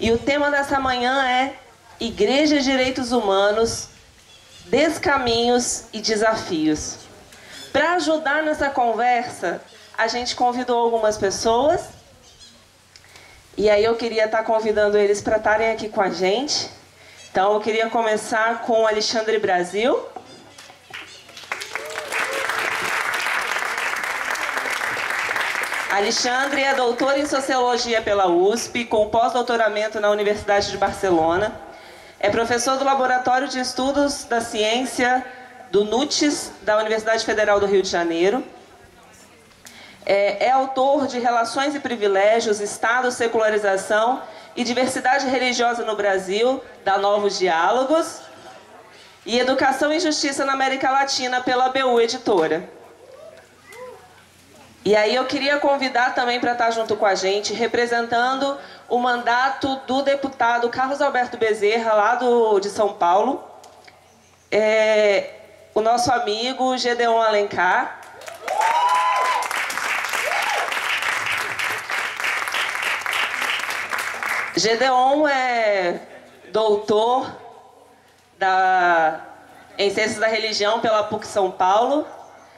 E o tema dessa manhã é Igreja e Direitos Humanos, Descaminhos e Desafios. Para ajudar nessa conversa, a gente convidou algumas pessoas. E aí eu queria estar convidando eles para estarem aqui com a gente. Então eu queria começar com o Alexandre Brasil. Alexandre é doutor em Sociologia pela USP, com pós-doutoramento na Universidade de Barcelona. É professor do Laboratório de Estudos da Ciência do NUTES, da Universidade Federal do Rio de Janeiro. É, é autor de Relações e Privilégios, Estado, Secularização e Diversidade Religiosa no Brasil, da Novos Diálogos. E Educação e Justiça na América Latina, pela BU Editora. E aí eu queria convidar também para estar junto com a gente, representando o mandato do deputado Carlos Alberto Bezerra, lá do, de São Paulo, é, o nosso amigo Gedeon Alencar. Gedeon é doutor da, em Ciências da Religião pela PUC São Paulo,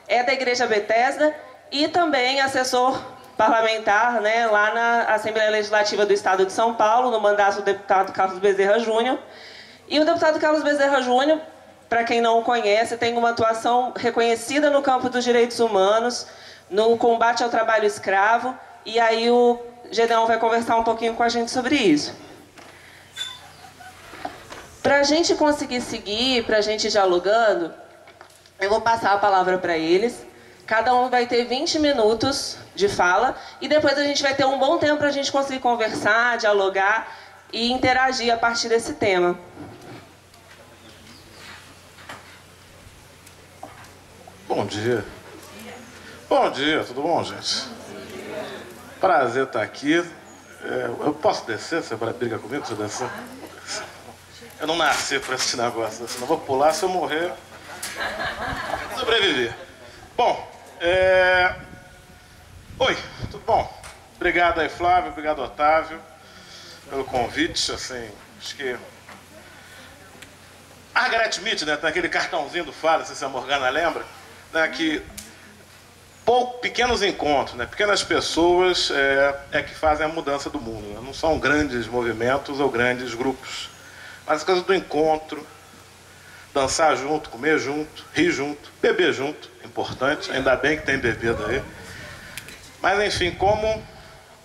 é da Igreja Bethesda e também assessor parlamentar né, lá na Assembleia Legislativa do Estado de São Paulo, no mandato do deputado Carlos Bezerra Júnior. E o deputado Carlos Bezerra Júnior, para quem não o conhece, tem uma atuação reconhecida no campo dos direitos humanos, no combate ao trabalho escravo, e aí o Gedeão vai conversar um pouquinho com a gente sobre isso. Para a gente conseguir seguir, para a gente ir dialogando, eu vou passar a palavra para eles. Cada um vai ter 20 minutos de fala e depois a gente vai ter um bom tempo para a gente conseguir conversar, dialogar e interagir a partir desse tema. Bom dia. Bom dia, tudo bom, gente? Prazer estar aqui. É, eu posso descer? Você vai brigar comigo se eu descer? Eu não nasci para esse negócio, senão vou pular se eu morrer. Sobreviver. Bom, é... Oi, tudo bom? Obrigado aí, Flávio, obrigado, Otávio, pelo convite. Assim, acho que. Margaret Mead, né? Tem aquele cartãozinho do Fala, se a Morgana lembra, né? Que pouco, pequenos encontros, né? pequenas pessoas é, é, que fazem a mudança do mundo. Né? Não são grandes movimentos ou grandes grupos, mas as coisas do encontro, dançar junto, comer junto, rir junto, beber junto, importante, ainda bem que tem bebida aí. Mas enfim, como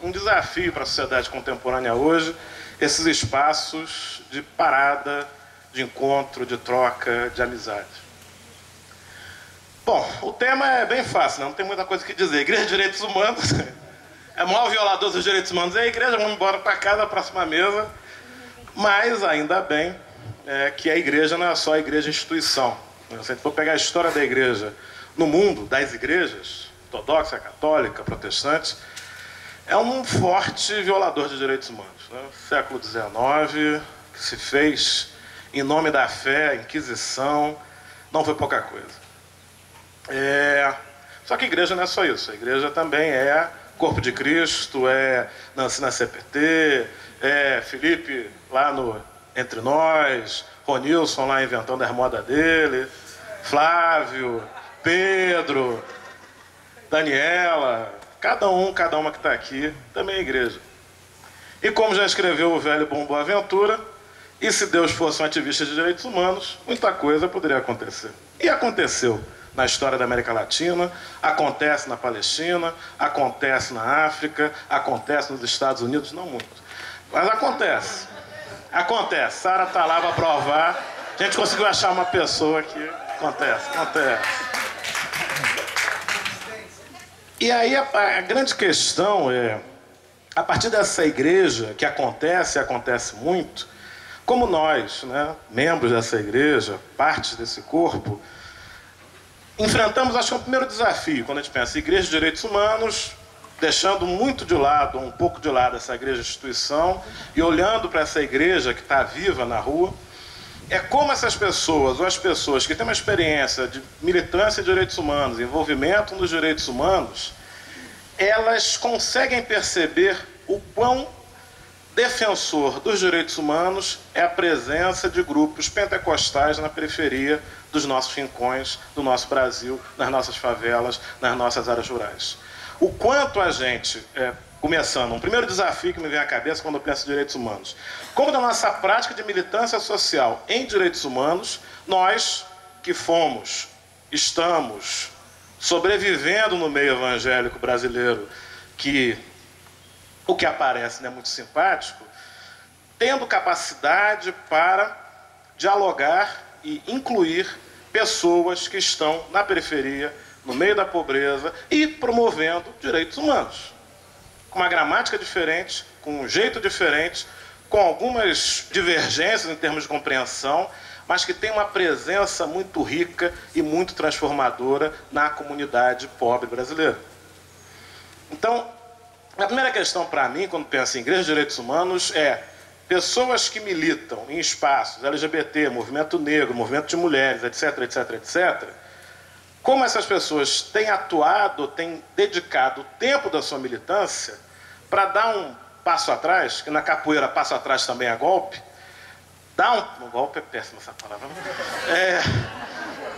um desafio para a sociedade contemporânea hoje, esses espaços de parada, de encontro, de troca, de amizade. Bom, o tema é bem fácil, né? não tem muita coisa que dizer. Igreja de Direitos Humanos é o maior violador dos direitos humanos. É a igreja, vamos embora para cá, da próxima mesa. Mas ainda bem é, que a igreja não é só a igreja instituição. Se a gente for pegar a história da igreja no mundo, das igrejas, ortodoxa, católica, protestante, é um forte violador de direitos humanos. Né? Século XIX, que se fez em nome da fé, Inquisição, não foi pouca coisa. É... Só que a igreja não é só isso. A igreja também é corpo de Cristo, é Nancy na CPT, é Felipe lá no entre nós, Ronilson lá inventando a moda dele, Flávio, Pedro, Daniela, cada um, cada uma que está aqui, também é igreja. E como já escreveu o velho Bom Boaventura, e se Deus fosse um ativista de direitos humanos, muita coisa poderia acontecer. E aconteceu na história da América Latina, acontece na Palestina, acontece na África, acontece nos Estados Unidos, não muito. Mas acontece. Acontece. Sara está lá para provar. A gente conseguiu achar uma pessoa que acontece, acontece. E aí a, a, grande questão é, a partir dessa igreja que acontece, acontece muito, como nós, né, membros dessa igreja, partes desse corpo, enfrentamos, acho que é o primeiro desafio, quando a gente pensa igreja de direitos humanos, deixando muito de lado, um pouco de lado essa igreja instituição e olhando para essa igreja que está viva na rua, é como essas pessoas, ou as pessoas que têm uma experiência de militância de direitos humanos, envolvimento nos direitos humanos, elas conseguem perceber o quão defensor dos direitos humanos é a presença de grupos pentecostais na periferia dos nossos rincões, do nosso Brasil, nas nossas favelas, nas nossas áreas rurais. O quanto a gente, é, começando, um primeiro desafio que me vem à cabeça quando eu penso em direitos humanos, como na nossa prática de militância social em direitos humanos, nós que fomos, estamos sobrevivendo no meio evangélico brasileiro, que o que aparece não é muito simpático, tendo capacidade para dialogar e incluir pessoas que estão na periferia, no meio da pobreza e promovendo direitos humanos. Com uma gramática diferente, com um jeito diferente, com algumas divergências em termos de compreensão, mas que tem uma presença muito rica e muito transformadora na comunidade pobre brasileira. Então, a primeira questão para mim, quando penso em igreja de direitos humanos, é pessoas que militam em espaços LGBT, movimento negro, movimento de mulheres, etc, etc, etc, como essas pessoas têm atuado, têm dedicado o tempo da sua militância para dar um passo atrás, que na capoeira passo atrás também é golpe, dá um, um golpe é péssimo essa palavra, é,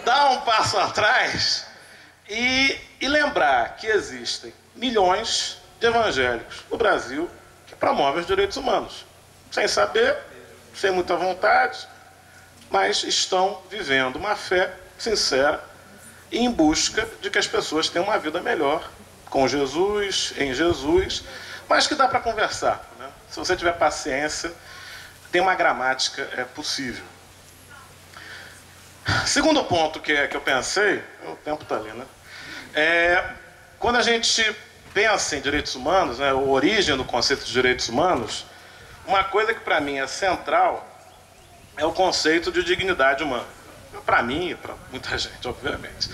dá um passo atrás e, e lembrar que existem milhões de evangélicos no Brasil que promovem os direitos humanos. Sem saber, sem muita vontade, mas estão vivendo uma fé sincera em busca de que as pessoas tenham uma vida melhor com Jesus, em Jesus, mas que dá para conversar. Né? Se você tiver paciência, tem uma gramática é possível. Segundo ponto que, que eu pensei, o tempo está ali, né? É, quando a gente pensa em direitos humanos, né, a origem do conceito de direitos humanos, uma coisa que para mim é central é o conceito de dignidade humana. Para mim e para muita gente, obviamente.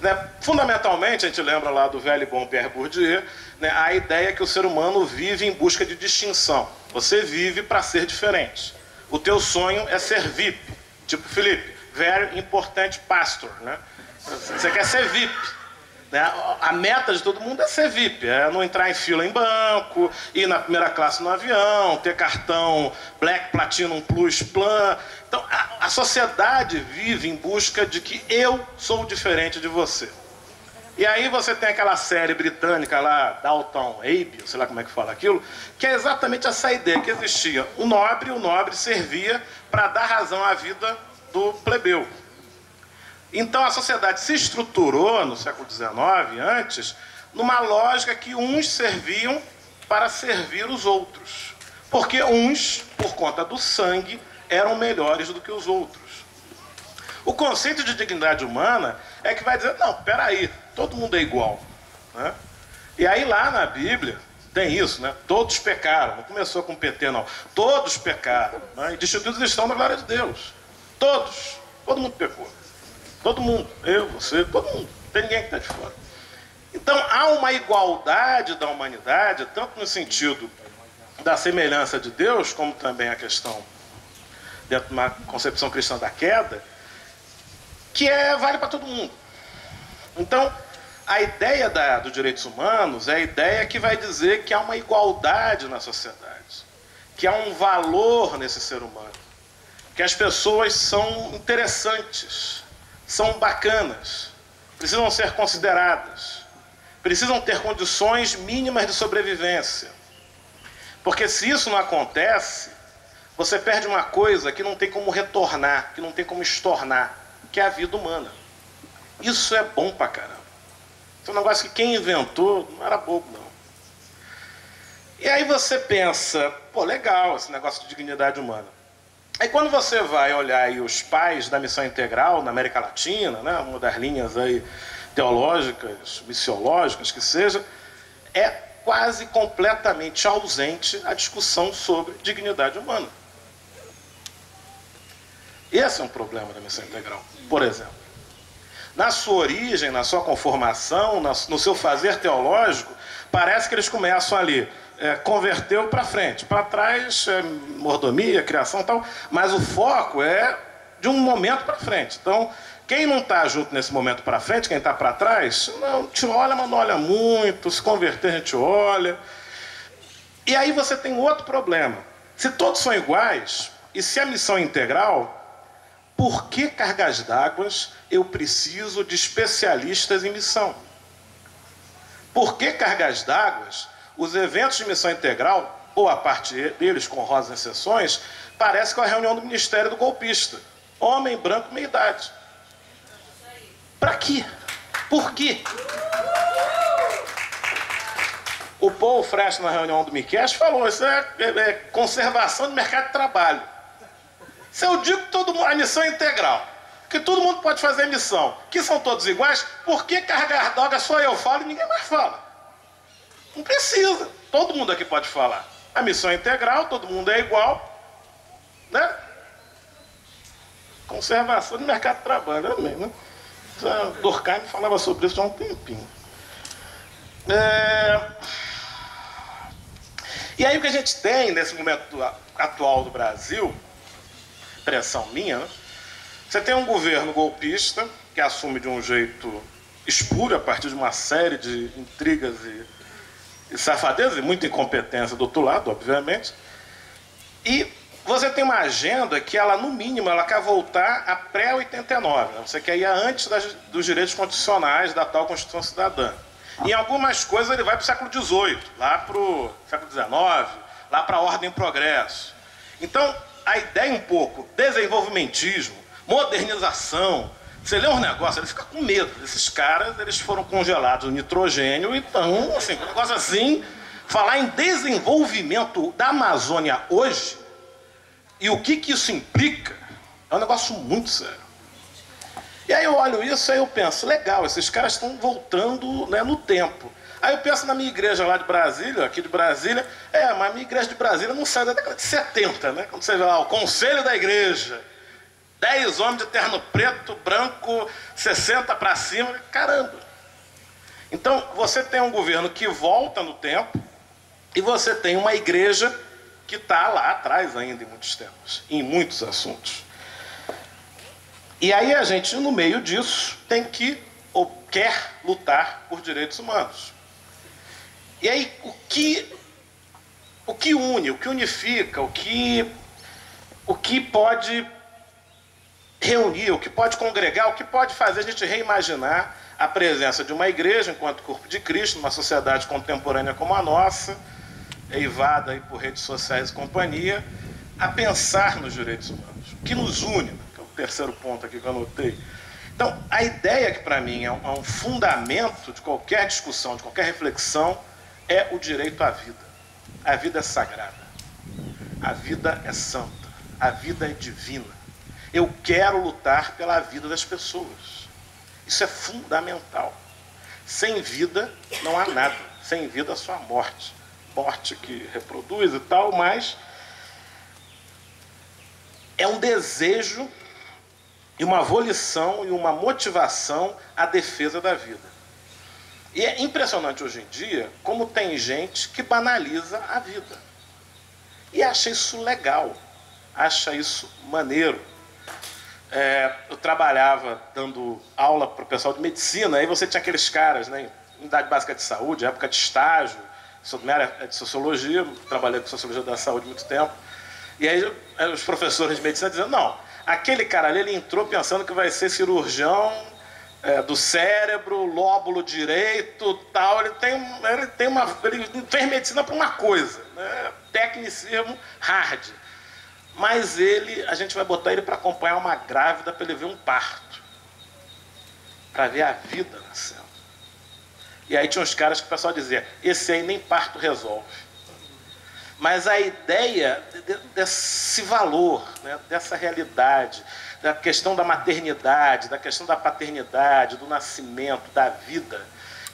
Né? Fundamentalmente, a gente lembra lá do velho e bom Pierre Bourdieu, né, a ideia que o ser humano vive em busca de distinção. Você vive para ser diferente. O teu sonho é ser VIP, tipo Felipe, very important pastor. Né? Você quer ser VIP. Né? A meta de todo mundo é ser VIP, é não entrar em fila em banco, ir na primeira classe no avião, ter cartão Black, Platinum, Plus, Plan. Então, a, a sociedade vive em busca de que eu sou diferente de você. E aí você tem aquela série britânica lá, Dalton Abbey, sei lá como é que fala aquilo, que é exatamente essa ideia que existia. O nobre, o nobre servia para dar razão à vida do plebeu. Então a sociedade se estruturou no século XIX, antes, numa lógica que uns serviam para servir os outros. Porque uns, por conta do sangue, eram melhores do que os outros. O conceito de dignidade humana é que vai dizer, não, peraí, todo mundo é igual. Né? E aí lá na Bíblia tem isso, né? Todos pecaram. Não começou com PT, não. Todos pecaram. Né? E destituídos estão na glória de Deus. Todos. Todo mundo pecou. Todo mundo, eu, você, todo mundo. Tem ninguém que está de fora. Então há uma igualdade da humanidade, tanto no sentido da semelhança de Deus, como também a questão dentro de uma concepção cristã da queda, que é, vale para todo mundo. Então, a ideia da, dos direitos humanos é a ideia que vai dizer que há uma igualdade na sociedade, que há um valor nesse ser humano, que as pessoas são interessantes, são bacanas, precisam ser consideradas, precisam ter condições mínimas de sobrevivência. Porque se isso não acontece, você perde uma coisa que não tem como retornar, que não tem como estornar, que é a vida humana. Isso é bom pra caramba. Isso é um negócio que quem inventou não era bobo, não. E aí você pensa, pô, legal esse negócio de dignidade humana. Aí quando você vai olhar aí os pais da missão integral na América Latina, né, uma das linhas aí teológicas, missiológicas que seja, é quase completamente ausente a discussão sobre dignidade humana. Esse é um problema da missão integral, por exemplo. Na sua origem, na sua conformação, no seu fazer teológico, parece que eles começam ali é, converteu para frente. Para trás, é, mordomia, criação e tal, mas o foco é de um momento para frente. Então, quem não está junto nesse momento para frente, quem está para trás, não, te olha, mas não olha muito, se converter a gente olha. E aí você tem outro problema. Se todos são iguais, e se a missão é integral, por que cargas d'água eu preciso de especialistas em missão? Por que cargas d'água os eventos de missão integral, ou a parte deles com rosas exceções, parece com a reunião do Ministério do Golpista? Homem branco, meia idade. Para quê? Por quê? O Paul Fresh, na reunião do Miquel, falou: isso é, é, é, conservação do mercado de trabalho. Se eu digo todo mundo, a missão é integral, que todo mundo pode fazer missão, que são todos iguais, por que droga só eu falo e ninguém mais fala? Não precisa. Todo mundo aqui pode falar. A missão é integral, todo mundo é igual. Né? Conservação do mercado de trabalho, amém, né? Durkheim falava sobre isso há um tempinho. É... E aí o que a gente tem nesse momento atual do Brasil, pressão minha, né? você tem um governo golpista que assume de um jeito espúrio a partir de uma série de intrigas e, safadezas e muita incompetência do outro lado, obviamente. E você tem uma agenda que ela, no mínimo, ela quer voltar a pré-89. Né? Você quer ir antes das, dos direitos constitucionais da tal Constituição Cidadã. Em algumas coisas ele vai para o século XVIII, lá para o século XIX, lá para a ordem e progresso. Então, a ideia um pouco, desenvolvimentismo, modernização, você lê um negócio, ele fica com medo. Esses caras, eles foram congelados no nitrogênio, então, assim, um negócio assim, falar em desenvolvimento da Amazônia hoje, e o que, que isso implica, é um negócio muito sério. E aí eu olho isso e eu penso, legal, esses caras estão voltando né, no tempo. Aí eu penso na minha igreja lá de Brasília, aqui de Brasília, é, mas a minha igreja de Brasília não sai da década de 70, né? Quando você vê lá o conselho da igreja, 10 homens de terno preto, branco, 60 para cima, caramba. Então você tem um governo que volta no tempo e você tem uma igreja que está lá atrás ainda em muitos temas, em muitos assuntos. E aí a gente, no meio disso, tem que ou quer lutar por direitos humanos. E aí o que o que une, o que unifica, o que o que pode reunir, o que pode congregar, o que pode fazer a gente reimaginar a presença de uma igreja enquanto corpo de Cristo numa sociedade contemporânea como a nossa, eivada aí por redes sociais e companhia, a pensar nos direitos humanos. O que nos une, terceiro ponto aqui que eu anotei. Então, a ideia que para mim é é um fundamento de qualquer discussão, de qualquer reflexão, é o direito à vida. A vida é sagrada. A vida é santa. A vida é divina. Eu quero lutar pela vida das pessoas. Isso é fundamental. Sem vida não há nada. Sem vida só a morte. Morte que reproduz e tal, mas é um desejo e uma volição e uma motivação à defesa da vida. E é impressionante hoje em dia como tem gente que banaliza a vida. E acha isso legal, acha isso maneiro. É, eu trabalhava dando aula para o pessoal de medicina, aí você tinha aqueles caras, né, unidade básica de saúde, época de estágio, sou minha área de sociologia, trabalhei com sociologia da saúde muito tempo. E aí os professores de medicina dizendo, não, Aquele cara ali, ele entrou pensando que vai ser cirurgião é, do cérebro, lóbulo direito, tal. Ele tem, ele tem uma, ele fez medicina para uma coisa, né? tecnicismo hard. Mas ele, a gente vai botar ele para acompanhar uma grávida para ele ver um parto, para ver a vida nascendo. E aí tinha uns caras que o pessoal dizia: esse aí nem parto resolve mas a ideia desse valor, né, dessa realidade, da questão da maternidade, da questão da paternidade, do nascimento, da vida,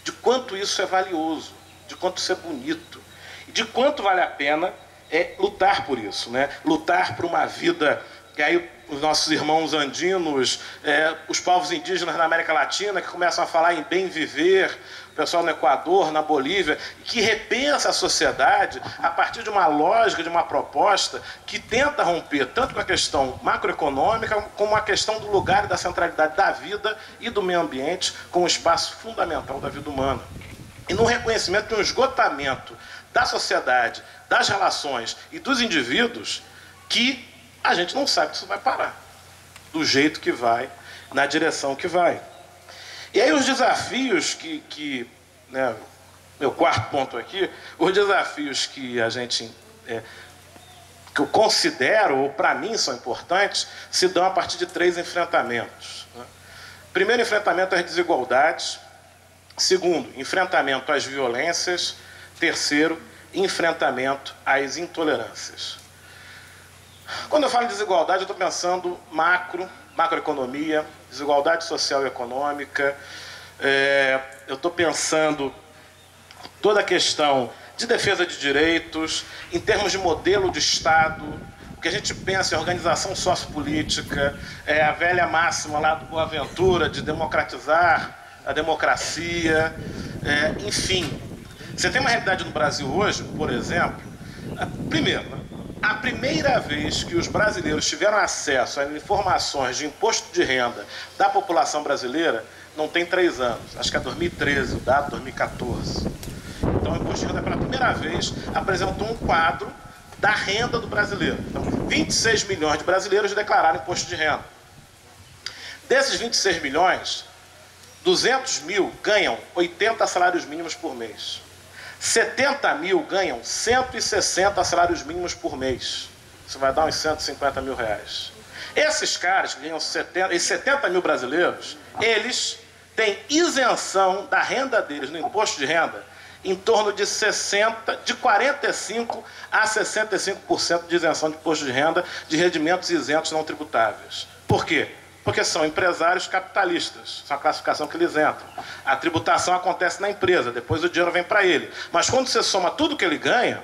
de quanto isso é valioso, de quanto isso é bonito, de quanto vale a pena é lutar por isso, né? lutar por uma vida. E aí os nossos irmãos andinos, é, os povos indígenas na América Latina que começam a falar em bem viver, pessoal no Equador, na Bolívia, que repensa a sociedade a partir de uma lógica, de uma proposta que tenta romper tanto com a questão macroeconômica como a questão do lugar e da centralidade da vida e do meio ambiente como um espaço fundamental da vida humana. e no reconhecimento de um esgotamento da sociedade, das relações e dos indivíduos que a gente não sabe que isso vai parar, do jeito que vai, na direção que vai. E aí os desafios que, que né, meu quarto ponto aqui, os desafios que a gente é, que eu considero, ou para mim são importantes, se dão a partir de três enfrentamentos. Né? Primeiro, enfrentamento às desigualdades. Segundo, enfrentamento às violências. Terceiro, enfrentamento às intolerâncias. Quando eu falo em desigualdade, eu estou pensando macro, macroeconomia, desigualdade social e econômica. É, eu estou pensando toda a questão de defesa de direitos, em termos de modelo de Estado, o que a gente pensa em organização sociopolítica, é a velha máxima lá do Boaventura de democratizar a democracia, é, enfim. Você tem uma realidade no Brasil hoje, por exemplo, primeiro, a primeira vez que os brasileiros tiveram acesso a informações de imposto de renda da população brasileira não tem três anos, acho que é 2013, o dado 2014. Então, o Imposto de Renda, pela primeira vez, apresentou um quadro da renda do brasileiro. Então, 26 milhões de brasileiros declararam imposto de renda. Desses 26 milhões, 200 mil ganham 80 salários mínimos por mês. 70 mil ganham 160 salários mínimos por mês. Isso vai dar uns 150 mil reais. Esses caras que ganham 70, esses 70 mil brasileiros, eles têm isenção da renda deles no imposto de renda em torno de 60, de 45 a 65% de isenção de imposto de renda de rendimentos isentos não tributáveis. Por quê? Porque são empresários capitalistas, são a classificação que eles entram. A tributação acontece na empresa, depois o dinheiro vem para ele. Mas quando você soma tudo que ele ganha,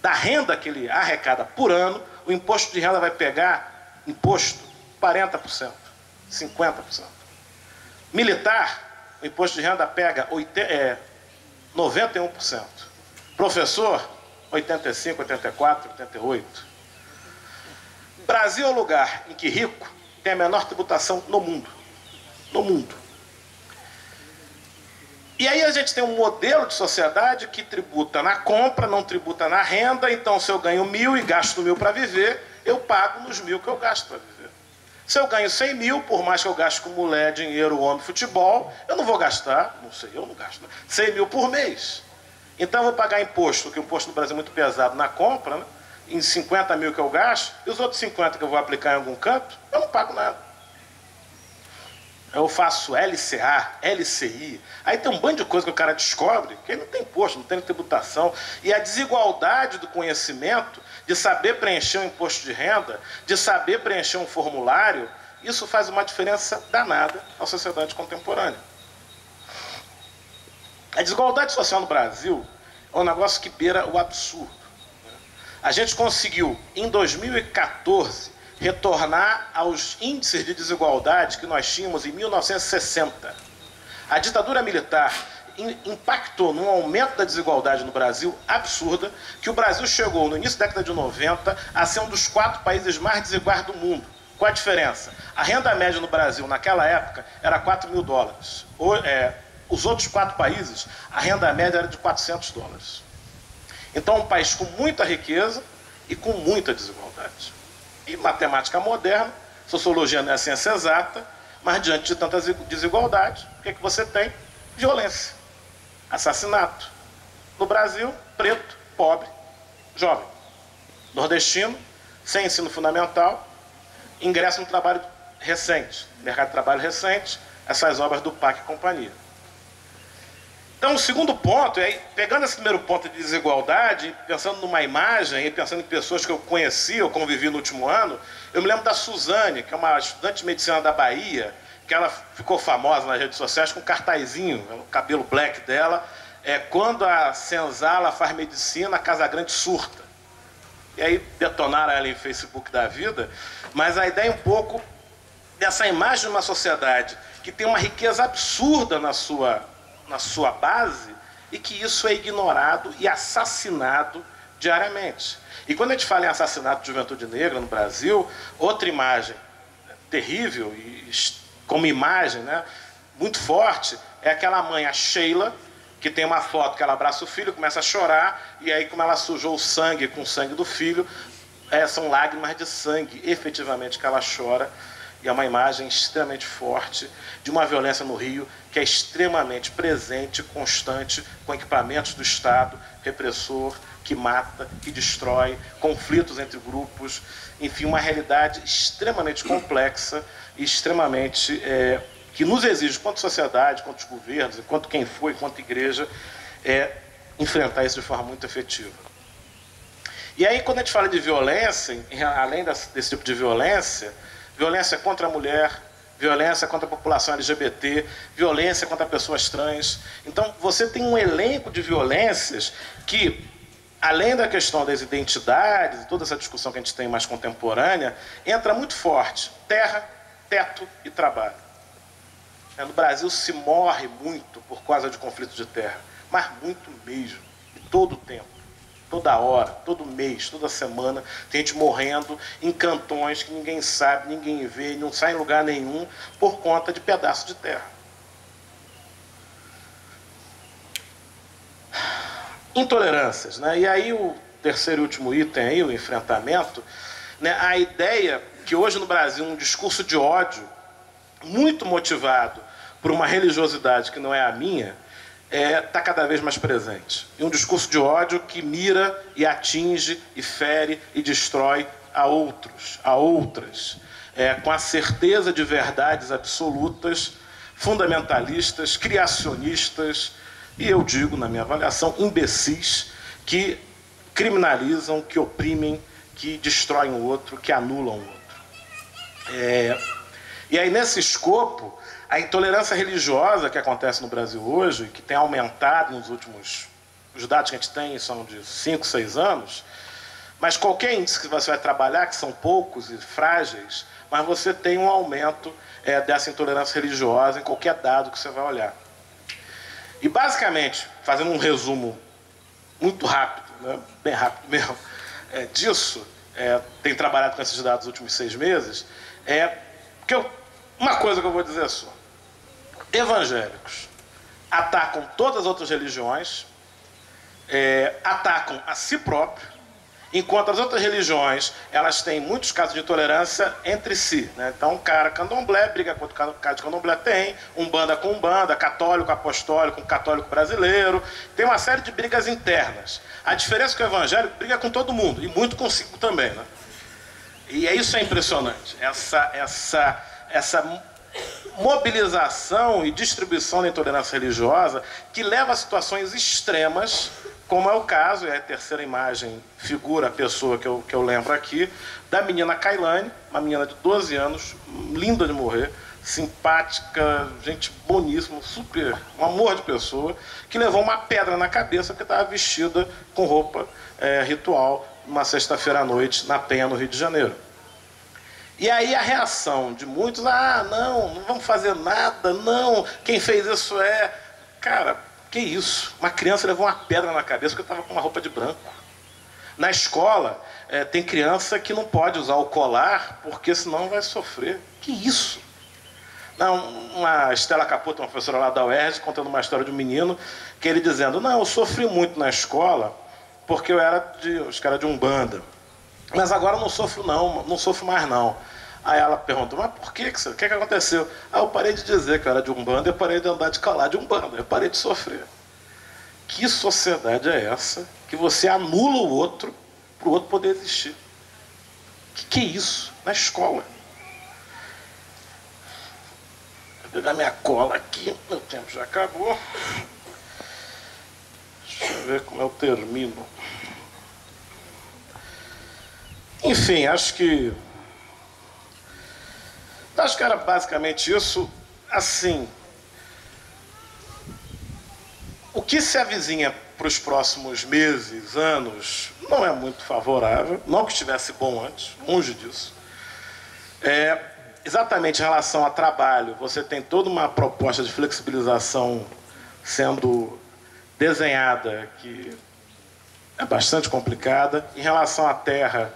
da renda que ele arrecada por ano, o imposto de renda vai pegar imposto 40%, 50%. Militar, o imposto de renda pega 80, é, 91%. Professor, 85, 84, 88. Brasil é o lugar em que rico tem a menor tributação no mundo. No mundo. E aí a gente tem um modelo de sociedade que tributa na compra, não tributa na renda. Então, se eu ganho mil e gasto mil para viver, eu pago nos mil que eu gasto para viver. Se eu ganho 100 mil, por mais que eu gaste com mulher, dinheiro, homem, futebol, eu não vou gastar, não sei, eu não gasto, 100 mil por mês. Então eu vou pagar imposto, que o imposto no Brasil é muito pesado na compra, né? Em 50 mil que eu gasto, e os outros 50 que eu vou aplicar em algum canto, eu não pago nada. Eu faço LCA, LCI. Aí tem um bando de coisa que o cara descobre que ele não tem imposto, não tem tributação. E a desigualdade do conhecimento de saber preencher um imposto de renda, de saber preencher um formulário, isso faz uma diferença danada na sociedade contemporânea. A desigualdade social no Brasil é um negócio que beira o absurdo. A gente conseguiu, em 2014, retornar aos índices de desigualdade que nós tínhamos em 1960. A ditadura militar impactou num aumento da desigualdade no Brasil absurda, que o Brasil chegou no início da década de 90 a ser um dos quatro países mais desiguais do mundo. Qual a diferença? A renda média no Brasil naquela época era 4 mil dólares. É, os outros quatro países, a renda média era de 400 dólares. Então, um país com muita riqueza e com muita desigualdade. E matemática moderna, sociologia não é ciência exata, mas diante de tanta desigualdade, o que, é que você tem? Violência assassinato. No Brasil, preto, pobre, jovem. Nordestino, sem ensino fundamental, ingresso no trabalho recente, mercado de trabalho recente, essas obras do PAC e companhia. Então, o segundo ponto, é, pegando esse primeiro ponto de desigualdade, pensando numa imagem e pensando em pessoas que eu conheci, eu convivi no último ano, eu me lembro da Suzane, que é uma estudante de medicina da Bahia, que ela ficou famosa nas redes sociais com um cartazinho, o cabelo black dela, é quando a senzala faz medicina, a Casa Grande surta. E aí detonaram ela em Facebook da vida, mas a ideia é um pouco dessa imagem de uma sociedade que tem uma riqueza absurda na sua, na sua base e que isso é ignorado e assassinado diariamente. E quando a gente fala em assassinato de juventude negra no Brasil, outra imagem terrível e como imagem, né, muito forte, é aquela mãe, a Sheila, que tem uma foto que ela abraça o filho, começa a chorar, e aí, como ela sujou o sangue com o sangue do filho, é, são lágrimas de sangue, efetivamente, que ela chora. E é uma imagem extremamente forte de uma violência no Rio que é extremamente presente, constante, com equipamentos do Estado, repressor, que mata, que destrói, conflitos entre grupos, enfim, uma realidade extremamente complexa e extremamente é, que nos exige, quanto sociedade, quanto governos, enquanto quem foi, quanto igreja, é, enfrentar isso de forma muito efetiva. E aí, quando a gente fala de violência, além desse tipo de violência, violência contra a mulher, violência contra a população LGBT, violência contra pessoas trans. Então, você tem um elenco de violências que, além da questão das identidades toda essa discussão que a gente tem mais contemporânea, entra muito forte: terra, teto e trabalho. É, no Brasil se morre muito por causa de conflitos de terra, mas muito mesmo, e todo o tempo, toda hora, todo mês, toda semana, tem gente morrendo em cantões que ninguém sabe, ninguém vê, não sai em lugar nenhum por conta de pedaço de terra. Intolerâncias, né? E aí o terceiro e último item aí, o enfrentamento, né? A ideia que hoje no Brasil um discurso de ódio muito motivado por uma religiosidade que não é a minha, está é, tá cada vez mais presente. E um discurso de ódio que mira e atinge e fere e destrói a outros, a outras, é, com a certeza de verdades absolutas, fundamentalistas, criacionistas e eu digo, na minha avaliação, imbecis que criminalizam, que oprimem, que destroem o outro, que anulam o outro. É, e aí, nesse escopo, a intolerância religiosa que acontece no Brasil hoje, que tem aumentado nos últimos. Os dados que a gente tem são de 5, 6 anos, mas qualquer índice que você vai trabalhar, que são poucos e frágeis, mas você tem um aumento é, dessa intolerância religiosa em qualquer dado que você vai olhar. E basicamente, fazendo um resumo muito rápido, né, bem rápido mesmo, é, disso, é, tem trabalhado com esses dados nos últimos seis meses, é que eu, uma coisa que eu vou dizer só evangélicos atacam todas as outras religiões, é, atacam a si próprio, enquanto as outras religiões elas têm muitos casos de intolerância entre si. Né? Então, um cara candomblé briga com outro cara de candomblé tem, um banda com um banda, católico apostólico com católico brasileiro, tem uma série de brigas internas. A diferença é que o evangélico briga com todo mundo e muito consigo também. Né? E é isso é impressionante, essa, essa, essa mobilização e distribuição da intolerância religiosa que leva a situações extremas, como é o caso, e a terceira imagem figura a pessoa que eu, que eu lembro aqui, da menina Kailane, uma menina de 12 anos, linda de morrer, simpática, gente boníssima, super, um amor de pessoa, que levou uma pedra na cabeça porque estava vestida com roupa é, ritual uma sexta-feira à noite na Penha, no Rio de Janeiro. E aí a reação de muitos, ah, não, não vamos fazer nada, não, quem fez isso é. Cara, que isso? Uma criança levou uma pedra na cabeça porque estava com uma roupa de branco. Na escola, é, tem criança que não pode usar o colar porque senão vai sofrer. Que isso? Não, uma Estela Caputo, uma professora lá da UERJ, contando uma história de um menino, que ele dizendo, não, eu sofri muito na escola porque eu era de, os caras de Umbanda. Mas agora não sofro não, não sofro mais não. Aí ela perguntou, mas por que que, que, que aconteceu? Ah, eu parei de dizer que eu era de Umbanda, eu parei de andar de calar de Umbanda, eu parei de sofrer. Que sociedade é essa que você anula o outro para o outro poder existir? Que que é isso? Na escola. Vou pegar minha cola aqui, meu tempo já acabou. Deixa eu ver como eu termino. Enfim, acho que. Acho que era basicamente isso. Assim. O que se avizinha para os próximos meses, anos, não é muito favorável. Não que estivesse bom antes, longe disso. É, exatamente em relação a trabalho, você tem toda uma proposta de flexibilização sendo desenhada que é bastante complicada. Em relação à terra,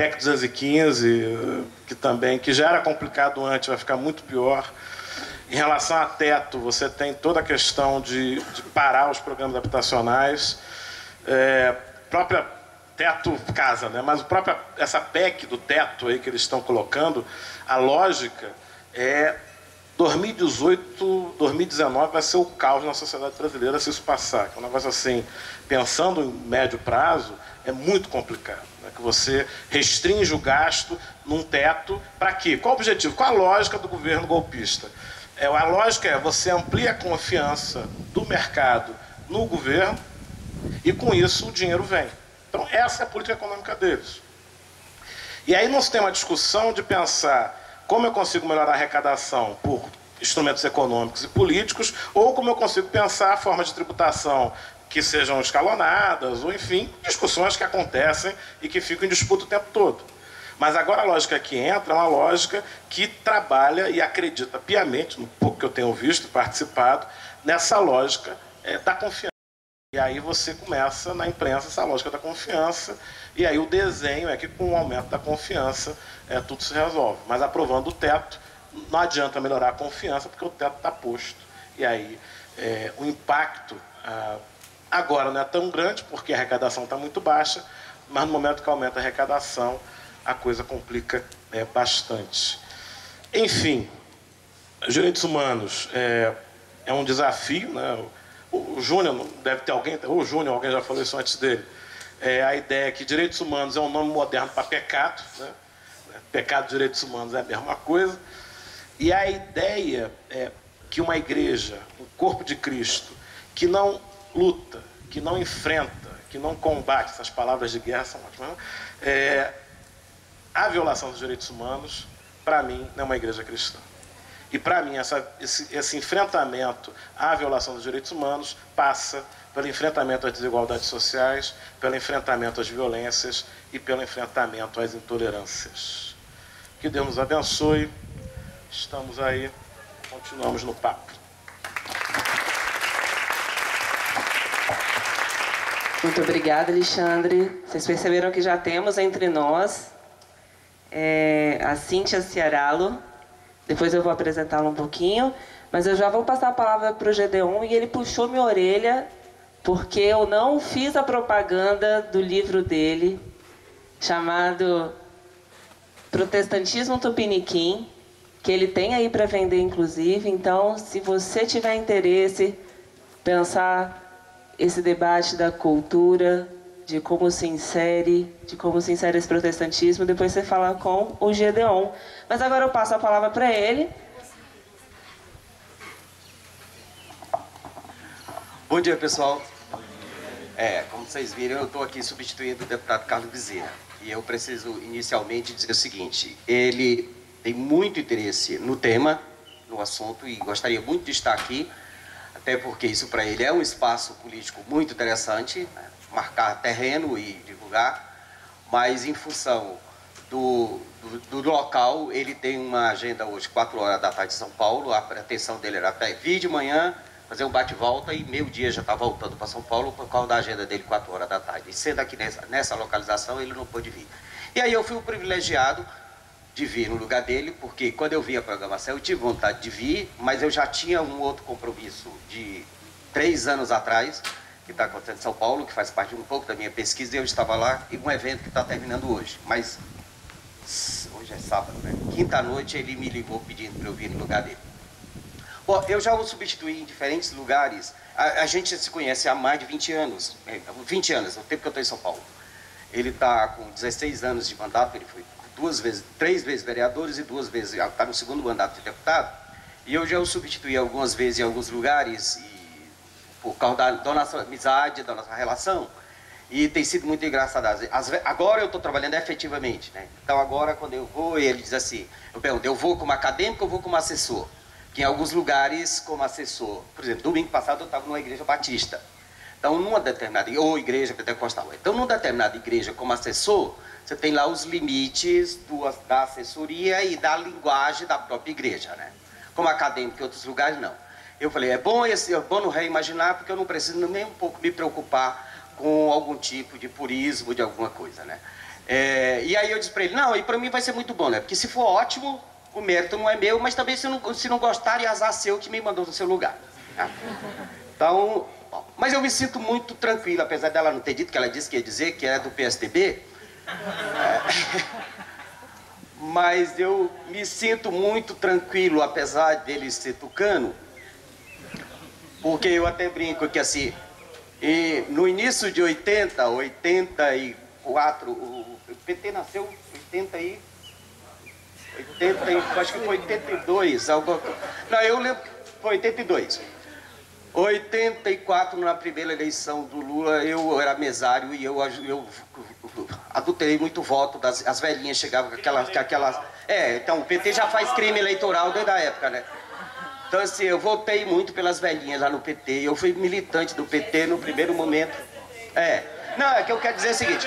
PEC 215, que também, que já era complicado antes, vai ficar muito pior. Em relação a teto, você tem toda a questão de, de parar os programas habitacionais, é, própria teto casa, né? mas própria, essa PEC do teto aí que eles estão colocando, a lógica é 2018, 2019 vai ser o caos na sociedade brasileira se isso passar. É um negócio assim, pensando em médio prazo, é muito complicado. Que você restringe o gasto num teto para quê? Qual o objetivo? Qual a lógica do governo golpista? É, a lógica é você amplia a confiança do mercado no governo e com isso o dinheiro vem. Então essa é a política econômica deles. E aí não se tem uma discussão de pensar como eu consigo melhorar a arrecadação por instrumentos econômicos e políticos, ou como eu consigo pensar formas de tributação que sejam escalonadas, ou enfim, discussões que acontecem e que ficam em disputa o tempo todo. Mas agora a lógica que entra é uma lógica que trabalha e acredita piamente, no pouco que eu tenho visto, participado, nessa lógica é, da confiança. E aí você começa na imprensa essa lógica da confiança, e aí o desenho é que com o aumento da confiança é, tudo se resolve. Mas aprovando o teto, não adianta melhorar a confiança, porque o teto está posto. E aí é, o impacto ah, agora não é tão grande, porque a arrecadação está muito baixa, mas no momento que aumenta a arrecadação, a coisa complica é, bastante. Enfim, direitos humanos é, é um desafio, né? O Júnior, deve ter alguém, ou o Júnior, alguém já falou isso antes dele. É, a ideia é que direitos humanos é um nome moderno para pecado. Né? Pecado e direitos humanos é a mesma coisa. E a ideia é que uma igreja, um corpo de Cristo, que não luta, que não enfrenta, que não combate, essas palavras de guerra são ótimas, né? é, a violação dos direitos humanos, para mim, não é uma igreja cristã. E para mim, essa, esse, esse enfrentamento à violação dos direitos humanos passa pelo enfrentamento às desigualdades sociais, pelo enfrentamento às violências e pelo enfrentamento às intolerâncias. Que Deus nos abençoe. Estamos aí, continuamos no papo. Muito obrigada, Alexandre. Vocês perceberam que já temos entre nós é, a Cíntia Ciaralo, depois eu vou apresentá-lo um pouquinho, mas eu já vou passar a palavra para o Gedeon e ele puxou minha orelha porque eu não fiz a propaganda do livro dele chamado Protestantismo Tupiniquim, que ele tem aí para vender inclusive. Então, se você tiver interesse pensar esse debate da cultura, de como se insere, de como se insere esse protestantismo, depois você fala com o Gedeon. Mas agora eu passo a palavra para ele. Bom dia, pessoal. É, como vocês viram, eu estou aqui substituindo o deputado Carlos Bezerra. E eu preciso inicialmente dizer o seguinte: ele tem muito interesse no tema, no assunto, e gostaria muito de estar aqui, até porque isso para ele é um espaço político muito interessante. Né? marcar terreno e divulgar, mas em função do, do, do, local, ele tem uma agenda hoje, 4 horas da tarde em São Paulo, a pretensão dele era até vir de manhã, fazer um bate-volta e meio dia já está voltando para São Paulo por causa da agenda dele, 4 horas da tarde. E sendo aqui nessa, nessa localização, ele não pôde vir. E aí eu fui o privilegiado de vir no lugar dele, porque quando eu vi a programação, eu tive vontade de vir, mas eu já tinha um outro compromisso de três anos atrás, que está acontecendo em São Paulo, que faz parte um pouco da minha pesquisa, e eu estava lá, e um evento que está terminando hoje. Mas hoje é sábado, né? Quinta-noite ele me ligou pedindo para eu vir no lugar dele. Bom, eu já o substituí em diferentes lugares. A, a gente se conhece há mais de 20 anos. 20 é, anos, o tempo que eu estou em São Paulo. Ele está com 16 anos de mandato, ele foi duas vezes, três vezes vereadores e duas vezes, está no segundo mandato de deputado. E eu já o substituí algumas vezes em alguns lugares, e por causa da, da nossa amizade, da nossa relação. E tem sido muito engraçado. Agora eu estou trabalhando efetivamente, né? Então agora quando eu vou, ele diz assim, eu pergunto, eu vou como acadêmico ou vou como assessor? Que em alguns lugares como assessor, por exemplo, domingo passado eu estava numa igreja batista. Então numa determinada, ou igreja pentecostal. Então numa determinada igreja como assessor, você tem lá os limites do, da assessoria e da linguagem da própria igreja, né? Como acadêmico em outros lugares, não. Eu falei, é bom, esse, é bom no reimaginar, porque eu não preciso nem um pouco me preocupar com algum tipo de purismo, de alguma coisa, né? É, e aí eu disse para ele, não, e para mim vai ser muito bom, né? Porque se for ótimo, o mérito não é meu, mas também se não, se não gostar, é azar seu que me mandou no seu lugar. Tá? Então, mas eu me sinto muito tranquilo, apesar dela não ter dito que ela disse que ia dizer que é do PSDB. Mas eu me sinto muito tranquilo, apesar dele ser tucano, porque eu até brinco que assim, no início de 80, 84, o PT nasceu em 80 e 80, acho que foi 82, algo, não, eu lembro que foi 82. 84, na primeira eleição do Lula, eu era mesário e eu, eu adulterei muito voto. Das, as velhinhas chegavam com aquelas, com aquelas... É, então o PT já faz crime eleitoral desde a época, né? Então assim, eu votei muito pelas velhinhas lá no PT. Eu fui militante do PT no primeiro momento. É. Não, é que eu quero dizer o seguinte.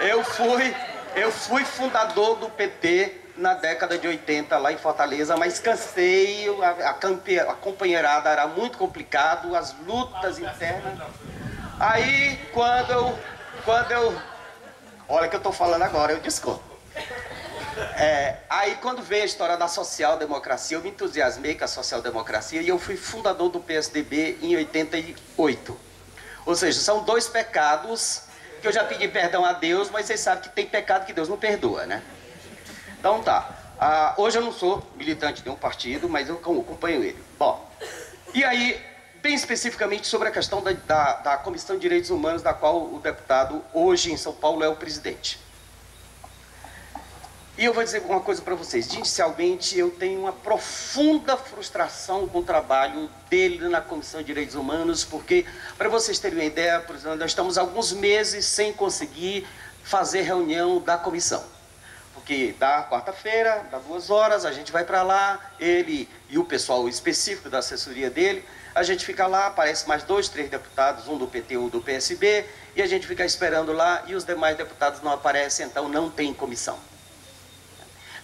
Eu fui, eu fui fundador do PT na década de 80 lá em Fortaleza, mas cansei, a, a, a companheirada era muito complicado, as lutas internas. Aí quando eu, quando eu, olha que eu estou falando agora, eu desconto. É, aí quando veio a história da social-democracia, eu me entusiasmei com a social-democracia e eu fui fundador do PSDB em 88. Ou seja, são dois pecados que eu já pedi perdão a Deus, mas vocês sabem que tem pecado que Deus não perdoa, né? Então tá. Ah, hoje eu não sou militante de um partido, mas eu acompanho ele. Bom, e aí, bem especificamente sobre a questão da, da, da Comissão de Direitos Humanos, da qual o deputado hoje em São Paulo é o presidente. E eu vou dizer uma coisa para vocês. Inicialmente, eu tenho uma profunda frustração com o trabalho dele na Comissão de Direitos Humanos, porque, para vocês terem uma ideia, por exemplo, nós estamos alguns meses sem conseguir fazer reunião da comissão porque da quarta-feira, dá duas horas, a gente vai para lá, ele e o pessoal específico da assessoria dele, a gente fica lá, aparece mais dois, três deputados, um do PT, um do PSB, e a gente fica esperando lá e os demais deputados não aparecem, então não tem comissão.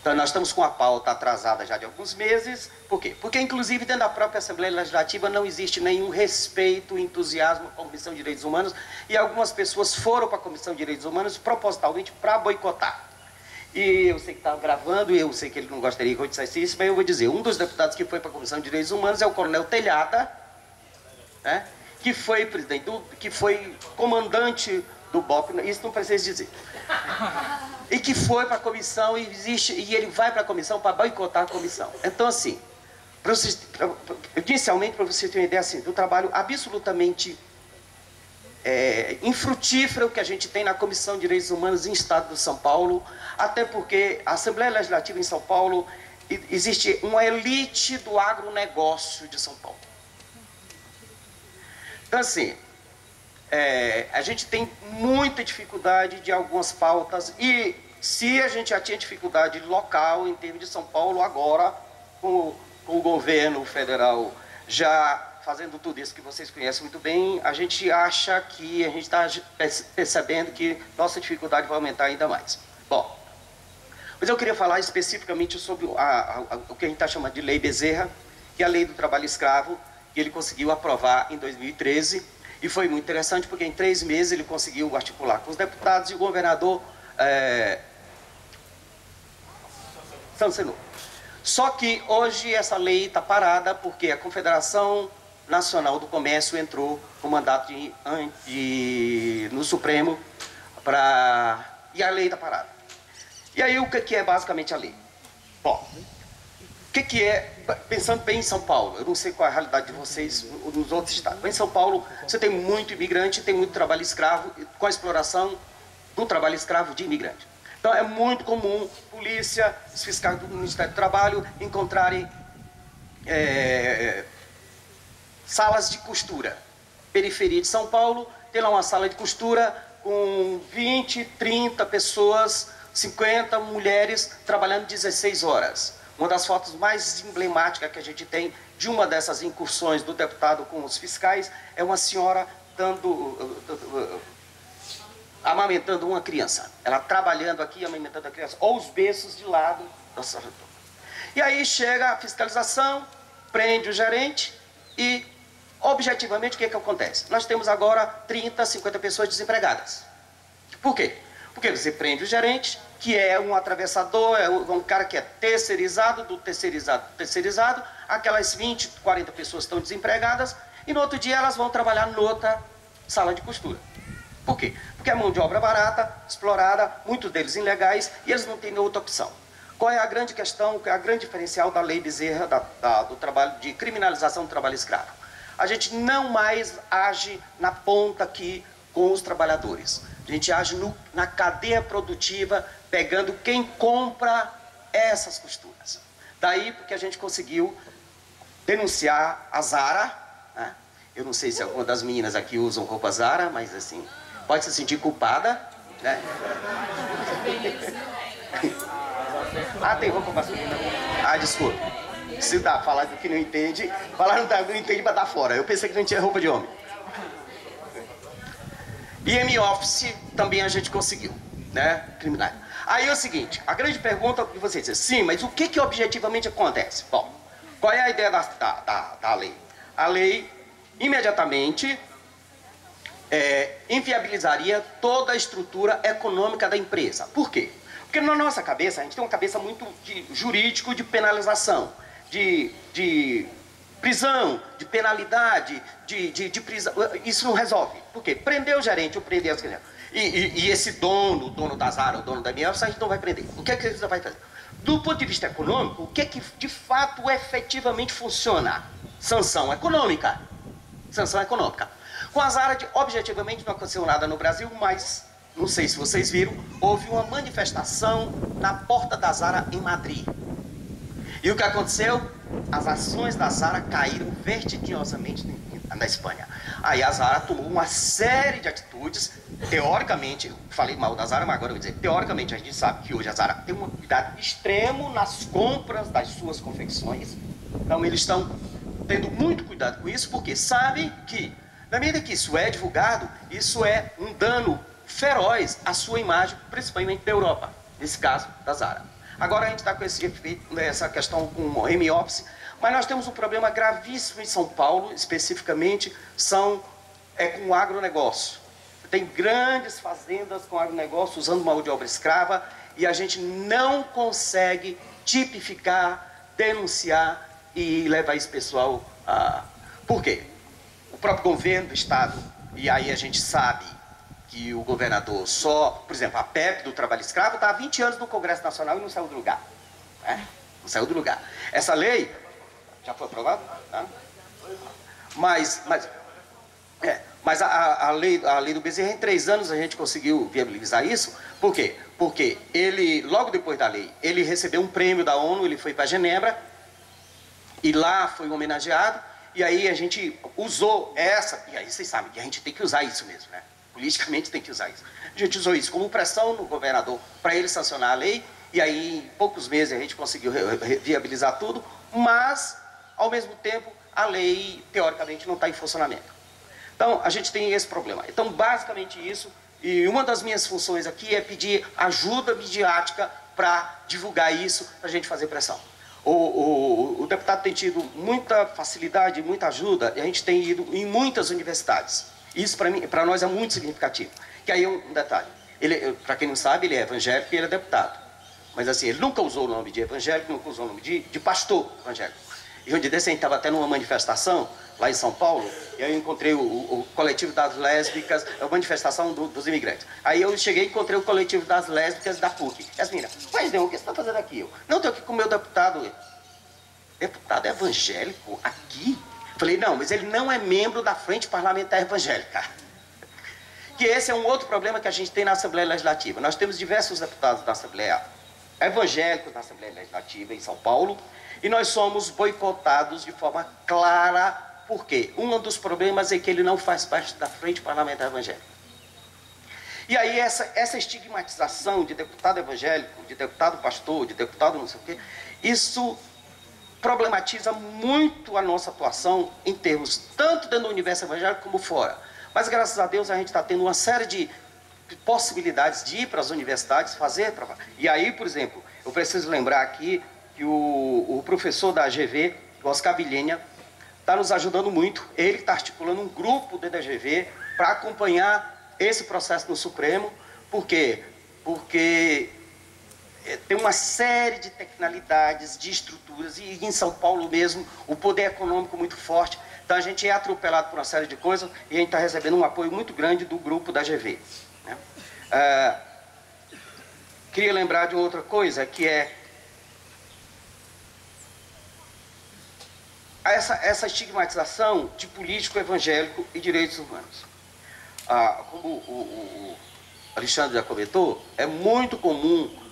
Então nós estamos com a pauta atrasada já de alguns meses, por quê? Porque inclusive dentro da própria Assembleia Legislativa não existe nenhum respeito, entusiasmo com a Comissão de Direitos Humanos, e algumas pessoas foram para a Comissão de Direitos Humanos propositalmente para boicotar. E eu sei que estava gravando, e eu sei que ele não gostaria que eu dissesse isso, mas eu vou dizer, um dos deputados que foi para a Comissão de Direitos Humanos é o Coronel Telhada, né, que foi presidente, do, que foi comandante do BOP, isso não precisa dizer. E que foi para a comissão e existe, e ele vai para a comissão para boicotar a comissão. Então, assim, pra vocês, pra, inicialmente, para você ter uma ideia assim, do trabalho absolutamente é, infrutífero que a gente tem na Comissão de Direitos Humanos em Estado de São Paulo, até porque a Assembleia Legislativa em São Paulo existe uma elite do agronegócio de São Paulo. Então, assim, é, a gente tem muita dificuldade de algumas pautas e se a gente já tinha dificuldade local em termos de São Paulo, agora, com, com o governo federal já fazendo tudo isso que vocês conhecem muito bem, a gente acha que a gente está percebendo que nossa dificuldade vai aumentar ainda mais. Bom, mas eu queria falar especificamente sobre a, a, o que a gente está chamando de Lei Bezerra, que é a Lei do Trabalho Escravo, que ele conseguiu aprovar em 2013, e foi muito interessante porque em três meses ele conseguiu articular com os deputados e o governador é, sancionou. Só que hoje essa lei está parada porque a Confederação Nacional do Comércio entrou com mandato de, de, no Supremo para. E a lei está parada. E aí o que é basicamente a lei? Bom, o que, que é, pensando bem em São Paulo, eu não sei qual é a realidade de vocês nos outros estados, mas em São Paulo você tem muito imigrante, tem muito trabalho escravo, com a exploração do trabalho escravo de imigrante. Então é muito comum polícia, os fiscais do Ministério do Trabalho encontrarem é, salas de costura. Periferia de São Paulo, tem lá uma sala de costura com 20, 30 pessoas, 50 mulheres trabalhando 16 horas. Uma das fotos mais emblemáticas que a gente tem de uma dessas incursões do deputado com os fiscais é uma senhora dando uh, amamentando uma criança. Ela trabalhando aqui, amamentando a criança, ou os berços de lado. E aí chega a fiscalização, prende o gerente e objetivamente, o que, é que acontece? Nós temos agora 30, 50 pessoas desempregadas. Por quê? Porque você prende o gerente, que é um atravessador, é um cara que é terceirizado, do terceirizado, terceirizado, aquelas 20, 40 pessoas estão desempregadas, e no outro dia elas vão trabalhar noutra sala de costura. Por quê? Porque é mão de obra barata, explorada, muitos deles ilegais, e eles não têm outra opção. Qual é a grande questão, qual é a grande diferencial da lei Bezerra, da, da, do trabalho de criminalização do trabalho escravo? A gente não mais age na ponta aqui com os trabalhadores. A gente age no, na cadeia produtiva, pegando quem compra essas costuras. Daí porque a gente conseguiu denunciar a Zara. Né? Eu não sei se alguma das meninas aqui usam roupa Zara, mas assim, pode se sentir culpada. Né? ah, tem roupa masculina. Ah, desculpa. Se dá, falar que não entende, falar não, não entende para dar fora. Eu pensei que não tinha roupa de homem. E M-Office também a gente conseguiu, né? Criminal. Aí é o seguinte, a grande pergunta que você diz, sim, mas o que, que objetivamente acontece? Bom, qual é a ideia da, da, da, da lei? A lei imediatamente é, inviabilizaria toda a estrutura econômica da empresa. Por quê? Porque na nossa cabeça, a gente tem uma cabeça muito de, jurídico de penalização, de, de prisão, de penalidade, de, de, de, prisão. Isso não resolve. Por quê? Prender o gerente ou prender as crianças. E, e, e, esse dono, o dono das áreas, o dono da minha, a gente não vai prender. O que é que ele vai fazer? Do ponto de vista econômico, o que é que de fato efetivamente funciona? Sanção econômica. Sanção econômica. Com as áreas, objetivamente, não aconteceu nada no Brasil, mas, não sei se vocês viram, houve uma manifestação na porta da Zara em Madrid. E o que aconteceu? As ações da Zara caíram vertiginosamente na Espanha. Aí a Zara tomou uma série de atitudes, teoricamente, falei mal da Zara, mas agora eu vou dizer, teoricamente a gente sabe que hoje a Zara tem um cuidado extremo nas compras das suas confecções. Então eles estão tendo muito cuidado com isso, porque sabem que, na medida que isso é divulgado, isso é um dano feroz à sua imagem, principalmente da Europa, nesse caso da Zara. Agora a gente está com esse, essa questão com home-office, mas nós temos um problema gravíssimo em São Paulo, especificamente, são é, com o agronegócio. Tem grandes fazendas com agronegócio usando mão de obra escrava e a gente não consegue tipificar, denunciar e levar esse pessoal a... Por quê? O próprio governo do Estado, e aí a gente sabe que o governador só, por exemplo, a PEP do trabalho escravo está há 20 anos no Congresso Nacional e não saiu do lugar. Né? Não saiu do lugar. Essa lei já foi aprovada? Tá? Mas, mas, é, mas a, a, lei, a lei do Bezerra, em três anos a gente conseguiu viabilizar isso. Por quê? Porque ele, logo depois da lei, ele recebeu um prêmio da ONU, ele foi para Genebra, e lá foi homenageado, e aí a gente usou essa, e aí vocês sabem que a gente tem que usar isso mesmo, né? Politicamente tem que usar isso. A gente usou isso como pressão no governador para ele sancionar a lei, e aí em poucos meses a gente conseguiu viabilizar tudo, mas, ao mesmo tempo, a lei, teoricamente, não está em funcionamento. Então, a gente tem esse problema. Então, basicamente isso, e uma das minhas funções aqui é pedir ajuda midiática para divulgar isso, para a gente fazer pressão. O, o, o, deputado tem tido muita facilidade, muita ajuda, e a gente tem ido em muitas universidades. Isso para nós é muito significativo. Que aí um, um detalhe. Ele, para quem não sabe, ele é evangélico e ele é deputado. Mas assim, ele nunca usou o nome de evangélico, nunca usou o nome de, de pastor evangélico. E onde desse a gente estava até numa manifestação lá em São Paulo, e eu encontrei o, o, coletivo das lésbicas, a manifestação do, dos imigrantes. Aí eu cheguei e encontrei o coletivo das lésbicas da PUC. E as meninas, mas não, o que você está fazendo aqui? Eu, não, estou aqui com o meu deputado. Deputado evangélico aqui? Falei, não, mas ele não é membro da Frente Parlamentar Evangélica. Que esse é um outro problema que a gente tem na Assembleia Legislativa. Nós temos diversos deputados da Assembleia evangélicos na Assembleia Legislativa em São Paulo e nós somos boicotados de forma clara, porque um dos problemas é que ele não faz parte da Frente Parlamentar Evangélica. E aí essa, essa estigmatização de deputado evangélico, de deputado pastor, de deputado não sei o quê, isso problematiza muito a nossa atuação em termos tanto dentro do universo evangélico como fora. Mas graças a Deus a gente está tendo uma série de possibilidades de ir para as universidades fazer. E aí, por exemplo, eu preciso lembrar aqui que o, o professor da AGV, Oscar Vilhenha, está nos ajudando muito. Ele está articulando um grupo da AGV para acompanhar esse processo no Supremo, porque porque é, tem uma série de tecnicalidades, de estruturas, e em São Paulo mesmo, o poder econômico muito forte. Então a gente é atropelado por uma série de coisas e a gente está recebendo um apoio muito grande do grupo da GV. Né? Ah, queria lembrar de outra coisa, que é essa, essa estigmatização de político evangélico e direitos humanos. Ah, como o, o, o Alexandre já comentou, é muito comum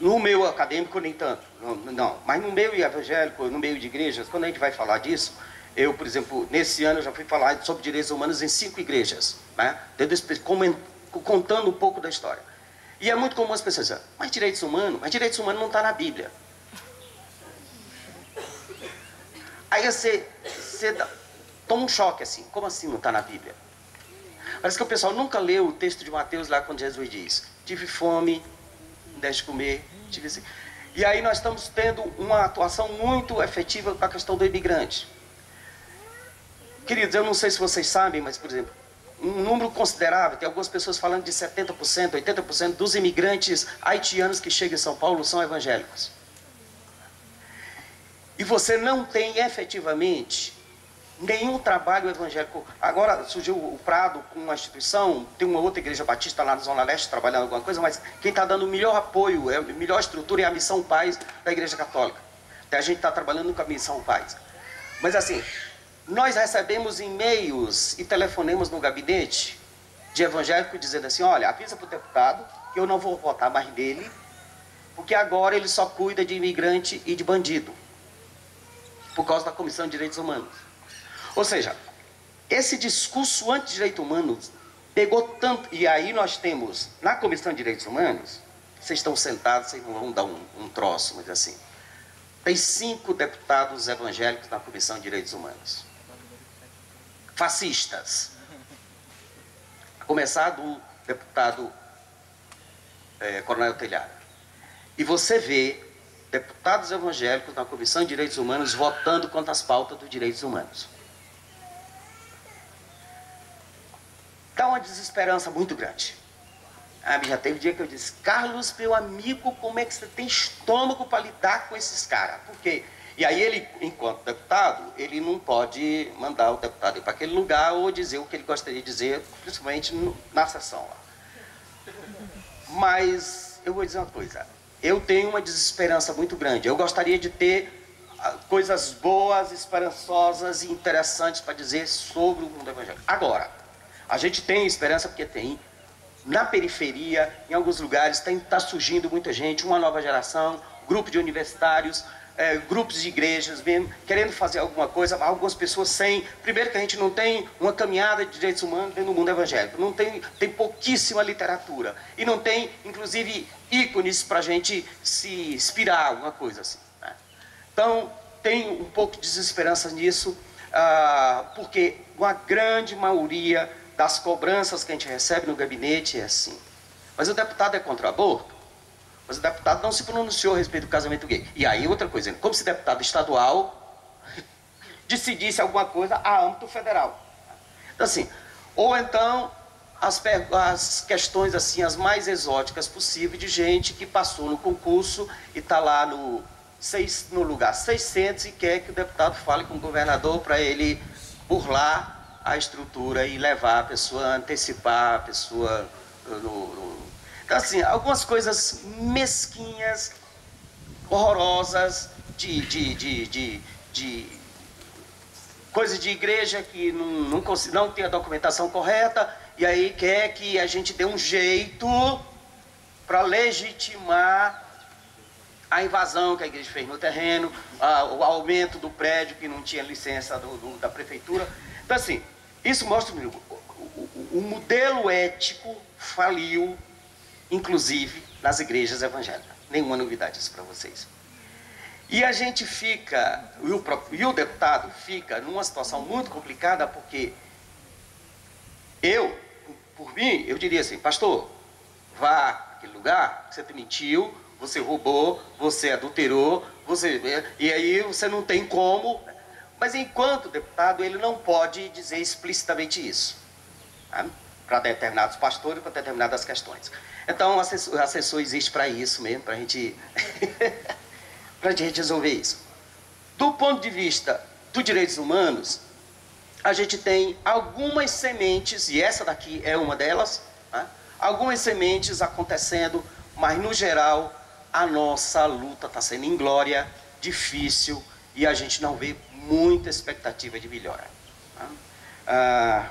no meio acadêmico, nem tanto, não, não, mas no meio evangélico, no meio de igrejas, quando a gente vai falar disso, eu, por exemplo, nesse ano já fui falar sobre direitos humanos em cinco igrejas, né? contando um pouco da história. E é muito comum as pessoas dizerem, mas direitos humanos, mas direitos humanos não está na Bíblia. Aí você, você dá, toma um choque assim, como assim não está na Bíblia? Parece que o pessoal nunca leu o texto de Mateus lá quando Jesus diz, tive fome, deste comer, assim. E aí nós estamos tendo uma atuação muito efetiva com a questão do imigrante. Queridos, eu não sei se vocês sabem, mas, por exemplo, um número considerável, tem algumas pessoas falando de 70%, 80% dos imigrantes haitianos que chegam em São Paulo são evangélicos. E você não tem efetivamente nenhum trabalho evangélico. Agora surgiu o Prado com uma instituição, tem uma outra igreja batista lá na Zona Leste trabalhando alguma coisa, mas quem está dando o melhor apoio, é a melhor estrutura é a Missão Paz da Igreja Católica. Até a gente está trabalhando com a Missão Paz. Mas assim, nós recebemos e-mails e telefonemos no gabinete de evangélico dizendo assim, olha, avisa para o deputado que eu não vou votar mais nele, porque agora ele só cuida de imigrante e de bandido, por causa da Comissão de Direitos Humanos. Ou seja, esse discurso anti-direito humano pegou tanto. E aí nós temos, na Comissão de Direitos Humanos, vocês estão sentados, vocês não vão dar um, um troço, mas assim. Tem cinco deputados evangélicos na Comissão de Direitos Humanos. Fascistas. A começar do deputado é, Coronel Telhado. E você vê deputados evangélicos na Comissão de Direitos Humanos votando contra as pautas dos direitos humanos. Dá uma desesperança muito grande. Ah, já teve dia que eu disse, Carlos, meu amigo, como é que você tem estômago para lidar com esses caras? Por quê? E aí ele, enquanto deputado, ele não pode mandar o deputado ir para aquele lugar ou dizer o que ele gostaria de dizer, principalmente na sessão lá. Mas eu vou dizer uma coisa, eu tenho uma desesperança muito grande. Eu gostaria de ter ah, coisas boas, esperançosas e interessantes para dizer sobre o mundo evangélico. Agora, a gente tem esperança porque tem. Na periferia, em alguns lugares, está surgindo muita gente, uma nova geração, grupo de universitários, é, grupos de igrejas mesmo, querendo fazer alguma coisa, algumas pessoas sem. Primeiro que a gente não tem uma caminhada de direitos humanos do mundo evangélico, não tem, tem pouquíssima literatura. E não tem, inclusive, ícones para a gente se inspirar, alguma coisa assim. Né? Então, tem um pouco de desesperança nisso, ah, porque uma grande maioria das cobranças que a gente recebe no gabinete é assim. Mas o deputado é contra o aborto? Mas o deputado não se pronunciou a respeito do casamento gay. E aí outra coisa, como se deputado estadual decidisse alguma coisa a âmbito federal. Então assim, ou então as, as questões assim, as mais exóticas possíveis de gente que passou no concurso e está lá no, seis, no lugar 600 e quer que o deputado fale com o governador para ele burlar a estrutura e levar a pessoa, antecipar a pessoa no, no... Então, assim, algumas coisas mesquinhas, horrorosas, de, de, de, de, de coisa de igreja que não, não, não tem a documentação correta, e aí quer que a gente dê um jeito para legitimar a invasão que a igreja fez no terreno, a, o aumento do prédio que não tinha licença do, do, da prefeitura. Então, assim, isso mostra o, o, o modelo ético faliu, inclusive nas igrejas evangélicas. Nenhuma novidade isso para vocês. E a gente fica, e o, próprio, e o deputado fica numa situação muito complicada, porque eu, por mim, eu diria assim, pastor, vá àquele lugar, você mentiu, você roubou, você adulterou, você, e aí você não tem como mas enquanto deputado, ele não pode dizer explicitamente isso. Tá? para determinados pastores, para determinadas questões. Então, o assessor, assessor existe para isso mesmo, para gente, a gente resolver isso. Do ponto de vista dos direitos humanos, a gente tem algumas sementes, e essa daqui é uma delas, né? algumas sementes acontecendo, mas no geral a nossa luta está sendo inglória, difícil, e a gente não vê muita expectativa de melhora. Né? Ah,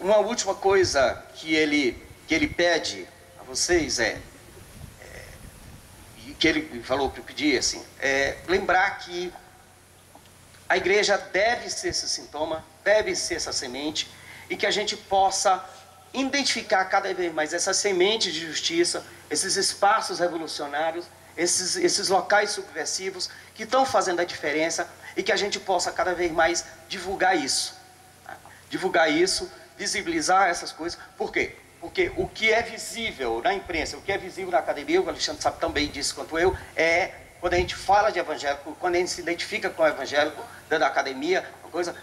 uma última coisa que ele, que ele pede a vocês é, é que ele falou que eu pedi assim, é lembrar que a igreja deve ser esse sintoma, deve ser essa semente, e que a gente possa identificar cada vez mais essas sementes de justiça, esses espaços revolucionários, esses, esses locais subversivos que estão fazendo a diferença e que a gente possa cada vez mais divulgar isso. Divulgar isso, visibilizar essas coisas. Por quê? Porque o que é visível na imprensa, o que é visível na academia, o Alexandre sabe também disso quanto eu, é quando a gente fala de evangélico, quando a gente se identifica com o evangélico dentro da academia, uma coisa,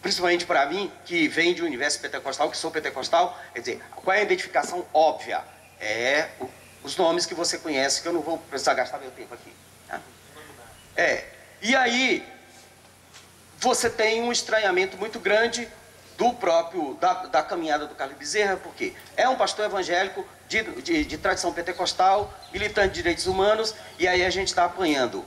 principalmente para mim, que vem de um universo pentecostal, que sou pentecostal, quer dizer, qual é a identificação óbvia? É o, os nomes que você conhece, que eu não vou precisar gastar meu tempo aqui. Tá? É, e aí, você tem um estranhamento muito grande do próprio, da, da caminhada do Carlos Bezerra, porque é um pastor evangélico de, de, de tradição pentecostal, militante de direitos humanos, e aí a gente está apanhando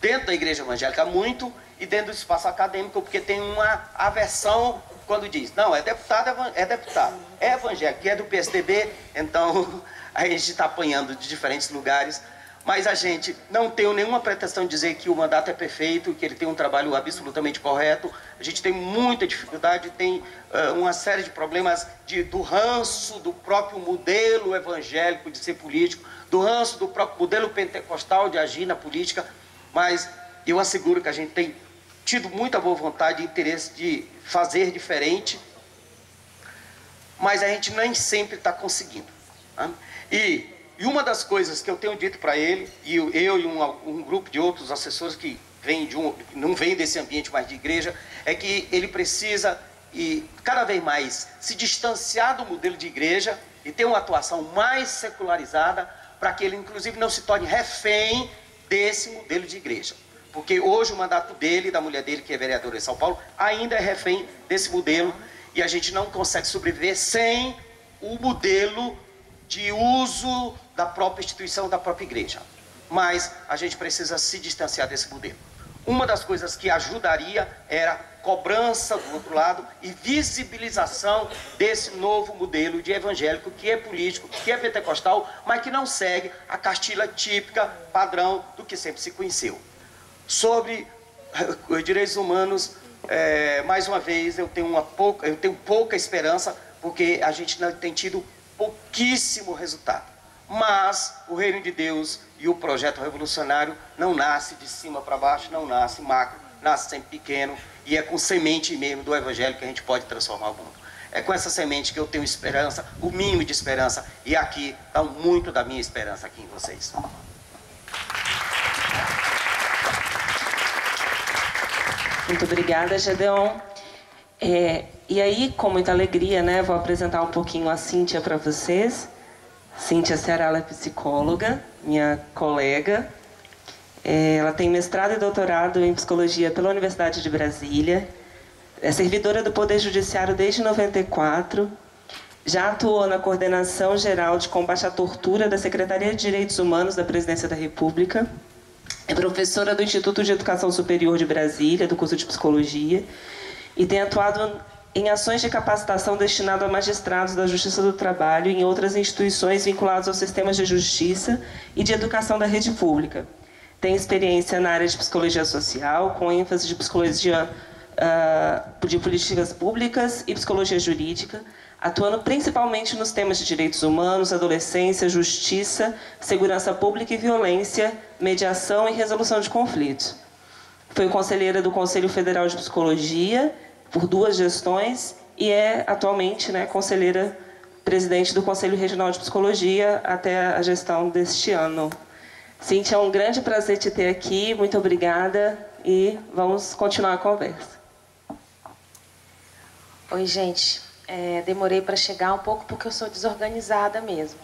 dentro da igreja evangélica muito e dentro do espaço acadêmico, porque tem uma aversão quando diz, não, é deputado, é deputado, é evangélico, é do PSDB, então a gente está apanhando de diferentes lugares mas a gente não tem nenhuma pretensão de dizer que o mandato é perfeito, que ele tem um trabalho absolutamente correto. A gente tem muita dificuldade, tem uh, uma série de problemas de, do ranço do próprio modelo evangélico de ser político, do ranço do próprio modelo pentecostal de agir na política, mas eu asseguro que a gente tem tido muita boa vontade e interesse de fazer diferente, mas a gente nem sempre está conseguindo. Tá? E e uma das coisas que eu tenho dito para ele, e eu, eu e um, um, grupo de outros assessores que vem de um, não vêm desse ambiente mais de igreja, é que ele precisa e cada vez mais se distanciar do modelo de igreja e ter uma atuação mais secularizada para que ele inclusive não se torne refém desse modelo de igreja. Porque hoje o mandato dele, da mulher dele, que é vereadora em São Paulo, ainda é refém desse modelo e a gente não consegue sobreviver sem o modelo de uso da própria instituição, da própria igreja. Mas a gente precisa se distanciar desse modelo. Uma das coisas que ajudaria era cobrança do outro lado e visibilização desse novo modelo de evangélico que é político, que é pentecostal, mas que não segue a cartilha típica, padrão do que sempre se conheceu. Sobre os direitos humanos, é, mais uma vez, eu tenho, uma pouca, eu tenho pouca esperança, porque a gente não tem tido pouquíssimo resultado. Mas o reino de Deus e o projeto revolucionário não nasce de cima para baixo, não nasce macro, nasce sempre pequeno e é com semente mesmo do evangelho que a gente pode transformar o mundo. É com essa semente que eu tenho esperança, o mínimo de esperança, e aqui está muito da minha esperança aqui em vocês. Muito obrigada, Gedeon. É, e aí, com muita alegria, né, vou apresentar um pouquinho a Cíntia para vocês. Cíntia Ceará é psicóloga, minha colega. É, ela tem mestrado e doutorado em psicologia pela Universidade de Brasília. É servidora do Poder Judiciário desde 94. Já atuou na coordenação geral de combate à tortura da Secretaria de Direitos Humanos da Presidência da República. É professora do Instituto de Educação Superior de Brasília, do curso de Psicologia e tem atuado em ações de capacitação destinado a magistrados da Justiça do Trabalho e em outras instituições vinculadas aos sistemas de justiça e de educação da rede pública. Tem experiência na área de psicologia social, com ênfase de psicologia uh, de políticas públicas e psicologia jurídica, atuando principalmente nos temas de direitos humanos, adolescência, justiça, segurança pública e violência, mediação e resolução de conflitos. Foi conselheira do Conselho Federal de Psicologia por duas gestões e é atualmente né, conselheira presidente do Conselho Regional de Psicologia até a gestão deste ano. Cintia, é um grande prazer te ter aqui, muito obrigada e vamos continuar a conversa. Oi, gente. É, demorei para chegar um pouco porque eu sou desorganizada mesmo.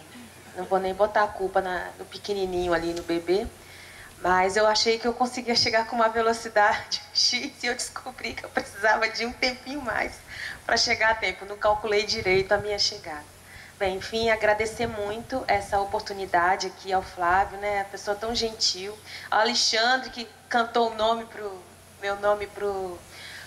Não vou nem botar a culpa na, no pequenininho ali, no bebê. Mas eu achei que eu conseguia chegar com uma velocidade X e eu descobri que eu precisava de um tempinho mais para chegar a tempo. Não calculei direito a minha chegada. Bem, enfim, agradecer muito essa oportunidade aqui ao Flávio, né? A pessoa tão gentil. Ao Alexandre, que cantou o nome pro, meu nome pro,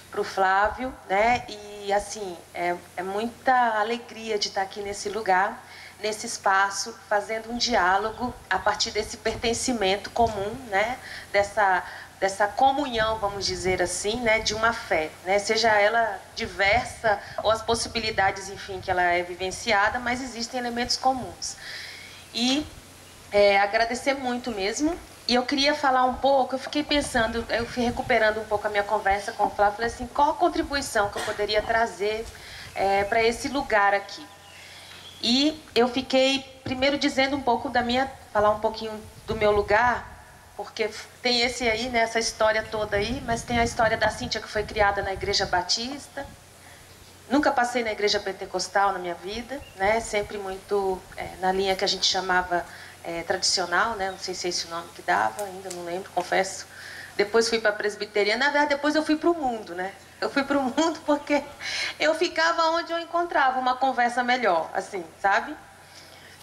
pro Flávio, né? E, assim, é, é muita alegria de estar aqui nesse lugar nesse espaço, fazendo um diálogo a partir desse pertencimento comum, né? dessa, dessa comunhão, vamos dizer assim, né? de uma fé, né? seja ela diversa ou as possibilidades, enfim, que ela é vivenciada, mas existem elementos comuns. E é, agradecer muito mesmo. E eu queria falar um pouco, eu fiquei pensando, eu fui recuperando um pouco a minha conversa com o Flávio, falei assim, qual a contribuição que eu poderia trazer é, para esse lugar aqui? E eu fiquei primeiro dizendo um pouco da minha, falar um pouquinho do meu lugar, porque tem esse aí, né, essa história toda aí, mas tem a história da Cíntia que foi criada na Igreja Batista. Nunca passei na Igreja Pentecostal na minha vida, né, sempre muito é, na linha que a gente chamava é, tradicional, né, não sei se é esse o nome que dava, ainda não lembro, confesso. Depois fui para a presbiteriana, na verdade depois eu fui para o mundo, né, eu fui para o mundo porque eu ficava onde eu encontrava uma conversa melhor, assim, sabe?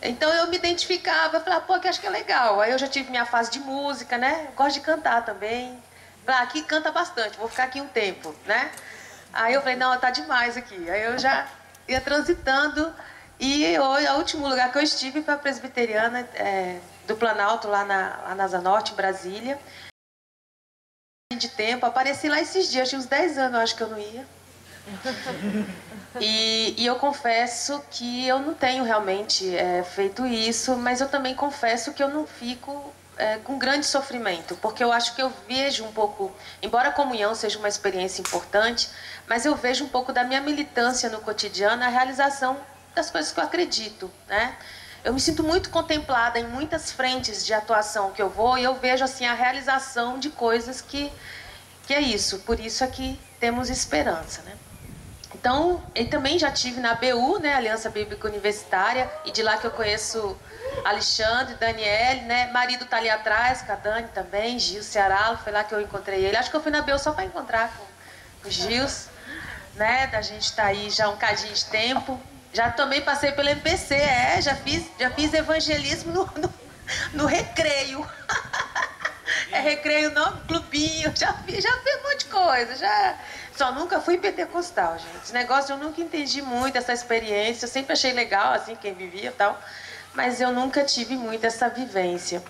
Então eu me identificava, falava, pô, que acho que é legal. Aí eu já tive minha fase de música, né? Gosto de cantar também. Falei, ah, aqui canta bastante, vou ficar aqui um tempo, né? Aí eu falei, não, tá demais aqui. Aí eu já ia transitando. E eu, o último lugar que eu estive foi a presbiteriana é, do Planalto, lá na, lá na Zanorte, em Brasília de tempo. Apareci lá esses dias, tinha uns 10 anos, eu acho que eu não ia. E, e eu confesso que eu não tenho realmente é, feito isso, mas eu também confesso que eu não fico é, com grande sofrimento, porque eu acho que eu vejo um pouco, embora a comunhão seja uma experiência importante, mas eu vejo um pouco da minha militância no cotidiano, a realização das coisas que eu acredito, né? Eu me sinto muito contemplada em muitas frentes de atuação que eu vou e eu vejo assim a realização de coisas que que é isso. Por isso é que temos esperança, né? Então, eu também já tive na BU, né, Aliança Bíblica Universitária, e de lá que eu conheço Alexandre, Daniele, né? Marido tá ali atrás, com a Dani também, Gil Ceará, foi lá que eu encontrei ele. Acho que eu fui na BU só para encontrar com, o Gils, né? Da gente tá aí já um cadinho de tempo. Já também passei pelo MPC, é, já fiz, já fiz evangelismo no, no, no recreio. é recreio não, clubinho, já fiz, já fiz um monte de coisa, já. Só nunca fui pentecostal, gente. Esse negócio eu nunca entendi muito essa experiência, eu sempre achei legal, assim, quem vivia e tal, mas eu nunca tive muito essa vivência.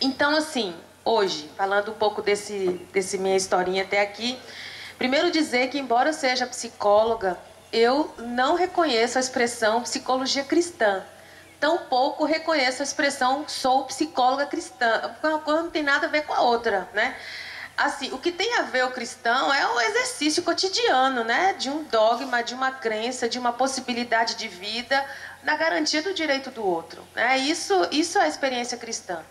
Então, assim, hoje, falando um pouco desse, desse minha historinha até aqui, primeiro dizer que, embora eu seja psicóloga, eu não reconheço a expressão psicologia cristã. Tampouco reconheço a expressão sou psicóloga cristã. Uma coisa não tem nada a ver com a outra, né? Assim, o que tem a ver o cristão é o exercício cotidiano, né? De um dogma, de uma crença, de uma possibilidade de vida na garantia do direito do outro. Né? Isso, isso é a experiência cristã.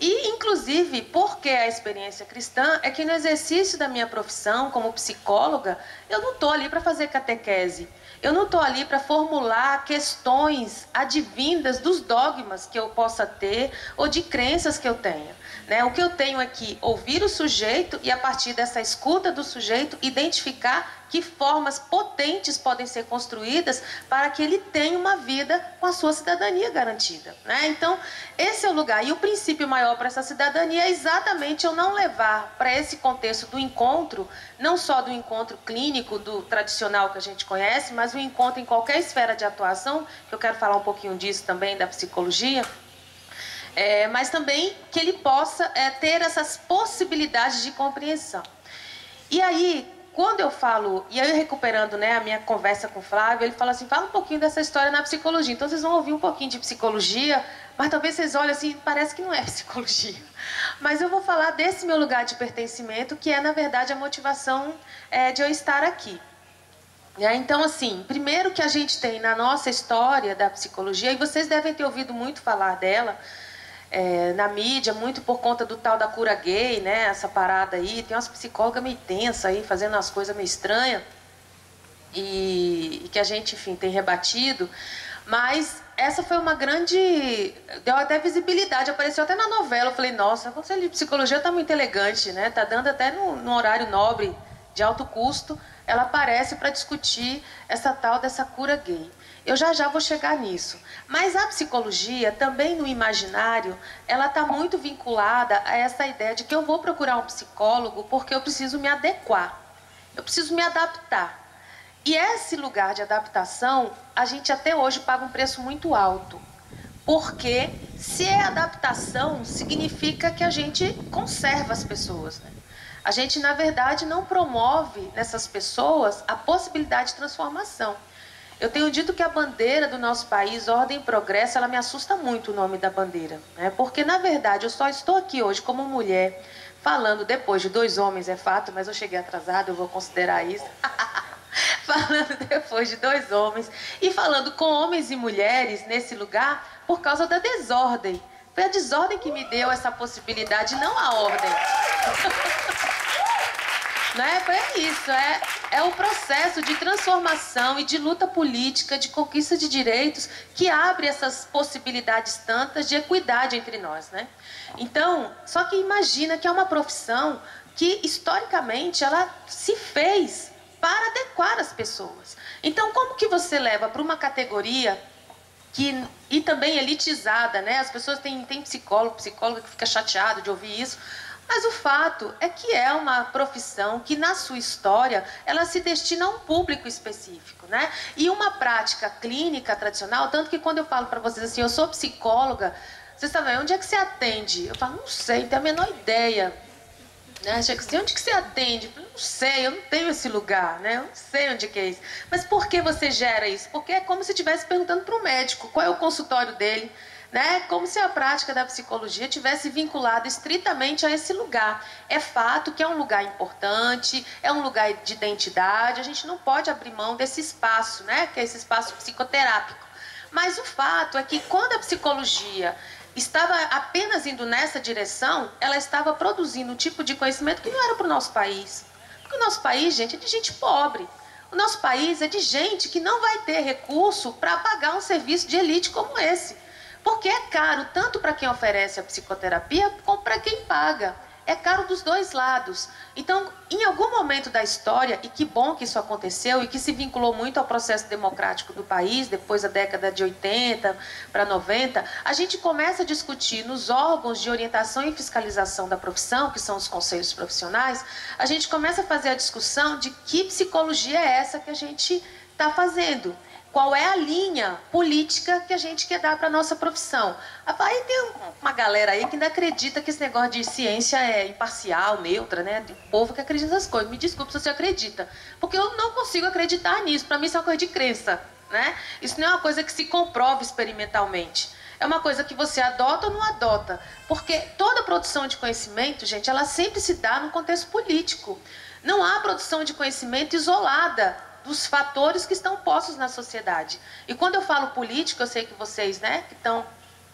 E, inclusive, porque a experiência cristã é que no exercício da minha profissão como psicóloga, eu não estou ali para fazer catequese. Eu não estou ali para formular questões advindas dos dogmas que eu possa ter ou de crenças que eu tenha. Né? O que eu tenho aqui, ouvir o sujeito e, a partir dessa escuta do sujeito, identificar que formas potentes podem ser construídas para que ele tenha uma vida com a sua cidadania garantida. Né? Então, esse é o lugar. E o princípio maior para essa cidadania é exatamente eu não levar para esse contexto do encontro, não só do encontro clínico, do tradicional que a gente conhece, mas o encontro em qualquer esfera de atuação, que eu quero falar um pouquinho disso também, da psicologia. É, mas também que ele possa é, ter essas possibilidades de compreensão. E aí, quando eu falo, e aí recuperando né, a minha conversa com o Flávio, ele fala assim, fala um pouquinho dessa história na psicologia. Então vocês vão ouvir um pouquinho de psicologia, mas talvez vocês olhem assim, parece que não é psicologia. Mas eu vou falar desse meu lugar de pertencimento, que é, na verdade, a motivação é, de eu estar aqui. É, então, assim, primeiro que a gente tem na nossa história da psicologia, e vocês devem ter ouvido muito falar dela, é, na mídia, muito por conta do tal da cura gay, né? Essa parada aí. Tem umas psicólogas meio tensas aí, fazendo umas coisas meio estranhas. e, e que a gente, enfim, tem rebatido, mas essa foi uma grande. deu até visibilidade, apareceu até na novela. Eu falei, nossa, o conselho de psicologia está muito elegante, né? Está dando até no, no, horário nobre, de alto custo, ela aparece para discutir essa tal dessa cura gay. Eu já já vou chegar nisso. Mas a psicologia, também no imaginário, ela está muito vinculada a essa ideia de que eu vou procurar um psicólogo porque eu preciso me adequar, eu preciso me adaptar. E esse lugar de adaptação, a gente até hoje paga um preço muito alto. Porque se é adaptação, significa que a gente conserva as pessoas. Né? A gente, na verdade, não promove nessas pessoas a possibilidade de transformação. Eu tenho dito que a bandeira do nosso país, Ordem e Progresso, ela me assusta muito o nome da bandeira. Né? Porque, na verdade, eu só estou aqui hoje como mulher, falando depois de dois homens, é fato, mas eu cheguei atrasado, eu vou considerar isso. falando depois de dois homens e falando com homens e mulheres nesse lugar por causa da desordem. Foi a desordem que me deu essa possibilidade, não a ordem. Não é? Isso, é, é o processo de transformação e de luta política, de conquista de direitos, que abre essas possibilidades tantas de equidade entre nós. Né? Então, só que imagina que é uma profissão que, historicamente, ela se fez para adequar as pessoas. Então, como que você leva para uma categoria que e também elitizada, né? As pessoas têm, têm psicólogo, psicóloga que fica chateado de ouvir isso. Mas o fato é que é uma profissão que, na sua história, ela se destina a um público específico, né? E uma prática clínica tradicional, tanto que quando eu falo para vocês assim, eu sou psicóloga, vocês sabem, onde é que você atende? Eu falo, não sei, não tenho a menor ideia. Né? Chega assim, onde que você atende? Eu não sei, eu não tenho esse lugar, né? Eu não sei onde que é isso. Mas por que você gera isso? Porque é como se estivesse perguntando para o médico qual é o consultório dele, né? Como se a prática da psicologia tivesse vinculado estritamente a esse lugar. É fato que é um lugar importante, é um lugar de identidade, a gente não pode abrir mão desse espaço, né? Que é esse espaço psicoterápico. Mas o fato é que quando a psicologia estava apenas indo nessa direção, ela estava produzindo um tipo de conhecimento que não era para o nosso país. Porque o nosso país, gente, é de gente pobre. O nosso país é de gente que não vai ter recurso para pagar um serviço de elite como esse. Porque é caro tanto para quem oferece a psicoterapia como para quem paga é caro dos dois lados. Então, em algum momento da história, e que bom que isso aconteceu e que se vinculou muito ao processo democrático do país, depois da década de 80 para 90, a gente começa a discutir nos órgãos de orientação e fiscalização da profissão, que são os conselhos profissionais, a gente começa a fazer a discussão de que psicologia é essa que a gente está fazendo qual é a linha política que a gente quer dar para a nossa profissão. Aí tem uma galera aí que ainda acredita que esse negócio de ciência é imparcial, neutra, né? Tem povo que acredita nessas coisas. Me desculpe se você acredita. Porque eu não consigo acreditar nisso. Para mim isso é uma coisa de crença, né? Isso não é uma coisa que se comprova experimentalmente. É uma coisa que você adota ou não adota. Porque toda produção de conhecimento, gente, ela sempre se dá no contexto político. Não há produção de conhecimento isolada dos fatores que estão postos na sociedade. E quando eu falo político, eu sei que vocês, né, que estão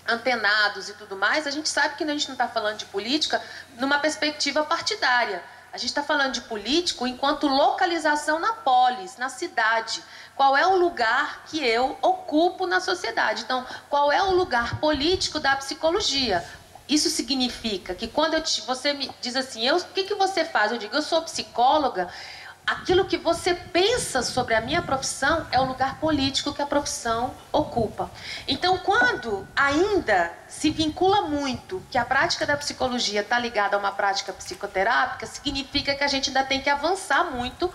antenados e tudo mais, a gente sabe que a gente não está falando de política numa perspectiva partidária. A gente está falando de político enquanto localização na polis, na cidade. Qual é o lugar que eu ocupo na sociedade? Então, qual é o lugar político da psicologia? Isso significa que quando te, você me diz assim, eu, o que, que você faz? Eu digo, eu sou psicóloga aquilo que você pensa sobre a minha profissão é o lugar político que a profissão ocupa. Então, quando ainda se vincula muito que a prática da psicologia está ligada a uma prática psicoterápica, significa que a gente ainda tem que avançar muito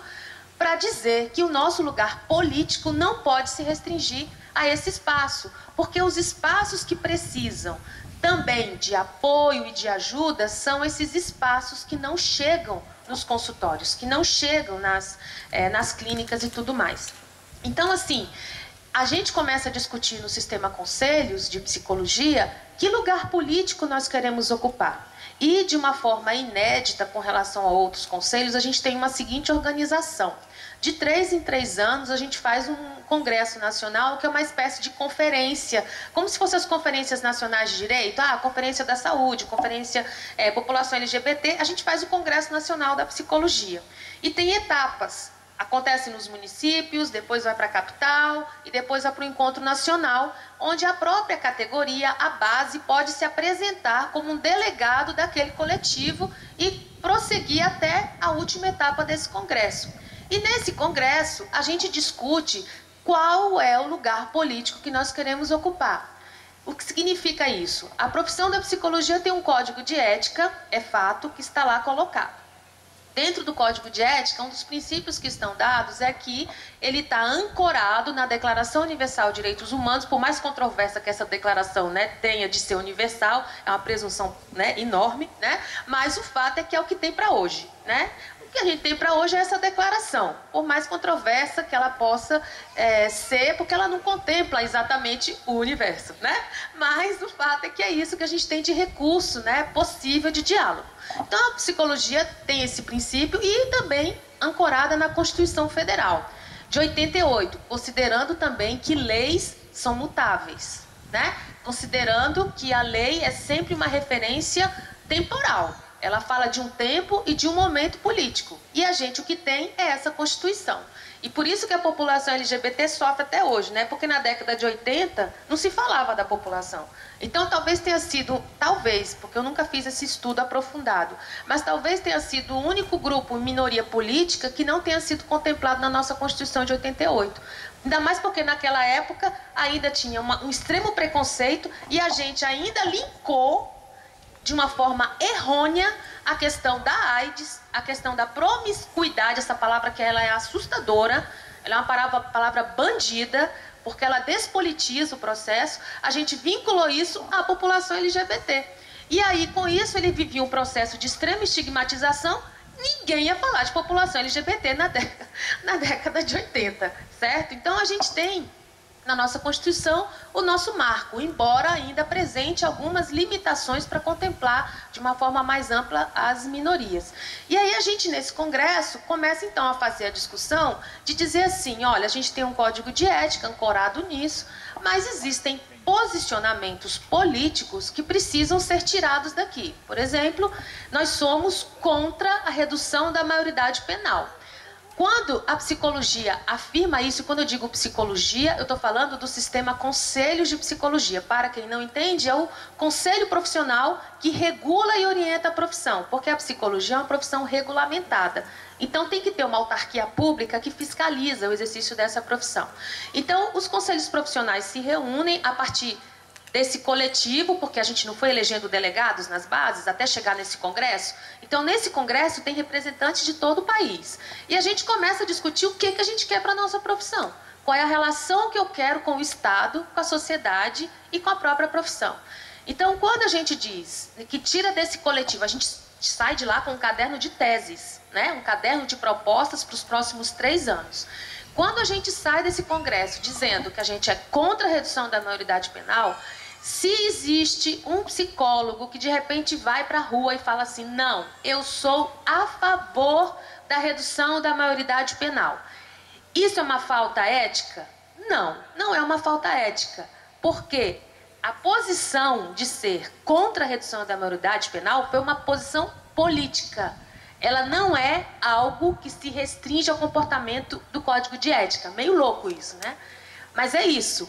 para dizer que o nosso lugar político não pode se restringir a esse espaço, porque os espaços que precisam também de apoio e de ajuda são esses espaços que não chegam nos consultórios, que não chegam nas, é, nas clínicas e tudo mais. Então, assim, a gente começa a discutir no sistema conselhos de psicologia que lugar político nós queremos ocupar. E, de uma forma inédita com relação a outros conselhos, a gente tem uma seguinte organização. De três em três anos, a gente faz um congresso nacional, que é uma espécie de conferência, como se fossem as conferências nacionais de direito, ah, conferência da saúde, conferência é, população LGBT, a gente faz o congresso nacional da psicologia. E tem etapas. Acontece nos municípios, depois vai para a capital e depois vai para o encontro nacional, onde a própria categoria, a base, pode se apresentar como um delegado daquele coletivo e prosseguir até a última etapa desse congresso. E nesse congresso, a gente discute qual é o lugar político que nós queremos ocupar. O que significa isso? A profissão da psicologia tem um código de ética, é fato, que está lá colocado. Dentro do Código de Ética, um dos princípios que estão dados é que ele está ancorado na Declaração Universal de Direitos Humanos, por mais controversa que essa declaração né, tenha de ser universal, é uma presunção né, enorme, né, mas o fato é que é o que tem para hoje. Né? Que a gente tem para hoje é essa declaração, por mais controversa que ela possa é, ser, porque ela não contempla exatamente o universo, né? Mas o fato é que é isso que a gente tem de recurso, né, possível de diálogo. Então a psicologia tem esse princípio e também ancorada na Constituição Federal de 88, considerando também que leis são mutáveis, né? Considerando que a lei é sempre uma referência temporal. Ela fala de um tempo e de um momento político. E a gente o que tem é essa Constituição. E por isso que a população LGBT sofre até hoje, né? Porque na década de 80 não se falava da população. Então talvez tenha sido, talvez, porque eu nunca fiz esse estudo aprofundado, mas talvez tenha sido o único grupo, minoria política, que não tenha sido contemplado na nossa Constituição de 88. Ainda mais porque naquela época ainda tinha uma, um extremo preconceito e a gente ainda linkou de uma forma errônea a questão da AIDS, a questão da promiscuidade, essa palavra que ela é assustadora, ela é uma palavra, palavra bandida, porque ela despolitiza o processo, a gente vinculou isso à população LGBT. E aí, com isso, ele vivia um processo de extrema estigmatização, ninguém ia falar de população LGBT na década, na década de 80, certo? Então, a gente tem na nossa Constituição o nosso marco, embora ainda apresente algumas limitações para contemplar de uma forma mais ampla as minorias. E aí a gente, nesse congresso, começa então a fazer a discussão de dizer assim: olha, a gente tem um código de ética ancorado nisso, mas existem posicionamentos políticos que precisam ser tirados daqui. Por exemplo, nós somos contra a redução da maioridade penal. Quando a psicologia afirma isso, quando eu digo psicologia, eu estou falando do sistema Conselhos de Psicologia. Para quem não entende, é o conselho profissional que regula e orienta a profissão, porque a psicologia é uma profissão regulamentada. Então tem que ter uma autarquia pública que fiscaliza o exercício dessa profissão. Então os conselhos profissionais se reúnem a partir desse coletivo, porque a gente não foi elegendo delegados nas bases até chegar nesse congresso. Então, nesse congresso tem representantes de todo o país. E a gente começa a discutir o que, que a gente quer para a nossa profissão. Qual é a relação que eu quero com o Estado, com a sociedade e com a própria profissão. Então, quando a gente diz que tira desse coletivo, a gente sai de lá com um caderno de teses, né? um caderno de propostas para os próximos três anos. Quando a gente sai desse congresso dizendo que a gente é contra a redução da maioridade penal, se existe um psicólogo que de repente vai para a rua e fala assim: não, eu sou a favor da redução da maioridade penal. Isso é uma falta ética? Não, não é uma falta ética. Porque a posição de ser contra a redução da maioridade penal foi uma posição política. Ela não é algo que se restringe ao comportamento do código de ética. Meio louco isso, né? Mas é isso.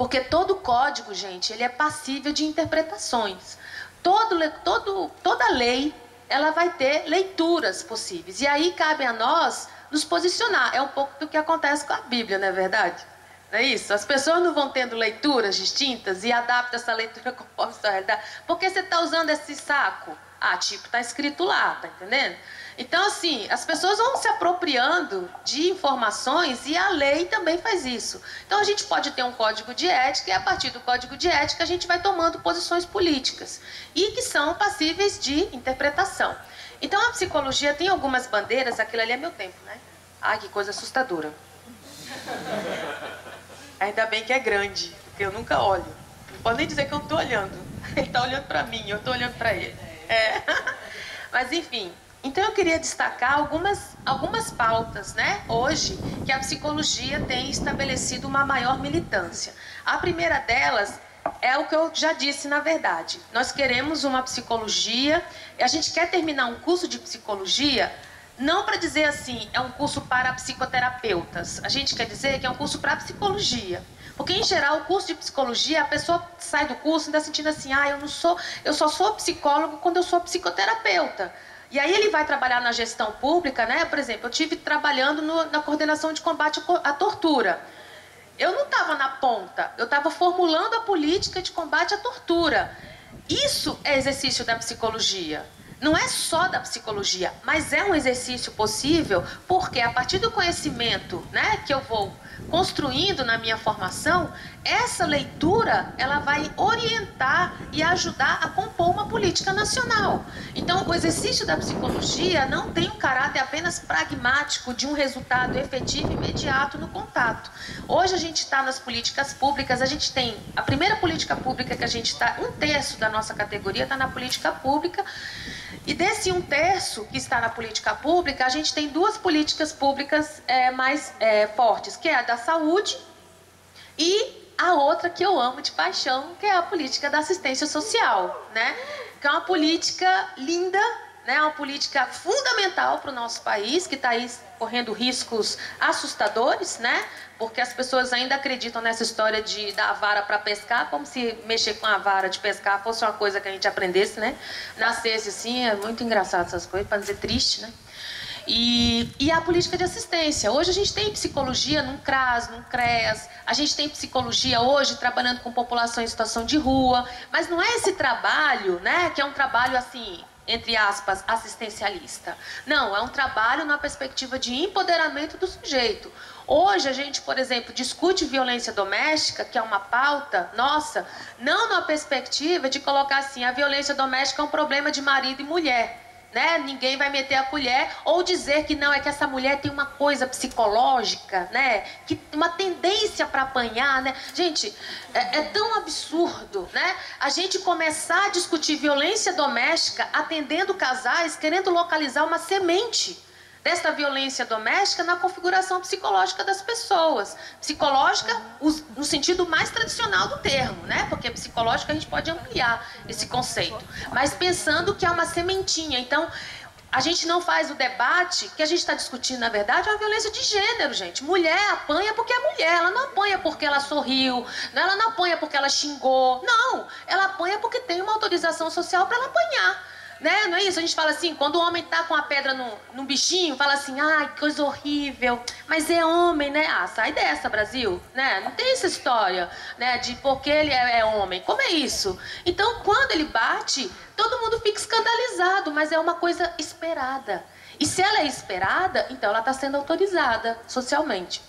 Porque todo código, gente, ele é passível de interpretações. Todo, todo, toda lei, ela vai ter leituras possíveis. E aí cabe a nós nos posicionar. É um pouco do que acontece com a Bíblia, não é verdade? Não é isso? As pessoas não vão tendo leituras distintas e adaptam essa leitura conforme a sua realidade. Por que você está usando esse saco? Ah, tipo, está escrito lá, tá entendendo? Então, assim, as pessoas vão se apropriando de informações e a lei também faz isso. Então, a gente pode ter um código de ética e, a partir do código de ética, a gente vai tomando posições políticas e que são passíveis de interpretação. Então, a psicologia tem algumas bandeiras, aquilo ali é meu tempo, né? Ai, que coisa assustadora. Ainda bem que é grande, porque eu nunca olho. Não pode nem dizer que eu estou olhando. Ele está olhando para mim, eu estou olhando para ele. É. Mas, enfim, então eu queria destacar algumas, algumas pautas, né, hoje, que a psicologia tem estabelecido uma maior militância. A primeira delas é o que eu já disse na verdade. Nós queremos uma psicologia, a gente quer terminar um curso de psicologia não para dizer assim, é um curso para psicoterapeutas. A gente quer dizer que é um curso para psicologia. Porque em geral o curso de psicologia, a pessoa sai do curso ainda sentindo assim, ah, eu não sou, eu só sou psicólogo quando eu sou psicoterapeuta. E aí ele vai trabalhar na gestão pública, né? Por exemplo, eu tive trabalhando no, na coordenação de combate à tortura. Eu não estava na ponta, eu estava formulando a política de combate à tortura. Isso é exercício da psicologia. Não é só da psicologia, mas é um exercício possível, porque a partir do conhecimento né, que eu vou construindo na minha formação, essa leitura ela vai orientar e ajudar a compor uma política nacional. Então, o exercício da psicologia não tem um caráter apenas pragmático de um resultado efetivo e imediato no contato. Hoje a gente está nas políticas públicas, a gente tem a primeira política pública que a gente está, um terço da nossa categoria está na política pública. E desse um terço que está na política pública, a gente tem duas políticas públicas é, mais é, fortes, que é a da saúde e a outra que eu amo de paixão, que é a política da assistência social, né? Que é uma política linda, né? Uma política fundamental para o nosso país, que está aí correndo riscos assustadores, né? Porque as pessoas ainda acreditam nessa história de dar a vara para pescar, como se mexer com a vara de pescar fosse uma coisa que a gente aprendesse, né? Nascesse assim, é muito engraçado essas coisas, para dizer triste, né? E, e a política de assistência. Hoje a gente tem psicologia num CRAS, num CREAS, a gente tem psicologia hoje trabalhando com população em situação de rua, mas não é esse trabalho, né, que é um trabalho assim, entre aspas, assistencialista. Não, é um trabalho na perspectiva de empoderamento do sujeito. Hoje a gente, por exemplo, discute violência doméstica, que é uma pauta nossa, não na perspectiva de colocar assim, a violência doméstica é um problema de marido e mulher né? Ninguém vai meter a colher ou dizer que não é que essa mulher tem uma coisa psicológica, né? Que uma tendência para apanhar, né? Gente, é, é, tão absurdo, né? A gente começar a discutir violência doméstica atendendo casais querendo localizar uma semente desta violência doméstica na configuração psicológica das pessoas. Psicológica no sentido mais tradicional do termo, né? Porque psicológica a gente pode ampliar esse conceito. Mas pensando que é uma sementinha. Então, a gente não faz o debate que a gente está discutindo, na verdade, é uma violência de gênero, gente. Mulher apanha porque é mulher, ela não apanha porque ela sorriu, ela não apanha porque ela xingou. Não, ela apanha porque tem uma autorização social para ela apanhar. Né? Não é isso? A gente fala assim, quando o homem tá com a pedra no, no bichinho, fala assim, ai, que coisa horrível, mas é homem, né? Ah, sai dessa, Brasil, né? Não tem essa história, né, de porque ele é, é homem. Como é isso? Então, quando ele bate, todo mundo fica escandalizado, mas é uma coisa esperada. E se ela é esperada, então ela está sendo autorizada socialmente.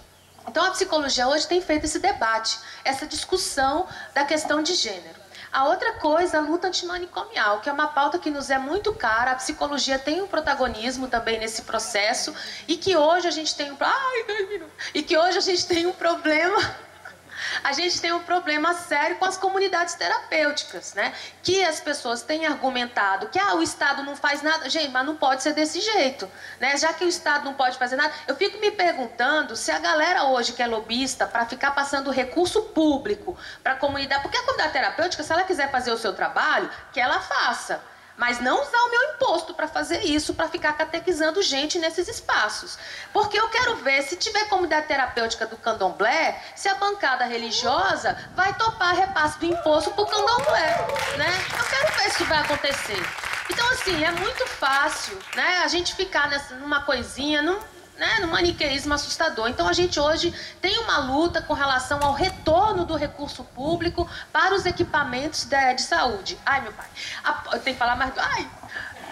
Então a psicologia hoje tem feito esse debate, essa discussão da questão de gênero. A outra coisa, a luta antimanicomial, que é uma pauta que nos é muito cara. A psicologia tem um protagonismo também nesse processo e que hoje a gente tem um, ai. E que hoje a gente tem um problema a gente tem um problema sério com as comunidades terapêuticas, né? Que as pessoas têm argumentado que ah, o Estado não faz nada. Gente, mas não pode ser desse jeito, né? Já que o Estado não pode fazer nada, eu fico me perguntando se a galera hoje que é lobista para ficar passando recurso público para a comunidade, porque a comunidade terapêutica, se ela quiser fazer o seu trabalho, que ela faça mas não usar o meu imposto para fazer isso, para ficar catequizando gente nesses espaços. Porque eu quero ver se tiver comunidade terapêutica do candomblé, se a bancada religiosa vai topar repasse do imposto para o candomblé, né? Eu quero ver se isso vai acontecer. Então, assim, é muito fácil, né? A gente ficar nessa, numa coisinha, não né, no maniqueísmo assustador. Então a gente hoje tem uma luta com relação ao retorno do recurso público para os equipamentos de, de saúde. Ai, meu pai, a, eu tenho que falar mais. Ai!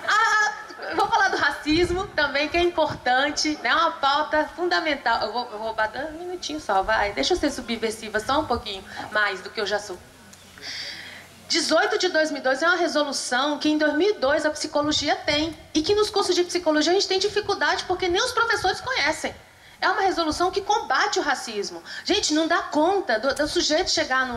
A, vou falar do racismo também, que é importante, né? Uma pauta fundamental. Eu vou, eu vou roubar um minutinho só, vai. Deixa eu ser subversiva só um pouquinho mais do que eu já sou. 18 de 2002 é uma resolução que em 2002 a psicologia tem e que nos cursos de psicologia a gente tem dificuldade porque nem os professores conhecem. É uma resolução que combate o racismo. Gente, não dá conta do, do sujeito chegar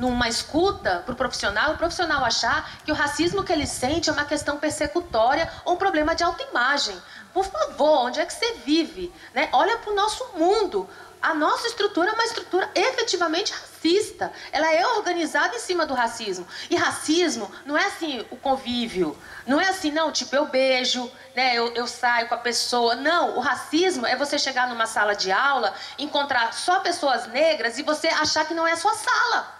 numa escuta para o profissional, o profissional achar que o racismo que ele sente é uma questão persecutória ou um problema de autoimagem. Por favor, onde é que você vive? Né? Olha para o nosso mundo A nossa estrutura é uma estrutura efetivamente racista. Ela é organizada em cima do racismo. E racismo não é assim o convívio. Não é assim, não, tipo, eu beijo, né, eu, eu saio com a pessoa. Não, o racismo é você chegar numa sala de aula, encontrar só pessoas negras e você achar que não é sua sala.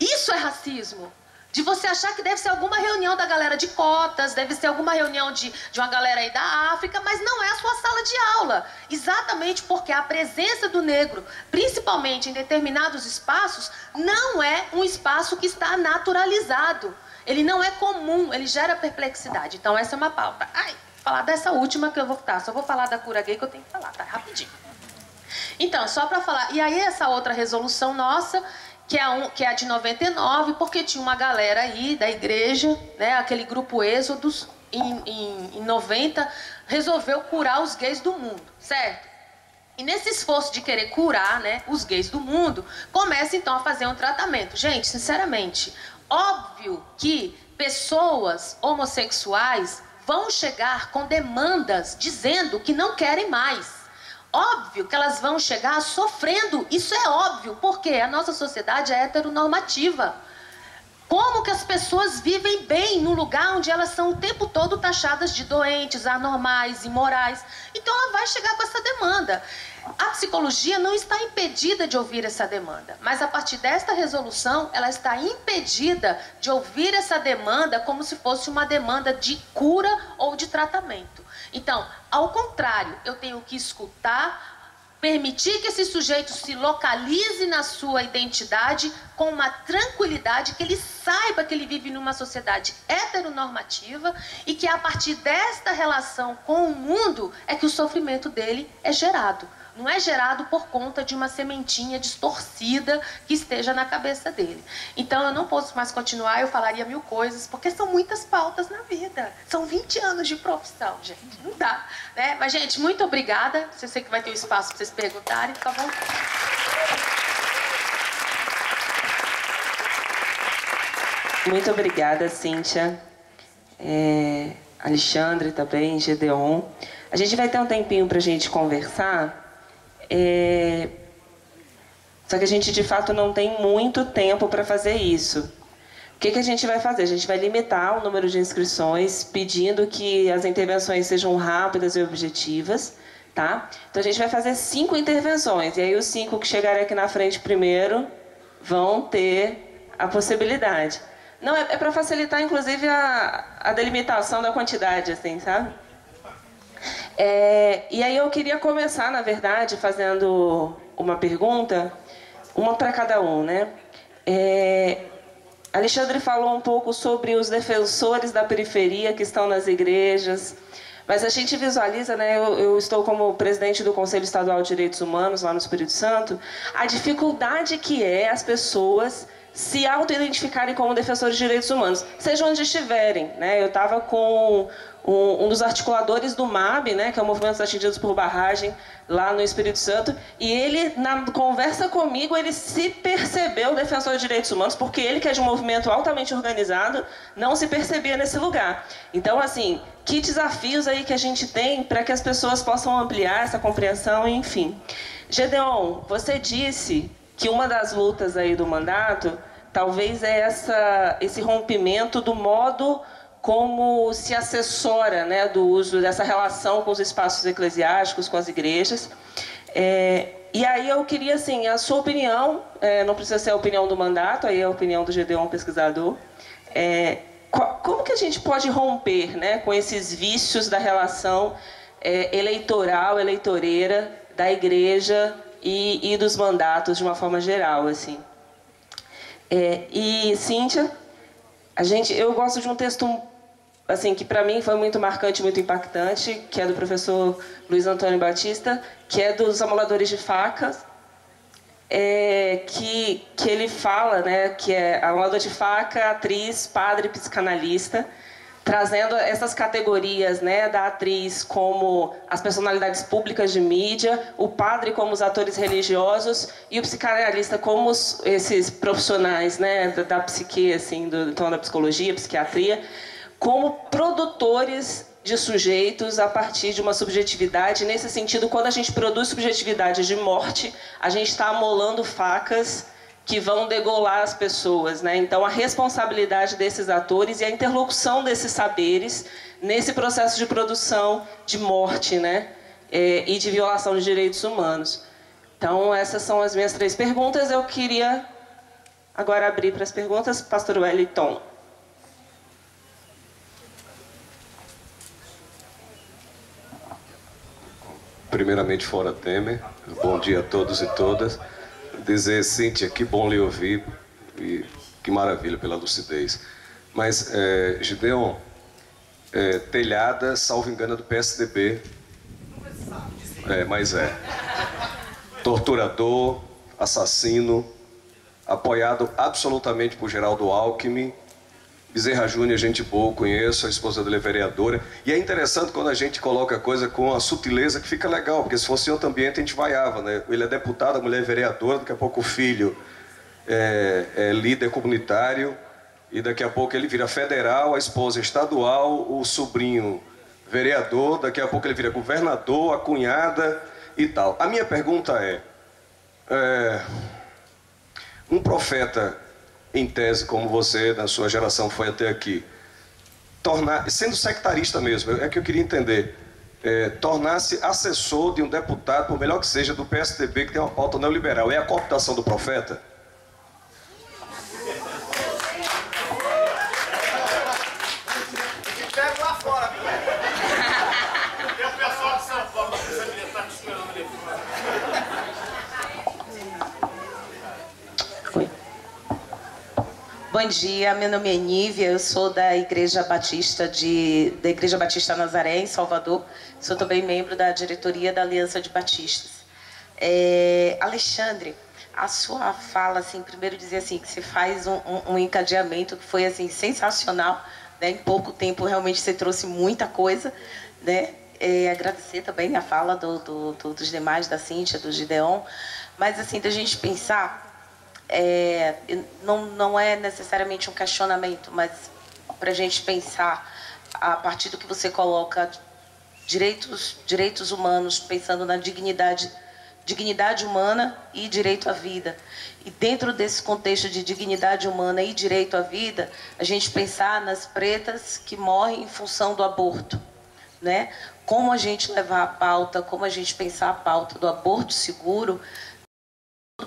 Isso é racismo. De você achar que deve ser alguma reunião da galera de cotas, deve ser alguma reunião de, de uma galera aí da África, mas não é a sua sala de aula. Exatamente porque a presença do negro, principalmente em determinados espaços, não é um espaço que está naturalizado. Ele não é comum, ele gera perplexidade. Então, essa é uma pauta. Ai, falar dessa última que eu vou estar. Só vou falar da cura gay que eu tenho que falar, tá? Rapidinho. Então, só para falar. E aí, essa outra resolução nossa que é, um, que é a de 99, porque tinha uma galera aí da igreja, né, aquele grupo Êxodos, em, em, em 90, resolveu curar os gays do mundo, certo? E nesse esforço de querer curar né, os gays do mundo, começa então a fazer um tratamento. Gente, sinceramente, óbvio que pessoas homossexuais vão chegar com demandas dizendo que não querem mais. Óbvio que elas vão chegar sofrendo, isso é óbvio, porque a nossa sociedade é heteronormativa. Como que as pessoas vivem bem no lugar onde elas são o tempo todo taxadas de doentes, anormais, imorais? Então ela vai chegar com essa demanda. A psicologia não está impedida de ouvir essa demanda, mas a partir desta resolução, ela está impedida de ouvir essa demanda como se fosse uma demanda de cura ou de tratamento. Então, ao contrário, eu tenho que escutar, permitir que esse sujeito se localize na sua identidade com uma tranquilidade, que ele saiba que ele vive numa sociedade heteronormativa e que a partir desta relação com o mundo é que o sofrimento dele é gerado não é gerado por conta de uma sementinha distorcida que esteja na cabeça dele. Então eu não posso mais continuar, eu falaria mil coisas, porque são muitas pautas na vida. São 20 anos de profissão, gente. Não dá. Né? Mas, gente, muito obrigada. Eu sei que vai ter um espaço para vocês perguntarem, à vontade. Muito obrigada, Cíntia. É, Alexandre também, Gedeon. A gente vai ter um tempinho para a gente conversar. É... Só que a gente de fato não tem muito tempo para fazer isso. O que, que a gente vai fazer? A gente vai limitar o número de inscrições, pedindo que as intervenções sejam rápidas e objetivas. Tá? Então a gente vai fazer cinco intervenções. E aí os cinco que chegarem aqui na frente primeiro vão ter a possibilidade. Não, é, é para facilitar, inclusive, a, a delimitação da quantidade, assim, sabe? É, e aí eu queria começar, na verdade, fazendo uma pergunta, uma para cada um, né? É, Alexandre falou um pouco sobre os defensores da periferia que estão nas igrejas, mas a gente visualiza, né, eu, eu, estou como presidente do Conselho Estadual de Direitos Humanos lá no Espírito Santo, a dificuldade que é as pessoas se auto-identificarem como defensores de direitos humanos, seja onde estiverem. Né? Eu estava com um, um, dos articuladores do MAB, né, que é o Movimento dos Atingidos por Barragem, lá no Espírito Santo, e ele, na conversa comigo, ele se percebeu defensor de direitos humanos, porque ele, que é de um movimento altamente organizado, não se percebia nesse lugar. Então, assim, que desafios aí que a gente tem para que as pessoas possam ampliar essa compreensão, enfim. Gedeon, você disse que uma das lutas aí do mandato talvez é essa, esse rompimento do modo como se assessora né, do uso dessa relação com os espaços eclesiásticos, com as igrejas. É, e aí eu queria, assim, a sua opinião, é, não precisa ser a opinião do mandato, aí é a opinião do Gedeon pesquisador, é, como que a gente pode romper né, com esses vícios da relação é, eleitoral, eleitoreira da igreja e, e, dos mandatos de uma forma geral, assim. É, e Cíntia, a gente, eu gosto de um texto assim que para mim foi muito marcante, muito impactante, que é do professor Luiz Antônio Batista, que é dos amoladores de facas, é, que que ele fala, né, que é amolador de faca, atriz, padre, psicanalista, trazendo essas categorias, né, da atriz como as personalidades públicas de mídia, o padre como os atores religiosos e o psicanalista como os, esses profissionais, né, da, da psique, assim, do, então da psicologia, psiquiatria como produtores de sujeitos a partir de uma subjetividade. Nesse sentido, quando a gente produz subjetividade de morte, a gente está amolando facas que vão degolar as pessoas. Né? Então, a responsabilidade desses atores e a interlocução desses saberes nesse processo de produção de morte né? É, e de violação de direitos humanos. Então, essas são as minhas três perguntas. Eu queria agora abrir para as perguntas. Pastor Wellington. Primeiramente, fora Temer. Bom dia a todos e todas dizer, Cíntia, que bom lhe ouvir e que maravilha pela lucidez. Mas, é, Gideon, é, telhada, salvo engano, é do PSDB. É, mas é. Torturador, assassino, apoiado absolutamente por Geraldo Alckmin, Bezerra Júnior, gente boa, conheço, a esposa dele é vereadora. E é interessante quando a gente coloca a coisa com a sutileza que fica legal, porque se fosse outro ambiente a gente vaiava, né? Ele é deputado, a mulher é vereadora, daqui a pouco o filho é, é líder comunitário, e daqui a pouco ele vira federal, a esposa estadual, o sobrinho vereador, daqui a pouco ele vira governador, a cunhada e tal. A minha pergunta é, é um profeta em tese, como você, na sua geração, foi até aqui, tornar, sendo sectarista mesmo, é que eu queria entender, é, tornar-se assessor de um deputado, por melhor que seja, do PSDB, que tem uma pauta neoliberal, é a cooptação do profeta? Bom dia, meu nome é Nívia, eu sou da Igreja Batista de da Igreja Batista Nazaré em Salvador. Sou também membro da diretoria da Aliança de Batistas. É, Alexandre, a sua fala, assim, primeiro dizer assim que você faz um, um, um encadeamento que foi assim sensacional, né? Em pouco tempo realmente você trouxe muita coisa, né? É, agradecer também a fala do, do, do, dos demais, da Cíntia, do Gideon, mas assim da gente pensar é, não, não é necessariamente um questionamento, mas para a gente pensar a partir do que você coloca direitos, direitos humanos, pensando na dignidade, dignidade humana e direito à vida. E dentro desse contexto de dignidade humana e direito à vida, a gente pensar nas pretas que morrem em função do aborto, né? Como a gente levar a pauta, como a gente pensar a pauta do aborto seguro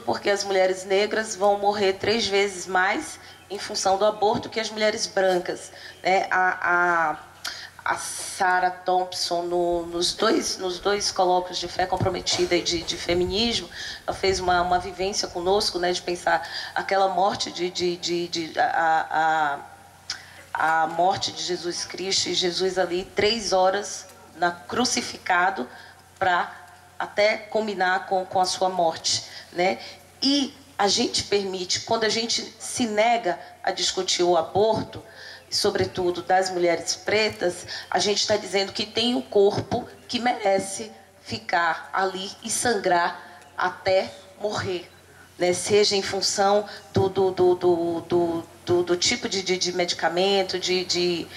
porque as mulheres negras vão morrer três vezes mais em função do aborto que as mulheres brancas. Né? A, a, a Sarah Thompson, no, nos, dois, nos dois colóquios de fé comprometida e de, de feminismo, ela fez uma, uma vivência conosco né, de pensar aquela morte de, de, de, de a, a, a morte de Jesus Cristo e Jesus ali três horas na crucificado para até combinar com, com a sua morte né? E a gente permite, quando a gente se nega a discutir o aborto, sobretudo das mulheres pretas, a gente está dizendo que tem um corpo que merece ficar ali e sangrar até morrer. Né? Seja em função do, do, do, do, do, do tipo de, de, de medicamento, de, de,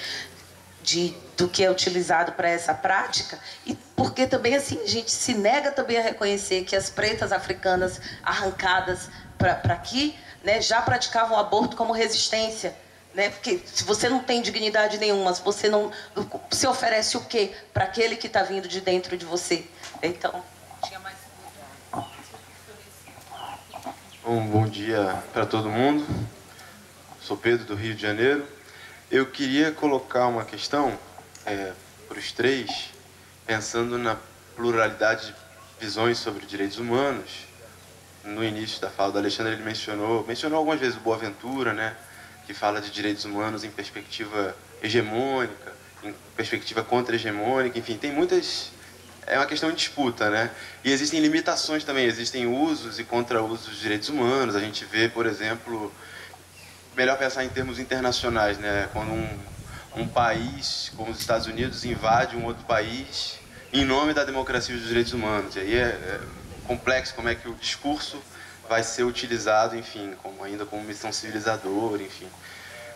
de, do que é utilizado para essa prática e porque também assim a gente se nega também a reconhecer que as pretas africanas arrancadas para aqui né, já praticavam aborto como resistência né? Porque se você não tem dignidade nenhuma, se você não se oferece o quê para aquele que está vindo de dentro de você? Então, tinha mais. Um bom dia para todo mundo. Sou Pedro do Rio de Janeiro. Eu queria colocar uma questão é, para os três, pensando na pluralidade de visões sobre direitos humanos. No início da fala do Alexandre, ele mencionou, mencionou algumas vezes o Boaventura, né, que fala de direitos humanos em perspectiva hegemônica, em perspectiva contra-hegemônica, enfim, tem muitas. É uma questão de disputa, né? E existem limitações também, existem usos e contra-usos de direitos humanos. A gente vê, por exemplo, melhor pensar em termos internacionais, né? Quando um, um país como os Estados Unidos invade um outro país em nome da democracia e dos direitos humanos. E aí é, é complexo como é que o discurso vai ser utilizado, enfim, como, ainda como missão civilizadora, enfim.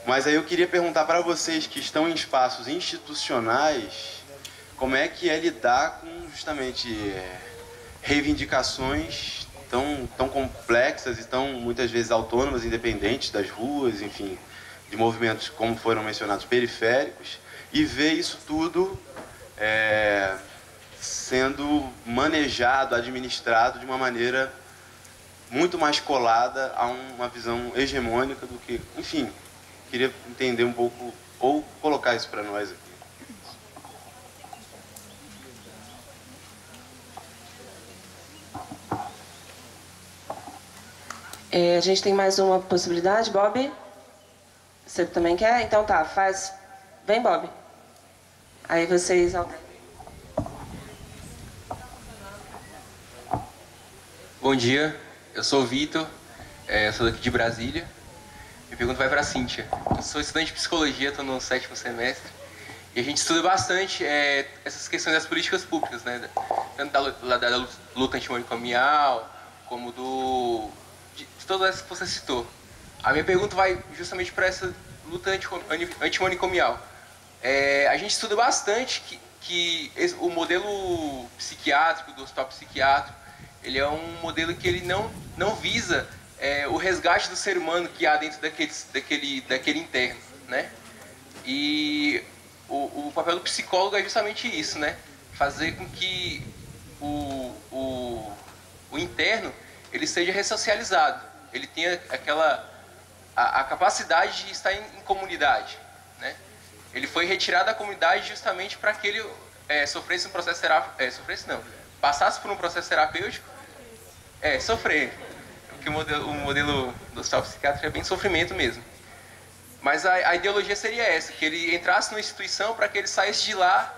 Mas aí eu queria perguntar para vocês que estão em espaços institucionais, como é que é lidar com justamente é, reivindicações tão, tão complexas e tão muitas vezes autônomas, independentes das ruas, enfim, de movimentos como foram mencionados periféricos, e ver isso tudo é, sendo manejado, administrado de uma maneira muito mais colada a uma visão hegemônica do que, enfim, queria entender um pouco ou colocar isso para nós aqui. É, a gente tem mais uma possibilidade, Bob? Você também quer? Então tá, faz. Vem, Bob. Aí vocês Bom dia, eu sou o Vitor, é, sou daqui de Brasília. Minha pergunta vai para a Cíntia. Eu sou estudante de psicologia, estou no sétimo semestre. E a gente estuda bastante é, essas questões das políticas públicas, né? Tanto da, da, da luta antimanicomial, como do, de, de todas essas que você citou. A minha pergunta vai justamente para essa luta antimanicomial. É, a gente estuda bastante que, que esse, o modelo psiquiátrico, do hospital psiquiátrico, ele é um modelo que ele não, não visa é, o resgate do ser humano que há dentro daquele, daquele, daquele interno, né? E o, o papel do psicólogo é justamente isso, né? Fazer com que o, o, o interno ele seja ressocializado, ele tenha aquela a, a capacidade de estar em, em, comunidade, né? Ele foi retirado da comunidade justamente para que ele é, sofresse um processo terapêutico, é, sofresse não, passasse por um processo terapêutico, é, sofrer, porque o modelo, o modelo do hospital psiquiátrico é bem sofrimento mesmo. Mas a, a ideologia seria essa, que ele entrasse numa instituição para que ele saísse de lá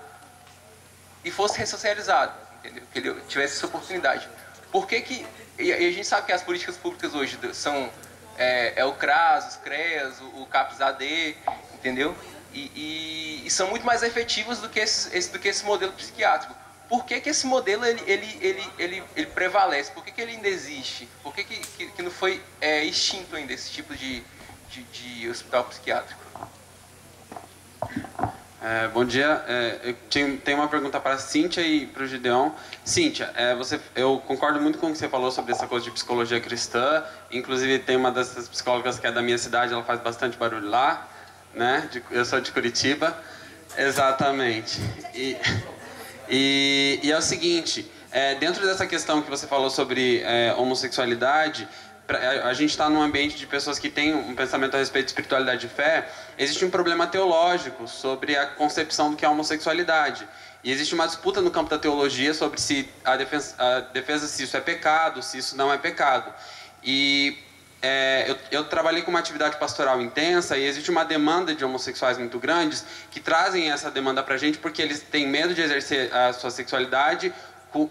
e fosse ressocializado, entendeu? Que ele tivesse essa oportunidade. Por que que... E a gente sabe que as políticas públicas hoje são... É, é o CRAS, os CREAS, o, o CAPS-AD, entendeu? E, e, e, são muito mais efetivas do que esse, esse, do que esse modelo psiquiátrico. Por que, que esse modelo ele, ele, ele, ele, ele prevalece? Por que, que ele ainda existe? Por que, que, que, que não foi é, extinto ainda esse tipo de, de, de hospital psiquiátrico? É, bom dia. É, eu tenho uma pergunta para a Cíntia e para o Gideon. Cíntia, é, você, eu concordo muito com o que você falou sobre essa coisa de psicologia cristã. Inclusive, tem uma dessas psicólogas que é da minha cidade, ela faz bastante barulho lá. Né? De, eu sou de Curitiba. Exatamente. E, e, e é o seguinte: é, dentro dessa questão que você falou sobre é, homossexualidade, a gente está num ambiente de pessoas que têm um pensamento a respeito de espiritualidade e fé, existe um problema teológico sobre a concepção do que é homossexualidade. E existe uma disputa no campo da teologia sobre se a defesa, a defesa se isso é pecado, se isso não é pecado. E é, eu, eu, trabalhei com uma atividade pastoral intensa e existe uma demanda de homossexuais muito grandes que trazem essa demanda para a gente porque eles têm medo de exercer a sua sexualidade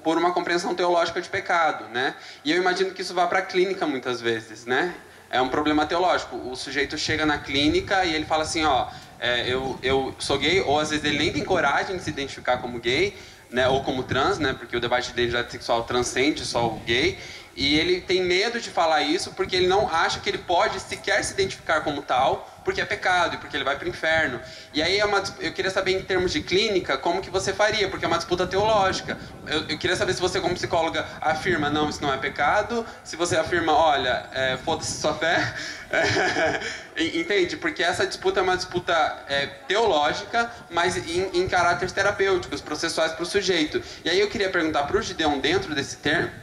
por uma compreensão teológica de pecado, né? E eu imagino que isso vá para a clínica muitas vezes, né? É um problema teológico. O sujeito chega na clínica e ele fala assim, ó, é, eu, eu sou gay, ou às vezes ele nem tem coragem de se identificar como gay, né? Ou como trans, né? Porque o debate de identidade sexual transcende só o gay. E ele tem medo de falar isso porque ele não acha que ele pode sequer se identificar como tal, porque é pecado e porque ele vai para o inferno. E aí é uma, eu queria saber em termos de clínica como que você faria, porque é uma disputa teológica. Eu, eu queria saber se você como psicóloga afirma não, isso não é pecado, se você afirma, olha, é, foda-se sua fé, entende? Porque essa disputa é uma disputa é, teológica, mas em, em caráteres terapêuticos, processuais para o sujeito. E aí eu queria perguntar para o Gideon dentro desse termo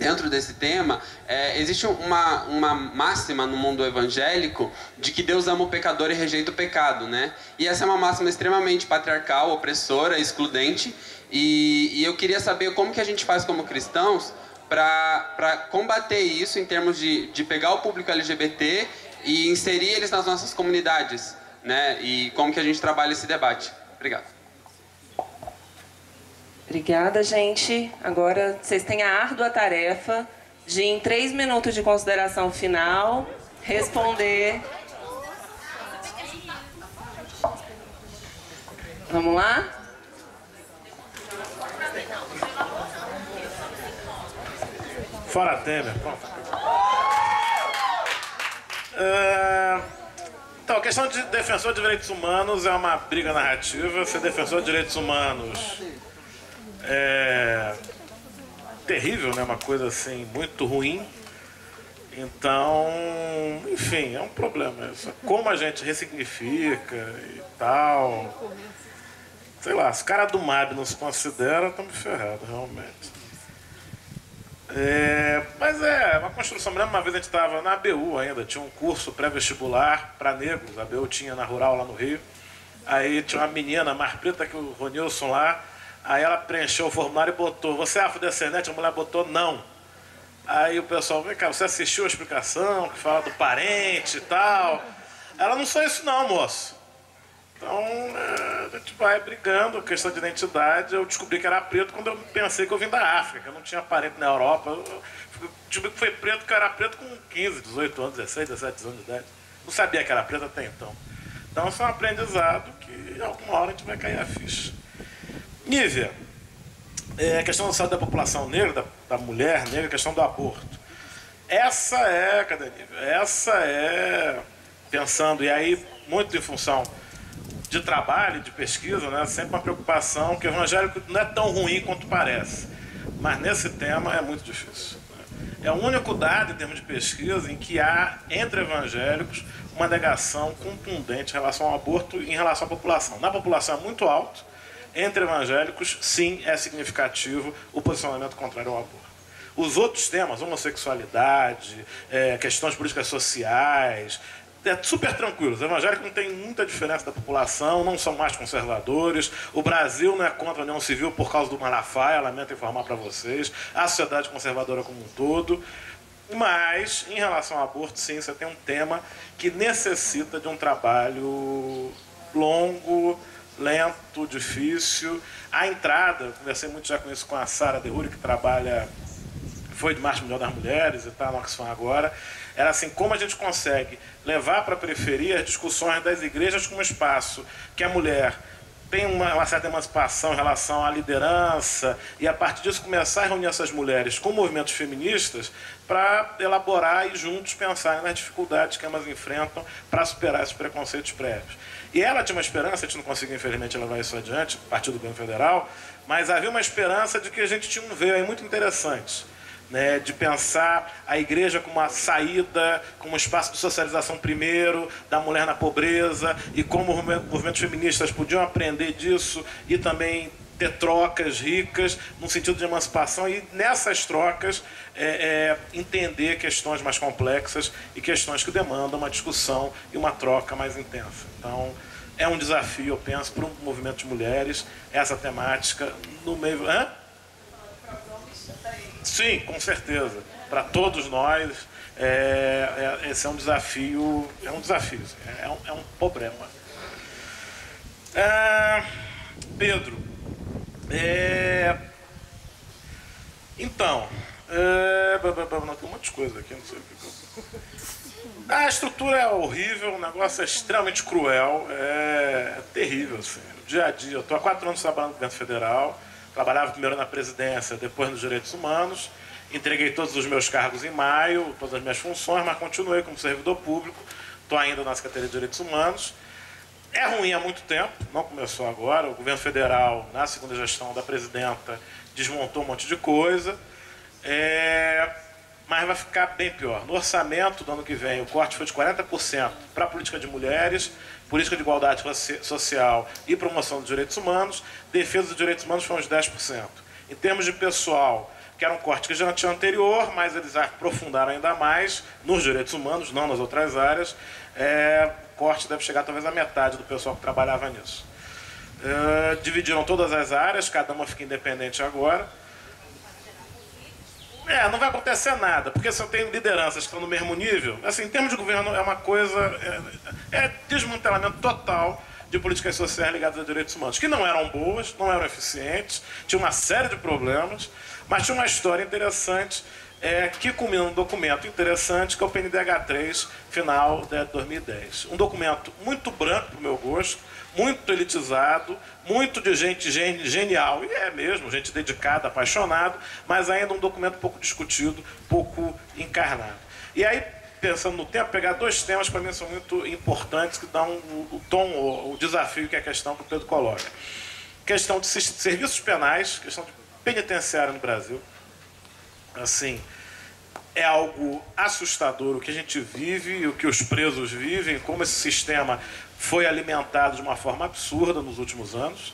dentro desse tema, é, existe uma, uma máxima no mundo evangélico de que Deus ama o pecador e rejeita o pecado, né? E essa é uma máxima extremamente patriarcal, opressora, excludente. E, e eu queria saber como que a gente faz como cristãos para combater isso em termos de, de pegar o público LGBT e inserir eles nas nossas comunidades, né? E como que a gente trabalha esse debate. Obrigado. Obrigada, gente. Agora vocês têm a árdua tarefa de, em três minutos de consideração final, responder. Vamos lá? Fora Temer. Uh, Então, a questão de defensor de direitos humanos é uma briga narrativa. Ser defensor de direitos humanos é terrível, né? Uma coisa assim muito ruim. Então, enfim, é um problema isso. Como a gente ressignifica e tal. Sei lá, se o cara do MAB não se considera, estamos ferrados, realmente. É, mas é uma construção. mesmo uma vez a gente estava na ABU ainda, tinha um curso pré-vestibular para negros. A ABU tinha na Rural lá no Rio. Aí tinha uma menina mais preta que o Ronilson lá. Aí ela preencheu o formulário e botou: Você é afrodescendente? A mulher botou não. Aí o pessoal, vem cá, você assistiu a explicação que fala do parente e tal? Ela não sou isso, não, moço. Então é, a gente vai brigando, questão de identidade. Eu descobri que era preto quando eu pensei que eu vim da África, eu não tinha parente na Europa. Eu descobri que foi preto, que eu era preto com 15, 18 anos, 16, 17 anos de idade. Não sabia que era preto até então. Então isso é um aprendizado que alguma hora a gente vai cair a ficha. Nívia, é, a questão da população negra, da, da mulher negra, a questão do aborto. Essa é, cadê Nívia? Essa é, pensando, e aí, muito em função de trabalho, de pesquisa, né, sempre uma preocupação que o evangélico não é tão ruim quanto parece. Mas nesse tema é muito difícil. Né? É o único dado em termos de pesquisa em que há, entre evangélicos, uma negação contundente em relação ao aborto e em relação à população. Na população é muito alto, entre evangélicos, sim, é significativo o posicionamento contrário ao aborto. Os outros temas, homossexualidade, é, questões políticas sociais, é super tranquilo. Os evangélicos não têm muita diferença da população, não são mais conservadores. O Brasil não é contra a União Civil por causa do Malafaia, lamento informar para vocês. A sociedade conservadora como um todo. Mas, em relação ao aborto, sim, você tem um tema que necessita de um trabalho longo, lento, difícil. A entrada, conversei muito já com isso com a Sara Derruri, que trabalha, foi de Marcha Mundial das Mulheres e está na Oxfam agora. Era assim, como a gente consegue levar para a periferia as discussões das igrejas como espaço que a mulher tem uma, uma, certa emancipação em relação à liderança e a partir disso começar a reunir essas mulheres com movimentos feministas para elaborar e juntos pensar nas dificuldades que elas enfrentam para superar esses preconceitos prévios. E ela tinha uma esperança, a gente não conseguiu infelizmente levar isso adiante, a partir do governo federal, mas havia uma esperança de que a gente tinha um veio aí muito interessante. Né, de pensar a igreja como uma saída, como um espaço de socialização primeiro, da mulher na pobreza, e como os movimentos feministas podiam aprender disso e também ter trocas ricas, no sentido de emancipação, e nessas trocas é, é, entender questões mais complexas e questões que demandam uma discussão e uma troca mais intensa. Então, é um desafio, eu penso, para o movimento de mulheres, essa temática no meio. Hã? Sim, com certeza. Para todos nós, é, é, esse é um desafio, é um desafio, é um, é um problema. É, Pedro, é, então, é, não, tem um monte de coisa aqui, não sei o que. A estrutura é horrível, o negócio é extremamente cruel, é, é terrível, assim. O dia a dia, eu estou há quatro anos trabalhando no governo federal, trabalhava primeiro na presidência, depois nos direitos humanos, entreguei todos os meus cargos em maio, todas as minhas funções, mas continuei como servidor público, estou ainda na Secretaria de Direitos Humanos. É ruim há muito tempo, não começou agora. O governo federal, na segunda gestão da presidenta, desmontou um monte de coisa. É... Mas vai ficar bem pior. No orçamento do ano que vem, o corte foi de 40% para a política de mulheres, política de igualdade social e promoção dos direitos humanos. Defesa dos direitos humanos foi uns 10%. Em termos de pessoal, que era um corte que já tinha anterior, mas eles aprofundaram ainda mais nos direitos humanos, não nas outras áreas. É, corte deve chegar talvez à metade do pessoal que trabalhava nisso. É, dividiram todas as áreas, cada uma fica independente agora. É, não vai acontecer nada, porque se eu tenho lideranças que estão no mesmo nível, assim, em termos de governo é uma coisa, é, é desmantelamento total de políticas sociais ligadas a direitos humanos, que não eram boas, não eram eficientes, tinha uma série de problemas, mas tinha uma história interessante é, que culmina um documento interessante que é o PNDH3 final de 2010. Um documento muito branco para o meu gosto, muito elitizado, muito de gente genial, e é mesmo, gente dedicada, apaixonada, mas ainda um documento pouco discutido, pouco encarnado. E aí, pensando no tempo, pegar dois temas que para mim são muito importantes, que dão o, o tom, o, o, desafio que é a questão que o Pedro coloca. Questão de serviços penais, questão de penitenciária no Brasil. Assim, é algo assustador o que a gente vive, o que os presos vivem, como esse sistema foi alimentado de uma forma absurda nos últimos anos.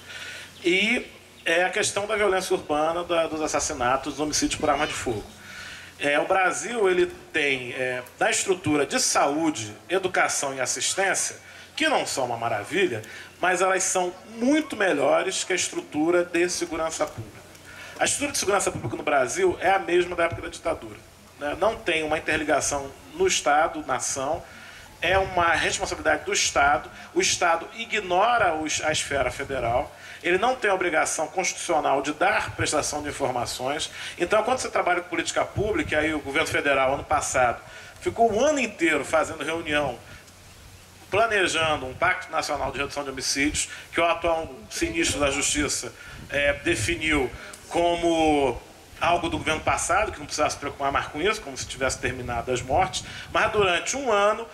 E é a questão da violência urbana, da, dos assassinatos, dos homicídios por arma de fogo. É, o Brasil ele tem é, da estrutura de saúde, educação e assistência, que não são uma maravilha, mas elas são muito melhores que a estrutura de segurança pública. A estrutura de segurança pública no Brasil é a mesma da época da ditadura. Né? Não tem uma interligação no Estado, nação, é uma responsabilidade do Estado. O Estado ignora a esfera federal ele não tem a obrigação constitucional de dar prestação de informações. Então, quando você trabalha com política pública, aí o governo federal, ano passado, ficou um ano inteiro fazendo reunião, planejando um pacto nacional de redução de homicídios, que o atual sinistro da Justiça é, definiu como algo do governo passado, que não precisava se preocupar mais com isso, como se tivesse terminado as mortes, mas durante um ano,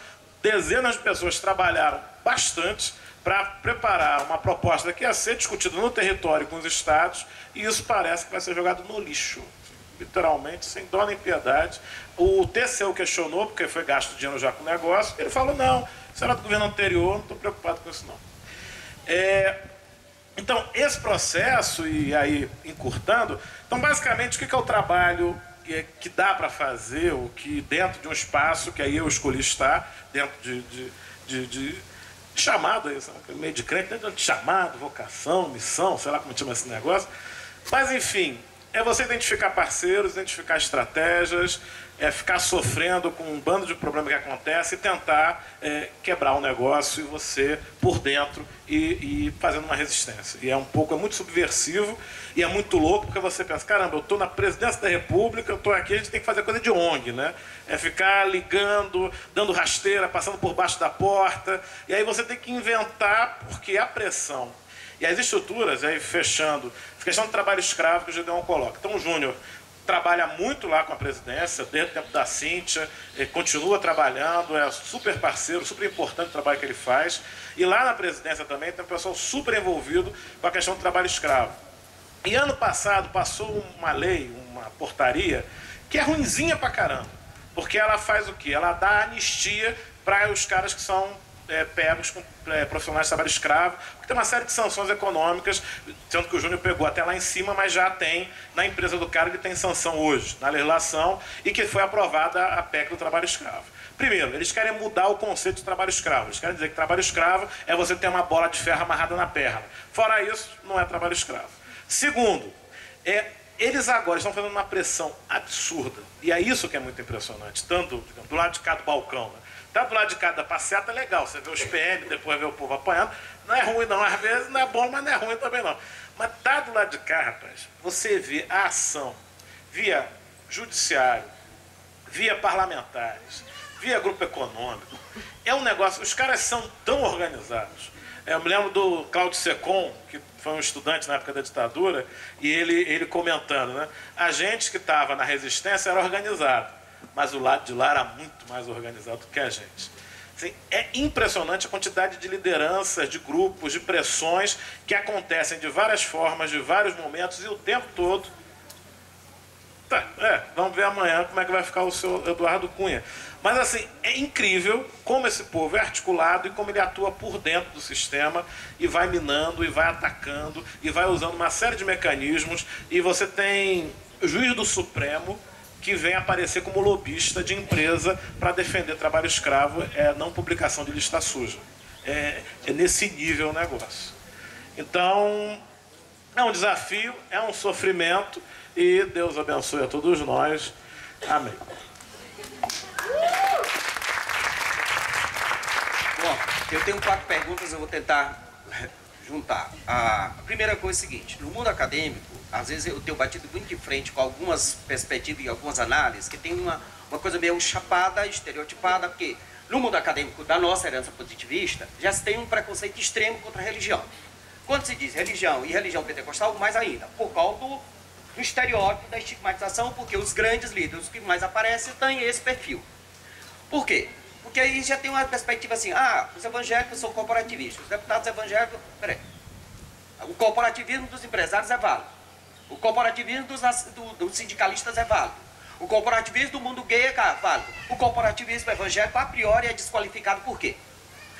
dezenas de pessoas trabalharam bastante para preparar uma proposta que ia ser discutida no território com os estados, e isso parece que vai ser jogado no lixo, literalmente, sem dó nem piedade. O TCU questionou, porque foi gasto dinheiro já com o negócio, ele falou: não, isso era do governo anterior, não estou preocupado com isso não. É, então, esse processo, e aí encurtando, então basicamente o que é o trabalho que, que dá para fazer, o que dentro de um espaço que aí eu escolhi estar, dentro de, de, de, de chamado meio de crente, né? chamado, vocação, missão, sei lá como chama esse negócio. Mas enfim, é você identificar parceiros, identificar estratégias, é ficar sofrendo com um bando de problemas que acontece e tentar é, quebrar o negócio e você por dentro e, e, fazendo uma resistência. E é um pouco, é muito subversivo e é muito louco porque você pensa, caramba, eu estou na presidência da república, eu estou aqui, a gente tem que fazer coisa de ONG, né? É ficar ligando, dando rasteira, passando por baixo da porta, e aí você tem que inventar, porque a pressão e as estruturas, aí fechando, questão do trabalho escravo que o Gideon coloca. Então Júnior trabalha muito lá com a presidência, desde o tempo da Cíntia, continua trabalhando, é super parceiro, super importante o trabalho que ele faz. E lá na presidência também tem um pessoal super envolvido com a questão do trabalho escravo. E ano passado passou uma lei, uma portaria, que é ruinzinha pra caramba. Porque ela faz o quê? Ela dá anistia para os caras que são é, pegos com é, profissionais de trabalho escravo, porque tem uma série de sanções econômicas, tanto que o Júnior pegou até lá em cima, mas já tem na empresa do cara que tem sanção hoje, na legislação, e que foi aprovada a PEC do trabalho escravo. Primeiro, eles querem mudar o conceito de trabalho escravo. Eles querem dizer que trabalho escravo é você ter uma bola de ferro amarrada na perna. Fora isso, não é trabalho escravo. Segundo, é, eles agora estão fazendo uma pressão absurda. E é isso que é muito impressionante, tanto digamos, do lado de cá do balcão. Né? Tá do lado de cada passeata é legal. Você vê os PM, depois vê o povo apanhando. Não é ruim, não. Às vezes não é bom, mas não é ruim também, não. Mas tá do lado de cá, rapaz, você vê a ação via judiciário, via parlamentares, via grupo econômico. É um negócio. Os caras são tão organizados. Eu me lembro do Claudio Secon, que foi um estudante na época da ditadura, e ele, ele comentando, né? A gente que estava na resistência era organizado mas o lado de lá era muito mais organizado que a gente. Assim, é impressionante a quantidade de lideranças, de grupos, de pressões que acontecem de várias formas, de vários momentos e o tempo todo. Tá, é, vamos ver amanhã como é que vai ficar o seu Eduardo Cunha. Mas assim, é incrível como esse povo é articulado e como ele atua por dentro do sistema e vai minando e vai atacando e vai usando uma série de mecanismos. E você tem juiz do Supremo que vem aparecer como lobista de empresa para defender trabalho escravo, é não publicação de lista suja. É, é nesse nível o negócio. Então, é um desafio, é um sofrimento e Deus abençoe a todos nós. Amém. Bom, eu tenho quatro perguntas, eu vou tentar juntar. A primeira coisa é a seguinte: no mundo acadêmico, às vezes eu tenho batido muito de frente com algumas perspectivas e algumas análises que tem uma, uma coisa meio chapada, estereotipada, porque no mundo acadêmico da nossa herança positivista já se tem um preconceito extremo contra a religião. Quando se diz religião e religião pentecostal, mais ainda, por causa do, do estereótipo da estigmatização, porque os grandes líderes que mais aparecem têm esse perfil. Por quê? Porque aí já tem uma perspectiva assim, ah, os evangélicos são corporativistas, os deputados evangélicos. Peraí. O corporativismo dos empresários é válido. O corporativismo dos, do, dos sindicalistas é válido. O corporativismo do mundo gay é válido. O corporativismo evangélico, a priori, é desqualificado por quê?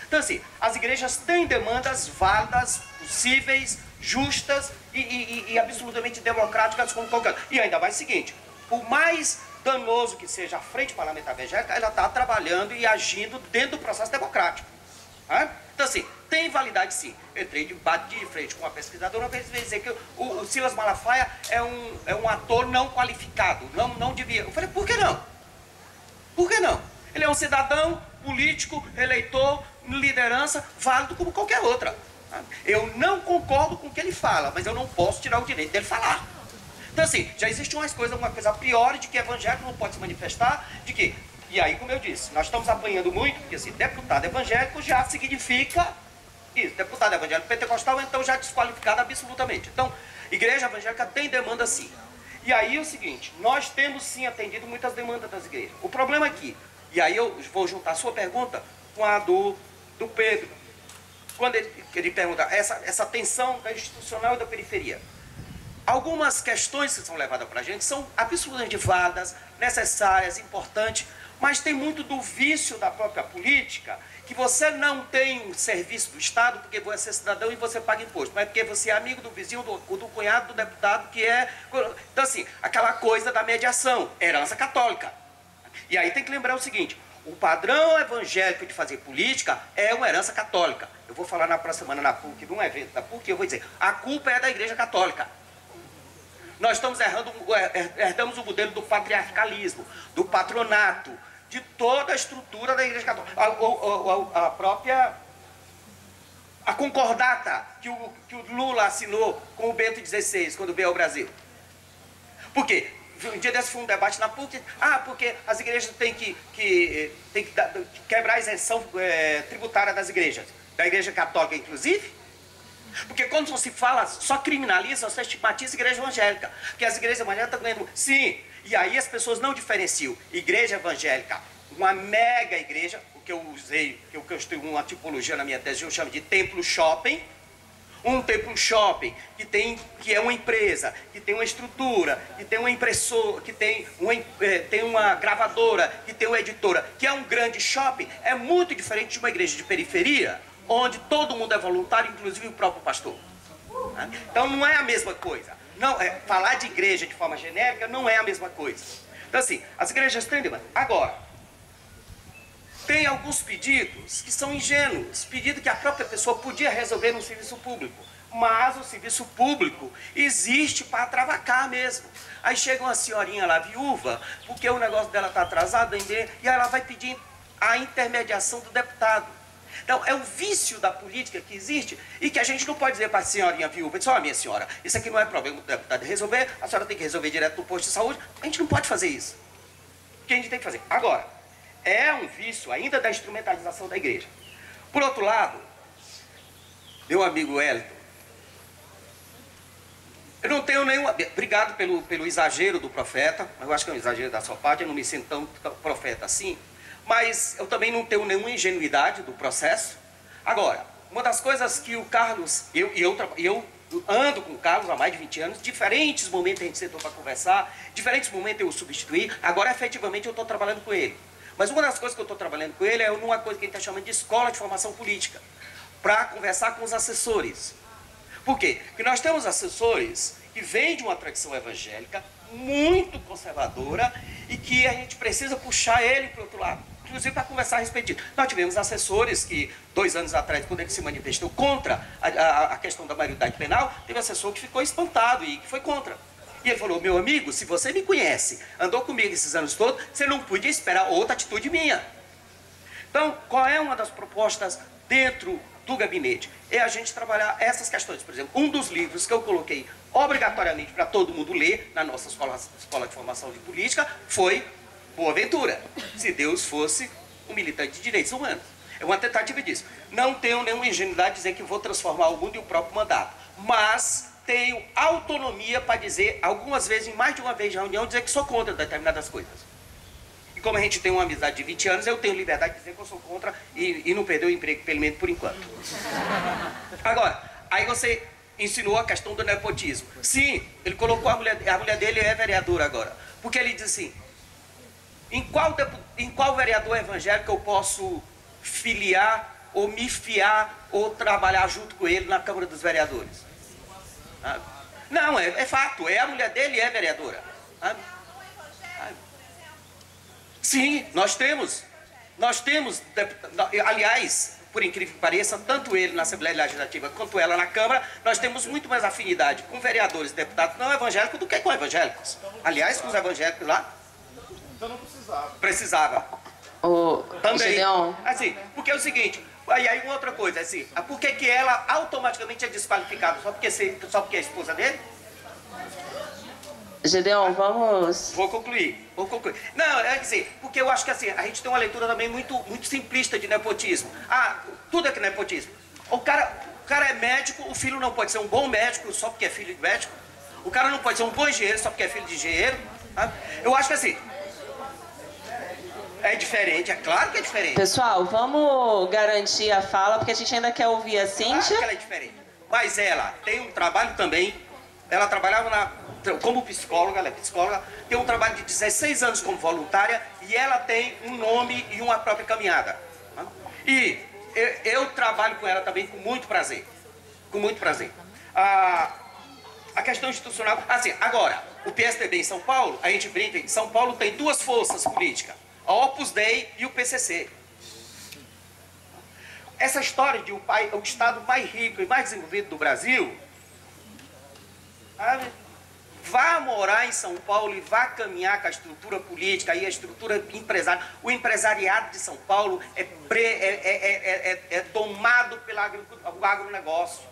Então, assim, as igrejas têm demandas válidas, possíveis, justas e, e, e absolutamente democráticas como qualquer. E ainda mais o seguinte: por mais danoso que seja a frente parlamentar evangélica, ela está trabalhando e agindo dentro do processo democrático. Né? Então, assim, tem validade sim. Eu entrei de bate de frente com uma pesquisadora, uma vez dizer que o, o, Silas Malafaia é um, é um ator não qualificado, não, não devia. Eu falei, por que não? Por que não? Ele é um cidadão político, eleitor, liderança, válido como qualquer outra. Eu não concordo com o que ele fala, mas eu não posso tirar o direito dele falar. Então, assim, já existe umas coisas, uma coisa a de que evangélico não pode se manifestar, de que. E aí, como eu disse, nós estamos apanhando muito, porque assim, deputado evangélico já significa isso, deputado evangélico pentecostal, então já desqualificado absolutamente. Então, igreja evangélica tem demanda sim. E aí é o seguinte, nós temos sim atendido muitas demandas das igrejas. O problema aqui, e aí eu vou juntar a sua pergunta com a do, do Pedro, quando ele, ele pergunta essa, essa tensão da institucional e da periferia. Algumas questões que são levadas para a gente são absolutamente válidas, necessárias, importantes, mas tem muito do vício da própria política, que você não tem um serviço do Estado porque você é cidadão e você paga imposto, mas porque você é amigo do vizinho, do, do cunhado, do deputado, que é. Então, assim, aquela coisa da mediação, herança católica. E aí tem que lembrar o seguinte: o padrão evangélico de fazer política é uma herança católica. Eu vou falar na próxima semana na PUC, num evento da PUC, eu vou dizer: a culpa é da Igreja Católica. Nós estamos errando, herdamos o modelo do patriarcalismo, do patronato, de toda a estrutura da Igreja Católica. A, a, a, a própria a concordata que o, que o Lula assinou com o Bento XVI quando veio ao Brasil. Por quê? Um dia desse foi um debate na PUC. Ah, porque as igrejas têm que, que, têm que, quebrar a isenção é, tributária das igrejas. Da igreja católica, inclusive. Porque quando se fala, só criminaliza, só estigmatiza a igreja evangélica. Porque as igrejas evangélicas estão ganhando. Sim, e aí as pessoas não diferenciam igreja evangélica, uma mega igreja, o que eu usei, eu, que eu tenho uma tipologia na minha tese, eu chamo de templo shopping um templo shopping que tem que é uma empresa, que tem uma estrutura, que tem uma impressora, que tem uma, é, tem uma gravadora, que tem uma editora, que é um grande shopping, é muito diferente de uma igreja de periferia, onde todo mundo é voluntário, inclusive o próprio pastor. Né? Então não é a mesma coisa. Não, é, falar de igreja de forma genérica não é a mesma coisa. Então assim, as igrejas têm. Agora, tem alguns pedidos que são ingênuos, pedido que a própria pessoa podia resolver no serviço público. Mas o serviço público existe para travacar mesmo. Aí chega uma senhorinha lá, viúva, porque o negócio dela está atrasado, e ela vai pedir a intermediação do deputado. Então, é um vício da política que existe e que a gente não pode dizer para a senhorinha viúva, só minha senhora, isso aqui não é problema do deputado resolver, a senhora tem que resolver direto no posto de saúde. A gente não pode fazer isso. O que a gente tem que fazer? Agora, é um vício ainda da instrumentalização da igreja. Por outro lado, meu amigo Wellington, eu não tenho nenhum. Obrigado pelo, pelo exagero do profeta, mas eu acho que é um exagero da sua parte, eu não me sinto tão profeta assim. Mas eu também não tenho nenhuma ingenuidade do processo. Agora, uma das coisas que o Carlos, eu, eu, eu ando com o Carlos há mais de 20 anos, diferentes momentos a gente sentou para conversar, diferentes momentos eu o substituí, agora efetivamente eu estou trabalhando com ele. Mas uma das coisas que eu estou trabalhando com ele é uma coisa que ele está chamando de escola de formação política, para conversar com os assessores. Por quê? Porque nós temos assessores que vêm de uma tradição evangélica muito conservadora e que a gente precisa puxar ele para o outro lado, inclusive para conversar a respeito disso. Nós tivemos assessores que, dois anos atrás, quando ele se manifestou contra a, a, a questão da maioridade penal, teve assessor que ficou espantado e que foi contra. E ele falou: Meu amigo, se você me conhece, andou comigo esses anos todos, você não podia esperar outra atitude minha. Então, qual é uma das propostas dentro do gabinete? É a gente trabalhar essas questões. Por exemplo, um dos livros que eu coloquei obrigatoriamente para todo mundo ler na nossa escola, escola de formação de política foi Boa Ventura. Se Deus fosse um militante de direitos humanos. É uma tentativa disso. Não tenho nenhuma ingenuidade de dizer que vou transformar o mundo e o próprio mandato. Mas tenho autonomia para dizer, algumas vezes, mais de uma vez na reunião, dizer que sou contra determinadas coisas. como a gente tem uma amizade de 20 anos, eu tenho liberdade de dizer que eu sou contra e, e não perder o emprego, pelo menos por enquanto. Agora, aí você insinuou a questão do nepotismo. Sim, ele colocou a mulher, a mulher dele é vereadora agora. Porque ele diz assim, em qual, em qual vereador evangélico eu posso filiar ou me fiar ou trabalhar junto com ele na Câmara dos Vereadores? Ah, não, é, é, fato, é a mulher dele é vereadora. Ah, ah, sim, nós temos. Nós temos, aliás, por incrível que pareça, tanto ele na Assembleia Legislativa quanto ela na Câmara, nós temos muito mais afinidade com vereadores e deputados não evangélicos do que com evangélicos. Aliás, com os evangélicos lá. Então não precisava. Precisava. O Também. Gideon. Assim, porque é o seguinte, aí, aí uma outra coisa, assim, por que, que ela automaticamente é desqualificada? Só porque, só porque é esposa dele? Gedeon, vamos. Vou concluir, vou concluir. Não, é dizer, porque eu acho que assim, a gente tem uma leitura também muito, muito simplista de nepotismo. Ah, tudo é que nepotismo. O cara, o cara é médico, o filho não pode ser um bom médico só porque é filho de médico. O cara não pode ser um bom engenheiro só porque é filho de engenheiro. Tá? Eu acho que assim. É diferente, é claro que é diferente. Pessoal, vamos garantir a fala, porque a gente ainda quer ouvir a Cíntia. Claro que ela é diferente. Mas ela tem um trabalho também. Ela trabalhava na, como psicóloga, ela é psicóloga, tem um trabalho de 16 anos como voluntária e ela tem um nome e uma própria caminhada. E eu, eu trabalho com ela também com muito prazer. Com muito prazer. A, a questão institucional. Assim, agora, o PSDB em São Paulo, a gente brinca, em São Paulo tem duas forças políticas: a Opus Dei e o PCC. Essa história de o, pai, o estado mais rico e mais desenvolvido do Brasil. Sabe? vá morar em São Paulo e vá caminhar com a estrutura política e a estrutura empresária. O empresariado de São Paulo é, pre, é, é, é, é pelo agronegócio.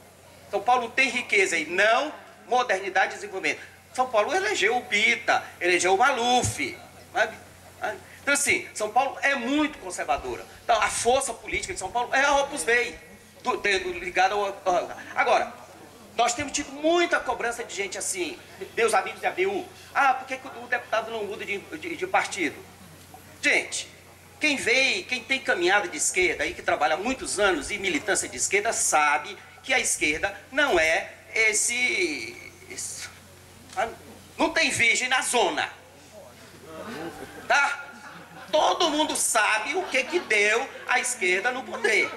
São Paulo tem riqueza e não modernidade e desenvolvimento. São Paulo elegeu o Pita, elegeu o Maluf. Então, assim, São Paulo é muito conservadora. Então, a força política de São Paulo é a Opus Dei, ligada ao. Agora, nós temos tido muita cobrança de gente assim, meus amigos da ABU. Ah, por que, o deputado não muda de, de, de partido? Gente, quem veio, quem tem caminhada de esquerda aí, que trabalha há muitos anos em militância de esquerda, sabe que a esquerda não é esse. esse ah, não tem virgem na zona. Tá? Todo mundo sabe o que, que deu a esquerda no poder.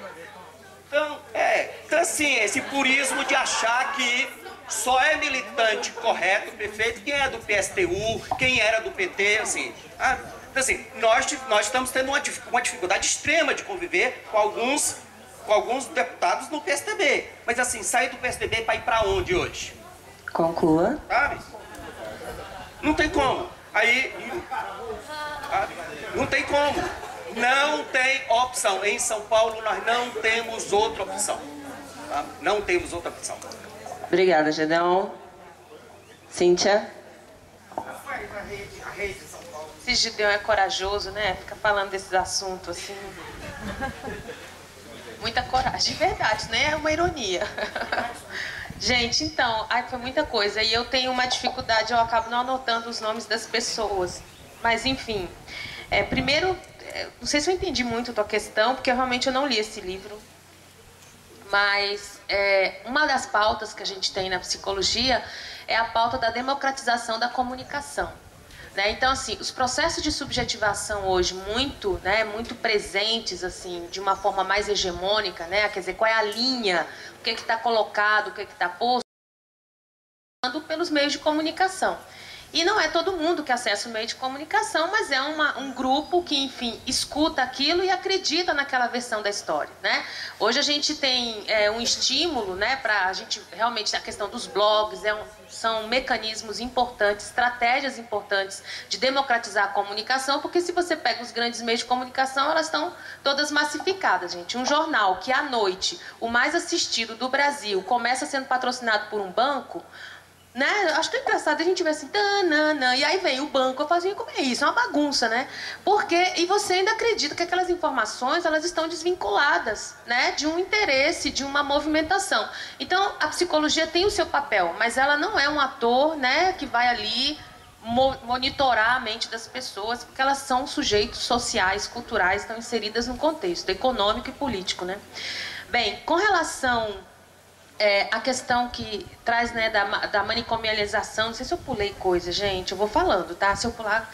Então, é, então assim, esse purismo de achar que só é militante correto, perfeito, quem é do PSTU, quem era do PT, assim. Ah, então, assim, nós, nós estamos tendo uma, uma dificuldade extrema de conviver com alguns, com alguns deputados no PSDB. Mas assim, sair do PSDB para ir para onde hoje? Conclua. Sabe? Não tem como. Aí. Não tem como. Não tem opção. Em São Paulo nós não temos outra opção. Tá? Não temos outra opção. Obrigada, Gedeon. Cíntia? Esse Gideon é corajoso, né? Fica falando desses assuntos assim. Muita coragem, de verdade, né? É uma ironia. Gente, então, ai, foi muita coisa. E eu tenho uma dificuldade, eu acabo não anotando os nomes das pessoas. Mas, enfim. É, primeiro, é, não sei se eu entendi muito a tua questão, porque realmente eu não li esse livro. Mas é, uma das pautas que a gente tem na psicologia é a pauta da democratização da comunicação. Né? Então, assim, os processos de subjetivação hoje muito, né, muito presentes, assim, de uma forma mais hegemônica, né? quer dizer, qual é a linha, o que é está colocado, o que é está posto, pelos meios de comunicação. E não é todo mundo que acessa o meio de comunicação, mas é uma, um grupo que, enfim, escuta aquilo e acredita naquela versão da história, né? Hoje a gente tem é, um estímulo, né, para a gente realmente a questão dos blogs é um, são mecanismos importantes, estratégias importantes de democratizar a comunicação, porque se você pega os grandes meios de comunicação, elas estão todas massificadas, gente. Um jornal que à noite, o mais assistido do Brasil, começa sendo patrocinado por um banco, né? Acho que é engraçado a gente ver assim, tanana, e aí vem o banco, eu fazia como é isso? É uma bagunça, né? Porque, e você ainda acredita que aquelas informações, elas estão desvinculadas, né? De um interesse, de uma movimentação. Então, a psicologia tem o seu papel, mas ela não é um ator, né? Que vai ali mo monitorar a mente das pessoas, porque elas são sujeitos sociais, culturais, estão inseridas no contexto econômico e político, né? Bem, com relação é, a questão que traz né, da, da manicomialização, não sei se eu pulei coisa, gente, eu vou falando, tá? Se eu pular.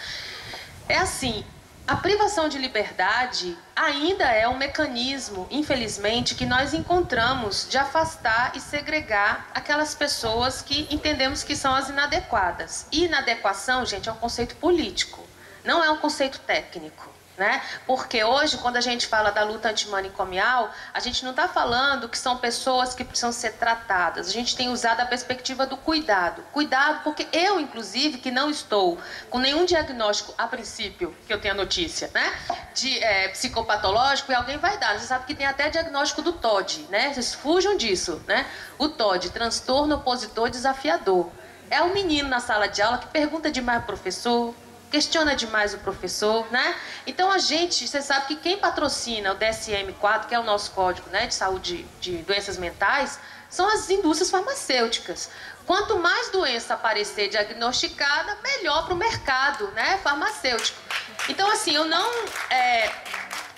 É assim, a privação de liberdade ainda é um mecanismo, infelizmente, que nós encontramos de afastar e segregar aquelas pessoas que entendemos que são as inadequadas. E inadequação, gente, é um conceito político, não é um conceito técnico. Né? Porque hoje, quando a gente fala da luta antimanicomial, a gente não está falando que são pessoas que precisam ser tratadas. A gente tem usado a perspectiva do cuidado. Cuidado, porque eu, inclusive, que não estou com nenhum diagnóstico, a princípio, que eu tenha notícia, né? De é, psicopatológico, e alguém vai dar. Você sabe que tem até diagnóstico do TOD, né? Vocês fujam disso, né? O TOD, transtorno opositor desafiador. É o menino na sala de aula que pergunta demais professor, questiona demais o professor, né? Então a gente, você sabe que quem patrocina o DSM-4, que é o nosso código né, de saúde de doenças mentais, são as indústrias farmacêuticas. Quanto mais doença aparecer diagnosticada, melhor para o mercado né, farmacêutico. Então, assim, eu não. É,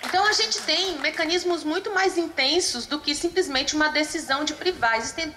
então a gente tem mecanismos muito mais intensos do que simplesmente uma decisão de privar. Existem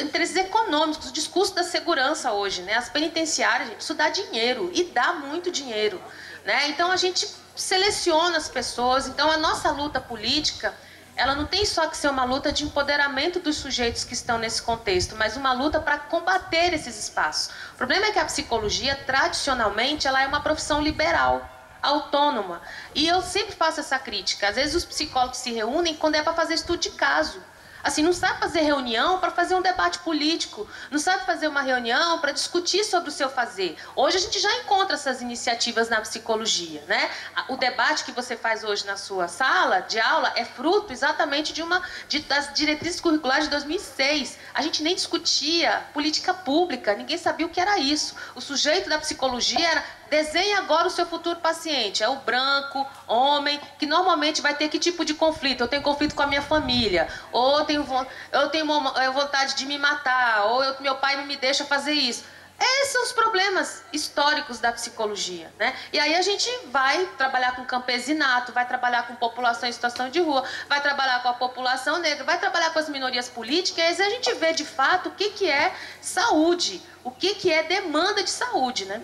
interesses econômicos, o discurso da segurança hoje, né? As penitenciárias, gente, isso dá dinheiro e dá muito dinheiro, né? Então a gente seleciona as pessoas. Então a nossa luta política, ela não tem só que ser uma luta de empoderamento dos sujeitos que estão nesse contexto, mas uma luta para combater esses espaços. O problema é que a psicologia, tradicionalmente, ela é uma profissão liberal autônoma. E eu sempre faço essa crítica. Às vezes os psicólogos se reúnem quando é para fazer estudo de caso. Assim, não sabe fazer reunião para fazer um debate político, não sabe fazer uma reunião para discutir sobre o seu fazer. Hoje a gente já encontra essas iniciativas na psicologia, né? O debate que você faz hoje na sua sala de aula é fruto exatamente de uma de, das diretrizes curriculares de 2006. A gente nem discutia política pública, ninguém sabia o que era isso. O sujeito da psicologia era Desenhe agora o seu futuro paciente. É o branco, homem, que normalmente vai ter que tipo de conflito? Eu tenho conflito com a minha família, ou eu tenho, eu tenho vontade de me matar, ou eu, meu pai não me deixa fazer isso. Esses são os problemas históricos da psicologia, né? E aí a gente vai trabalhar com campesinato, vai trabalhar com população em situação de rua, vai trabalhar com a população negra, vai trabalhar com as minorias políticas, e a gente vê de fato o que, que é saúde, o que, que é demanda de saúde, né?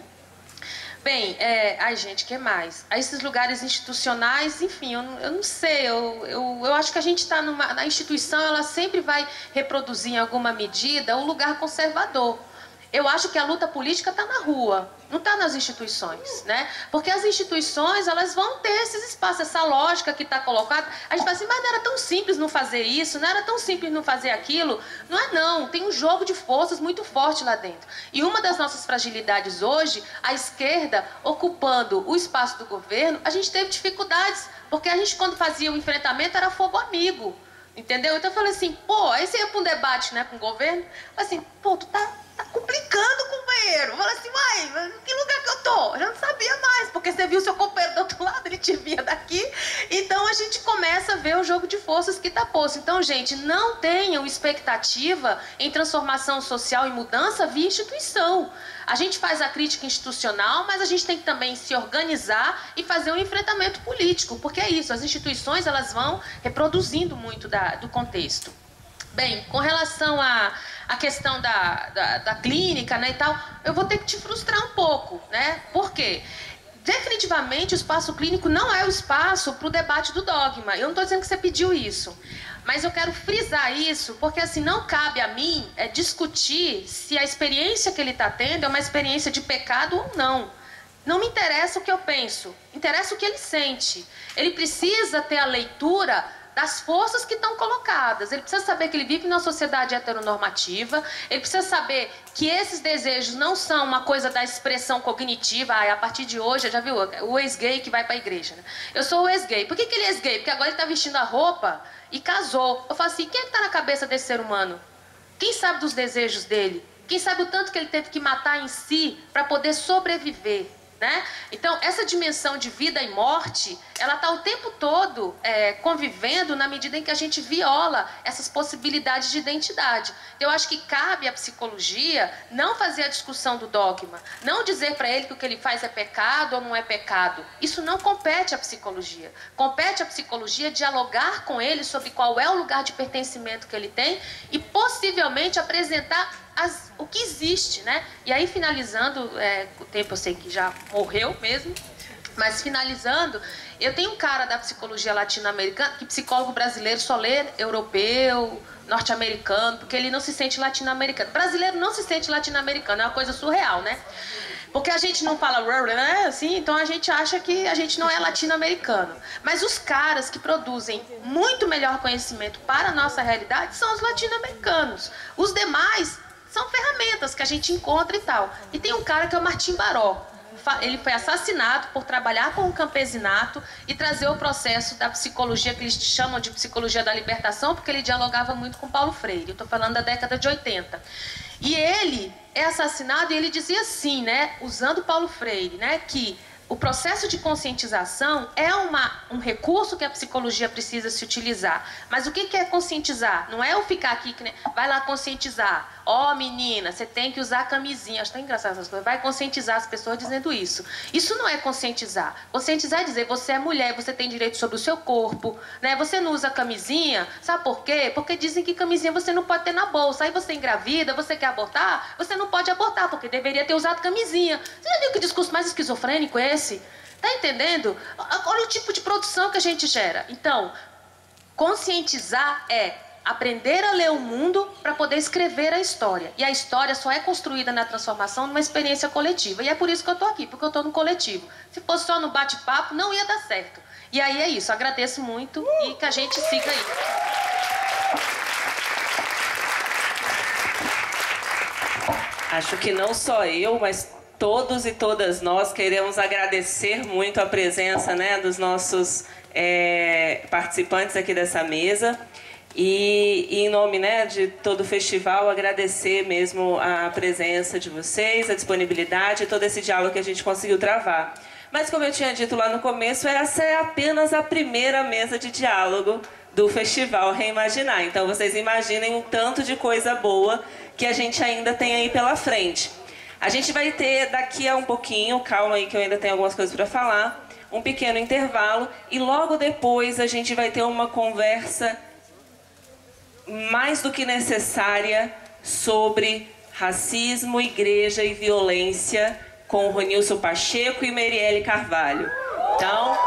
Bem, é, ai gente, que mais? Esses lugares institucionais, enfim, eu, eu não sei, eu, eu, eu acho que a gente está numa. A instituição, ela sempre vai reproduzir em alguma medida o lugar conservador. Eu acho que a luta política está na rua, não está nas instituições, né? Porque as instituições, elas vão ter esses espaços, essa lógica que está colocada. A gente fala assim, mas não era tão simples não fazer isso, não era tão simples não fazer aquilo. Não é não, tem um jogo de forças muito forte lá dentro. E uma das nossas fragilidades hoje, a esquerda ocupando o espaço do governo, a gente teve dificuldades, porque a gente quando fazia o enfrentamento era fogo amigo. Entendeu? Então eu falei assim, pô, aí você ia para um debate né, com o governo, assim, pô, tu tá Tá complicando, companheiro. Fala assim, uai, que lugar que eu tô? Eu não sabia mais, porque você viu seu companheiro do outro lado, ele te via daqui. Então a gente começa a ver o jogo de forças que tá posto. Então, gente, não tenham expectativa em transformação social e mudança via instituição. A gente faz a crítica institucional, mas a gente tem que também se organizar e fazer um enfrentamento político, porque é isso, as instituições elas vão reproduzindo muito da, do contexto. Bem, com relação a a questão da, da, da, clínica né, e tal, eu vou ter que te frustrar um pouco, né? Por quê? Definitivamente o espaço clínico não é o espaço para o debate do dogma. Eu não estou dizendo que você pediu isso. Mas eu quero frisar isso, porque assim, não cabe a mim é, discutir se a experiência que ele está tendo é uma experiência de pecado ou não. Não me interessa o que eu penso, interessa o que ele sente. Ele precisa ter a leitura das forças que estão colocadas. Ele precisa saber que ele vive numa sociedade heteronormativa, ele precisa saber que esses desejos não são uma coisa da expressão cognitiva, ah, a partir de hoje, já viu, o ex-gay que vai para a igreja. Né? Eu sou o ex-gay. Por que, que ele é ex-gay? Porque agora ele está vestindo a roupa e casou. Eu falo assim, quem é que está na cabeça desse ser humano? Quem sabe dos desejos dele? Quem sabe o tanto que ele teve que matar em si para poder sobreviver? Né? Então, essa dimensão de vida e morte, ela está o tempo todo é, convivendo na medida em que a gente viola essas possibilidades de identidade. Eu acho que cabe à psicologia não fazer a discussão do dogma, não dizer para ele que o que ele faz é pecado ou não é pecado. Isso não compete à psicologia. Compete à psicologia dialogar com ele sobre qual é o lugar de pertencimento que ele tem e possivelmente apresentar as, o que existe, né? E aí, finalizando, é, o tempo eu sei que já morreu mesmo, mas finalizando, eu tenho um cara da psicologia latino-americana, que psicólogo brasileiro só lê europeu, norte-americano, porque ele não se sente latino-americano. Brasileiro não se sente latino-americano, é uma coisa surreal, né? Porque a gente não fala né, assim, então a gente acha que a gente não é latino-americano. Mas os caras que produzem muito melhor conhecimento para a nossa realidade são os latino-americanos. Os demais são ferramentas que a gente encontra e tal. E tem um cara que é o Martim Baró. Ele foi assassinado por trabalhar com o campesinato e trazer o processo da psicologia, que eles chamam de psicologia da libertação, porque ele dialogava muito com Paulo Freire. Eu estou falando da década de 80. E ele é assassinado e ele dizia assim, né, usando Paulo Freire, né, que o processo de conscientização é uma, um recurso que a psicologia precisa se utilizar. Mas o que, é conscientizar? Não é eu ficar aqui que vai lá conscientizar. Ó, oh, menina, você tem que usar camisinha. Acho tão engraçado essas coisas. Vai conscientizar as pessoas dizendo isso. Isso não é conscientizar. Conscientizar é dizer você é mulher, você tem direito sobre o seu corpo, né? Você não usa camisinha. Sabe por quê? Porque dizem que camisinha você não pode ter na bolsa. Aí você engravida, você quer abortar, você não pode abortar porque deveria ter usado camisinha. Você já viu que discurso mais esquizofrênico é esse? Tá entendendo? Olha o tipo de produção que a gente gera. Então, conscientizar é aprender a ler o mundo para poder escrever a história. E a história só é construída na transformação numa experiência coletiva. E é por isso que eu estou aqui, porque eu estou no coletivo. Se fosse só no bate-papo, não ia dar certo. E aí é isso. Agradeço muito e que a gente siga aí. Acho que não só eu, mas todos e todas nós queremos agradecer muito a presença né, dos nossos é, participantes aqui dessa mesa. E, e, em nome né, de todo o festival, agradecer mesmo a presença de vocês, a disponibilidade e todo esse diálogo que a gente conseguiu travar. Mas, como eu tinha dito lá no começo, essa é apenas a primeira mesa de diálogo do festival Reimaginar. Então, vocês imaginem o tanto de coisa boa que a gente ainda tem aí pela frente. A gente vai ter daqui a um pouquinho, calma aí que eu ainda tenho algumas coisas para falar, um pequeno intervalo e logo depois a gente vai ter uma conversa mais do que necessária sobre racismo, igreja e violência com o Ronilson Pacheco e Merielle Carvalho. Então,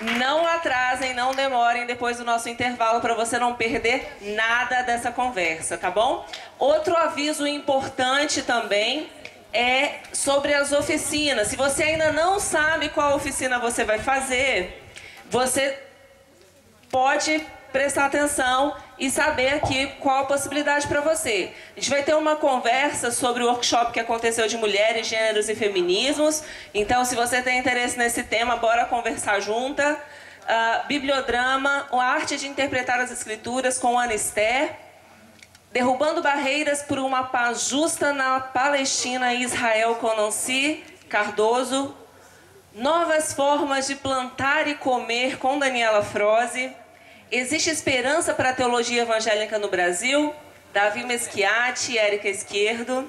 não atrasem, não demorem depois do nosso intervalo para você não perder nada dessa conversa, tá bom? Outro aviso importante também é sobre as oficinas. Se você ainda não sabe qual oficina você vai fazer, você pode prestar atenção e saber aqui qual a possibilidade para você. A gente vai ter uma conversa sobre o workshop que aconteceu de mulheres, gêneros e feminismos. Então, se você tem interesse nesse tema, bora conversar junta. Uh, bibliodrama, a arte de interpretar as escrituras com Ana Esther. Derrubando barreiras por uma paz justa na Palestina e Israel com Nancy Cardoso. Novas formas de plantar e comer com Daniela Froze. Existe esperança para a teologia evangélica no Brasil? Davi Meschiati, Érica Esquerdo.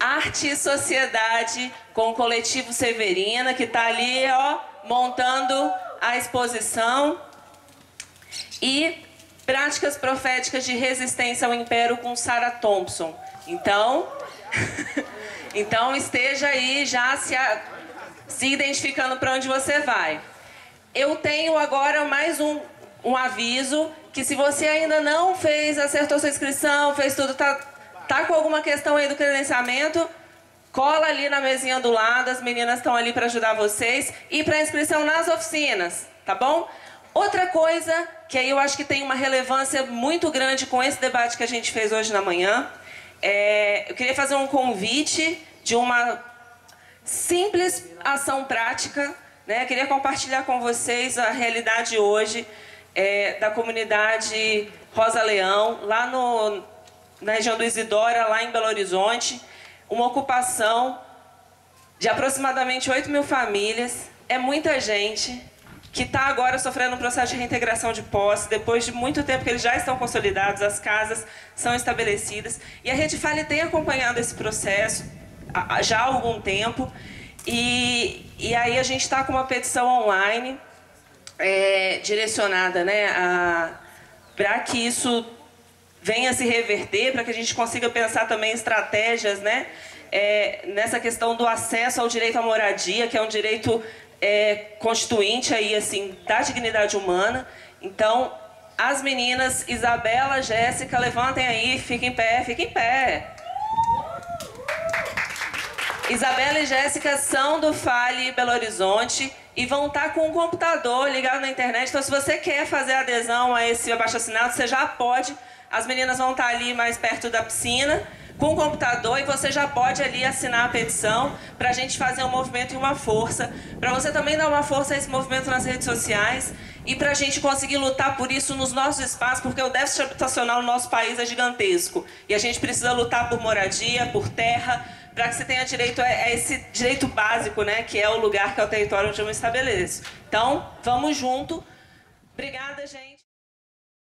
Arte e Sociedade com o coletivo Severina, que está ali, ó, montando a exposição. E Práticas Proféticas de Resistência ao Império com Sarah Thompson. Então, então esteja aí já se, se identificando para onde você vai. Eu tenho agora mais um um aviso que se você ainda não fez, acertou sua inscrição, fez tudo, tá, tá com alguma questão aí do credenciamento, cola ali na mesinha do lado, as meninas estão ali para ajudar vocês e para inscrição nas oficinas, tá bom? Outra coisa que aí eu acho que tem uma relevância muito grande com esse debate que a gente fez hoje na manhã, é, eu queria fazer um convite de uma simples ação prática, né? Eu queria compartilhar com vocês a realidade hoje é, da comunidade Rosa Leão, lá no, na região do Isidora, lá em Belo Horizonte, uma ocupação de aproximadamente 8 mil famílias. É muita gente que está agora sofrendo um processo de reintegração de posse, depois de muito tempo que eles já estão consolidados, as casas são estabelecidas. E a Rede Fale tem acompanhado esse processo já há algum tempo. E, e aí a gente está com uma petição online é, direcionada né, para que isso venha se reverter, para que a gente consiga pensar também estratégias né, é, nessa questão do acesso ao direito à moradia, que é um direito é, constituinte aí, assim, da dignidade humana. Então, as meninas, Isabela, Jéssica, levantem aí, fiquem em pé, fiquem em pé. Isabela e Jéssica são do Fale Belo Horizonte e vão estar com um computador ligado na internet. Então, se você quer fazer adesão a esse abaixo assinado, você já pode. As meninas vão estar ali mais perto da piscina com o computador e você já pode ali assinar a petição para a gente fazer um movimento e uma força. Para você também dar uma força a esse movimento nas redes sociais e para a gente conseguir lutar por isso nos nossos espaços, porque o déficit habitacional no nosso país é gigantesco. E a gente precisa lutar por moradia, por terra, para que você tenha direito a, esse direito básico, né, que é o lugar que é o território onde eu me estabeleço. Então, vamos junto. Obrigada, gente.